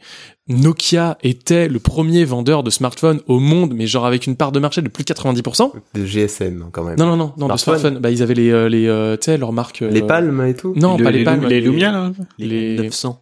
Nokia était le premier vendeur de smartphones au monde, mais genre avec une part de marché de plus de 90%. De GSM, quand même. Non, non, non, non, de Smartphone. smartphones. Bah, ils avaient les, euh, les, euh, tu sais, leurs marques. euh, Les palmes et tout Non, Le- pas les, palmes. Les Lumia, là Les- 900.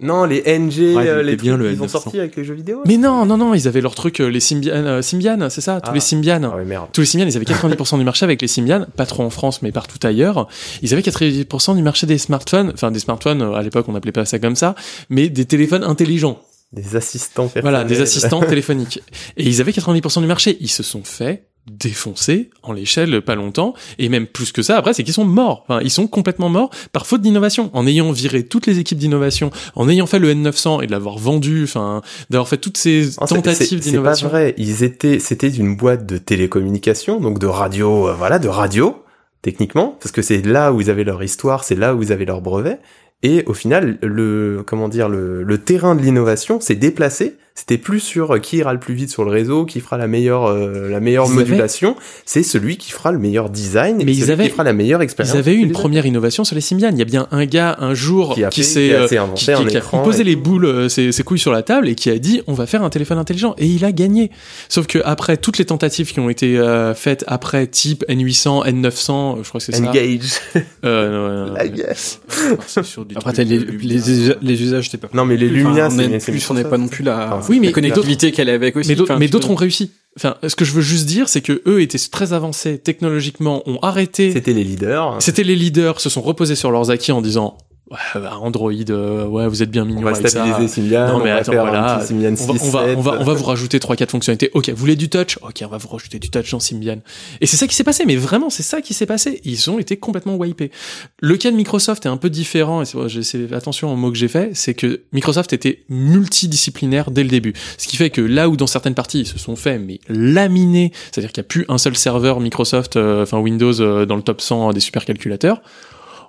Non, les NG, Ouais, euh, les bien, trucs qu'ils ont N900. sortis avec les jeux vidéo. Mais non, non, non, ils avaient leurs trucs, euh, les Symbian, euh, Symbian, c'est ça, tous Ah. les Symbian. Ah ouais, merde. Tous les Symbian, ils avaient 90% du marché avec les Symbian, pas trop en France, mais partout ailleurs. Ils avaient 90% du marché des smartphones, enfin des smartphones, à l'époque on n'appelait pas ça comme ça, mais des téléphones intelligents. Des assistants Voilà, des assistants <laughs> téléphoniques. Et ils avaient 90% du marché. Ils se sont fait défoncer en l'échelle pas longtemps et même plus que ça après c'est qu'ils sont morts enfin ils sont complètement morts par faute d'innovation en ayant viré toutes les équipes d'innovation en ayant fait le N900 et de l'avoir vendu enfin d'avoir fait toutes ces tentatives c'est- C'est pas d'innovation vrai. Ils étaient, c'était une boîte de télécommunications, donc de radio, euh, voilà, de radio, techniquement, parce que c'est là où ils avaient leur histoire, c'est là où ils avaient leur brevet. Et au final, le, comment dire, le, le terrain de l'innovation s'est déplacé. C'était plus sur euh, qui ira le plus vite sur le réseau, qui fera la meilleure, euh, la meilleure Ils avaient- modulation. C'est celui qui fera le meilleur design, et Mais ils celui avaient- qui fera la meilleure expérience. ils avaient eu une première innovation sur les Symbian il y a bien un gars un jour qui a qui fait- s'est qui a- euh, qui, qui- qui a posé et les boules, euh, ses, ses couilles sur la table et qui a dit on va faire un téléphone intelligent et il a gagné. Sauf que après toutes les tentatives qui ont été euh, faites après type N800, N900, je crois que c'est ça. Engage. Euh, non, La non, sur des Après, les, les, les usages, c'était pas. Non, mais les Enfin, Lumia, on c'est- est c'est plus, on n'est pas non plus Enfin, Oui, mais la connectivité qu'elle avait avec aussi. mais d'autres, Enfin, ont réussi. Enfin, ce que je veux juste dire, c'est que eux étaient très avancés technologiquement, ont arrêté. C'était les leaders. C'était les leaders, se sont reposés sur leurs acquis en disant Android, euh, ouais, vous êtes bien On mignon va avec ça. stabiliser Symbian, Non, on mais va attends, faire voilà. un petit Symbian 6, On va, on, va, 7. on, va, on va vous rajouter trois quatre fonctionnalités. Ok, vous voulez du touch? Ok, on va vous rajouter du touch dans Symbian. Et c'est ça qui s'est passé, mais vraiment, c'est ça qui s'est passé. Ils ont été complètement wipés. Le cas de Microsoft est un peu différent, et c'est attention au mot que j'ai fait, c'est que Microsoft était multidisciplinaire dès le début. Ce qui fait que là où dans certaines parties ils se sont fait, mais laminés, c'est-à-dire qu'il n'y a plus un seul serveur Microsoft, euh, enfin Windows euh, dans le top 100 des supercalculateurs,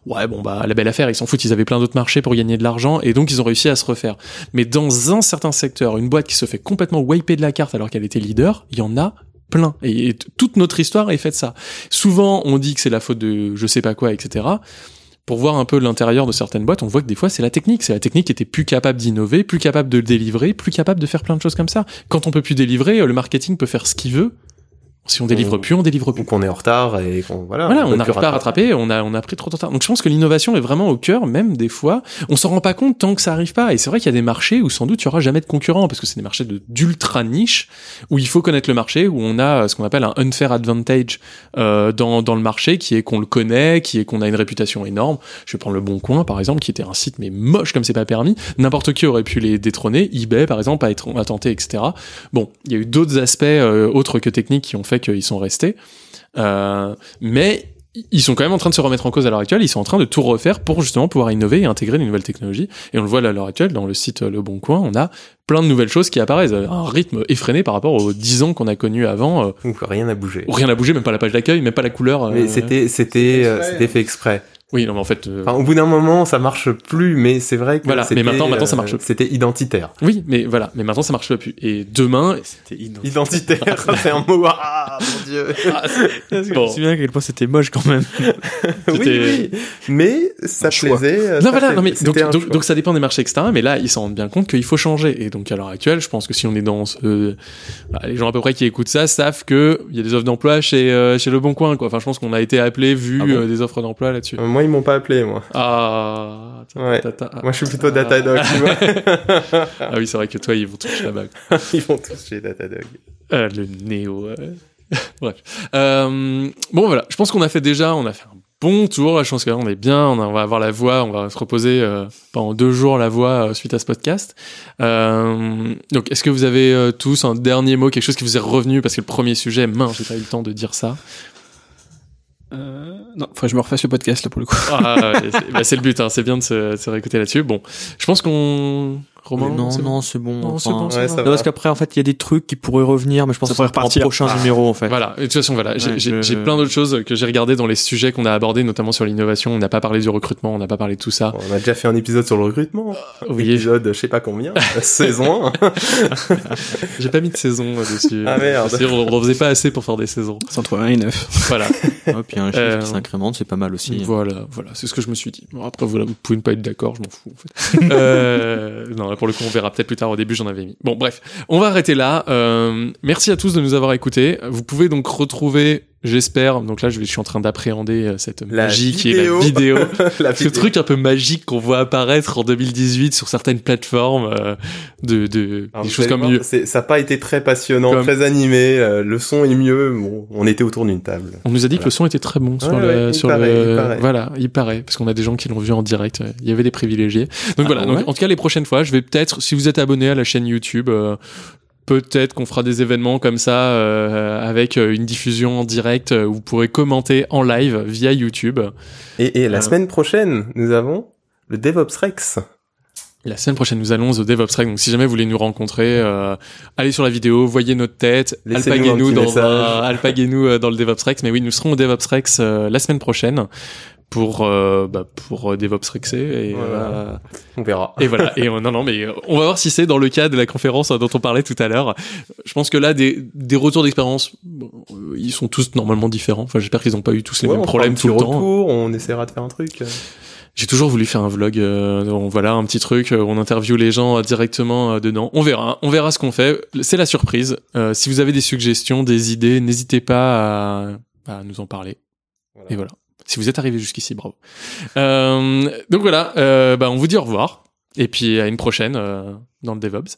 Ouais, bon, bah, la belle affaire, ils s'en foutent, ils avaient plein d'autres marchés pour gagner de l'argent, et donc ils ont réussi à se refaire. Mais dans un certain secteur, une boîte qui se fait complètement wiper de la carte alors qu'elle était leader, il y en a plein. Et, toute notre histoire est faite de ça. Souvent, on dit que c'est la faute de je sais pas quoi, etc. Pour voir un peu l'intérieur de certaines boîtes, on voit que des fois c'est la technique. C'est la technique qui était plus capable d'innover, plus capable de délivrer, plus capable de faire plein de choses comme ça. Quand on peut plus délivrer, euh, le marketing peut faire ce qu'il veut. Si on délivre plus, on délivre ou plus. qu'on est en retard et qu'on voilà. Voilà, on n'arrive pas à rattraper, on a, on a pris trop de retard. Donc je pense que l'innovation est vraiment au cœur, même des fois. On s'en rend pas compte tant que ça arrive pas. Et c'est vrai qu'il y a des marchés où sans doute il y aura jamais de concurrents, parce que c'est des marchés de- d'ultra niche, où il faut connaître le marché, où on a euh, ce qu'on appelle un unfair advantage euh, dans, dans le marché, qui est qu'on le connaît, qui est qu'on a une réputation énorme. Je vais prendre le Bon Coin, par exemple, qui était un site mais moche comme c'est pas permis. N'importe qui aurait pu les détrôner. eBay, par exemple, a, être, a tenté, etc. Bon, il y a eu d'autres aspects euh, autres que techniques qui ont fait qu'ils sont restés. Euh, mais ils sont quand même en train de se remettre en cause à l'heure actuelle. Ils sont en train de tout refaire pour justement pouvoir innover et intégrer les nouvelles technologies. Et on le voit là, à l'heure actuelle dans le site euh, Le Bon Coin, on a plein de nouvelles choses qui apparaissent à un rythme effréné par rapport aux 10 ans qu'on a connus avant. euh, Donc rien n'a bougé. rien n'a bougé, même pas la page d'accueil, même pas la couleur. euh, Mais c'était c'était euh, c'était fait exprès. Oui, non, mais en fait, euh, Enfin, au bout d'un moment, ça marche plus, mais c'est vrai que Voilà, mais maintenant- maintenant, ça euh, marche. C'était identitaire. oui, mais voilà, mais maintenant ça marche plus. Et demain, C'était identique. Identitaire, <laughs> c'est un mot. Ah mon dieu. Je Bon. me souviens à quel point c'était moche quand même. <laughs> oui, oui. Mais ça plaisait. euh, Non, voilà, non, mais donc, donc, ça dépend des marchés, etc. Mais là, ils s'en rendent bien compte qu'il faut changer. Et donc, à l'heure actuelle, je pense que si on est dans ce, voilà, les gens à peu près qui écoutent ça savent que il y a des offres d'emploi chez, euh, chez Le Bon Coin, quoi. Enfin, je pense qu'on a été appelé, vu Ah bon euh, des offres d'emploi là-dessus. Euh, Moi, ils m'ont pas appelé, moi. Ah, Ouais. Moi, je suis plutôt Datadog, tu vois. <laughs> Ah oui, c'est vrai que toi, ils vont toucher là-bas. <laughs> Ils vont tous chez Datadog. Euh, le néo. euh. <laughs> Bref. Euh, bon, voilà. Je pense qu'on a fait déjà, on a fait un bon tour. Je pense que là, on est bien. On, a- on va avoir la voix. On va se reposer euh, pendant deux jours la voix euh, suite à ce podcast. Donc, est-ce que vous avez tous un dernier mot, quelque chose qui vous est revenu? Parce que le premier sujet, mince, j'ai pas eu le temps de dire ça. Euh, non, enfin, je me refasse le podcast là pour le coup. Ah, bah, c'est le but. Hein, c'est bien de se réécouter là-dessus. Bon, je pense qu'on Romain non, c'est bon non, c'est bon. Non, c'est enfin, bon, Ouais, ça va. parce qu'après, en fait, il y a des trucs qui pourraient revenir, mais je pense Ça que c'est pourrait pour prochain Ah. numéro, en fait. Voilà, et de toute façon, voilà, j'ai Ouais, j'ai- plein d'autres choses que j'ai regardées dans les sujets qu'on a abordés, notamment sur l'innovation. On n'a pas parlé du recrutement, on n'a pas parlé de tout ça. On a déjà fait un épisode sur le recrutement. Oui, Épisode, je sais pas combien, <laughs> saison 1. <laughs> j'ai pas mis de saison euh, dessus. Ah, merde. C'est-à-dire, On en faisait pas assez pour faire des saisons. C'est entre 1 et 9. Voilà, <laughs> Ouais, puis un chiffre Euh, qui s'incrémente, c'est pas mal aussi. voilà, voilà, c'est ce que je me suis dit. Bon, après, voilà, vous pouvez ne pas être d'accord, je m'en fous. En fait. euh, non, là, pour le coup, on verra peut-être plus tard. Au début, j'en avais mis. Bon, bref, on va arrêter là. Euh, merci à tous de nous avoir écoutés. Vous pouvez donc retrouver, j'espère. Donc là, je, suis en train d'appréhender euh, cette La magie qui est la vidéo. <laughs> La ce vidéo. truc un peu magique qu'on voit apparaître en 2018 sur certaines plateformes euh, de, de Alors, des choses comme voir, Ça n'a pas été très passionnant, Comme- très animé. euh, le son est mieux. Bon, on était autour d'une table. On nous a dit que le son était très bon sur le, ouais, sur paraît, le, il paraît. voilà, il paraît, parce qu'on a des gens qui l'ont vu en direct. Il y avait des privilégiés. Donc Ah voilà. ouais Donc en tout cas, les prochaines fois, je vais peut-être, si vous êtes abonné à la chaîne YouTube, euh, peut-être qu'on fera des événements comme ça euh, avec euh, une diffusion en direct euh, où vous pourrez commenter en live via YouTube. Et, et la Euh. semaine prochaine, nous avons le DevOps Rex. La semaine prochaine, nous allons au DevOps Rec. Donc, si jamais vous voulez nous rencontrer, euh, allez sur la vidéo, voyez notre tête, alpaguez-nous dans, dans le DevOps Rex. Mais oui, nous serons au DevOps Rex la semaine prochaine pour euh, bah, pour euh, DevOps Rexé et Voilà. euh, On verra. et voilà. Et euh, non non, mais euh, on va voir si c'est dans le cas de la conférence euh, dont on parlait tout à l'heure. Je pense que là, des des retours d'expérience, bon, euh, ils sont tous normalement différents. Enfin, j'espère qu'ils n'ont pas eu tous les Ouais, mêmes on problèmes tout le temps. retour, on essaiera de faire un truc. J'ai toujours voulu faire un vlog, euh, on- voilà, un petit truc, euh, on interviewe les gens euh, directement euh, dedans. On verra, on verra ce qu'on fait. C'est la surprise. Euh, si vous avez des suggestions, des idées, n'hésitez pas à, à nous en parler. Voilà. Et voilà. Si vous êtes arrivé jusqu'ici, bravo. Euh, donc voilà, euh, bah, on vous dit au revoir. Et puis à une prochaine euh, dans le DevOps.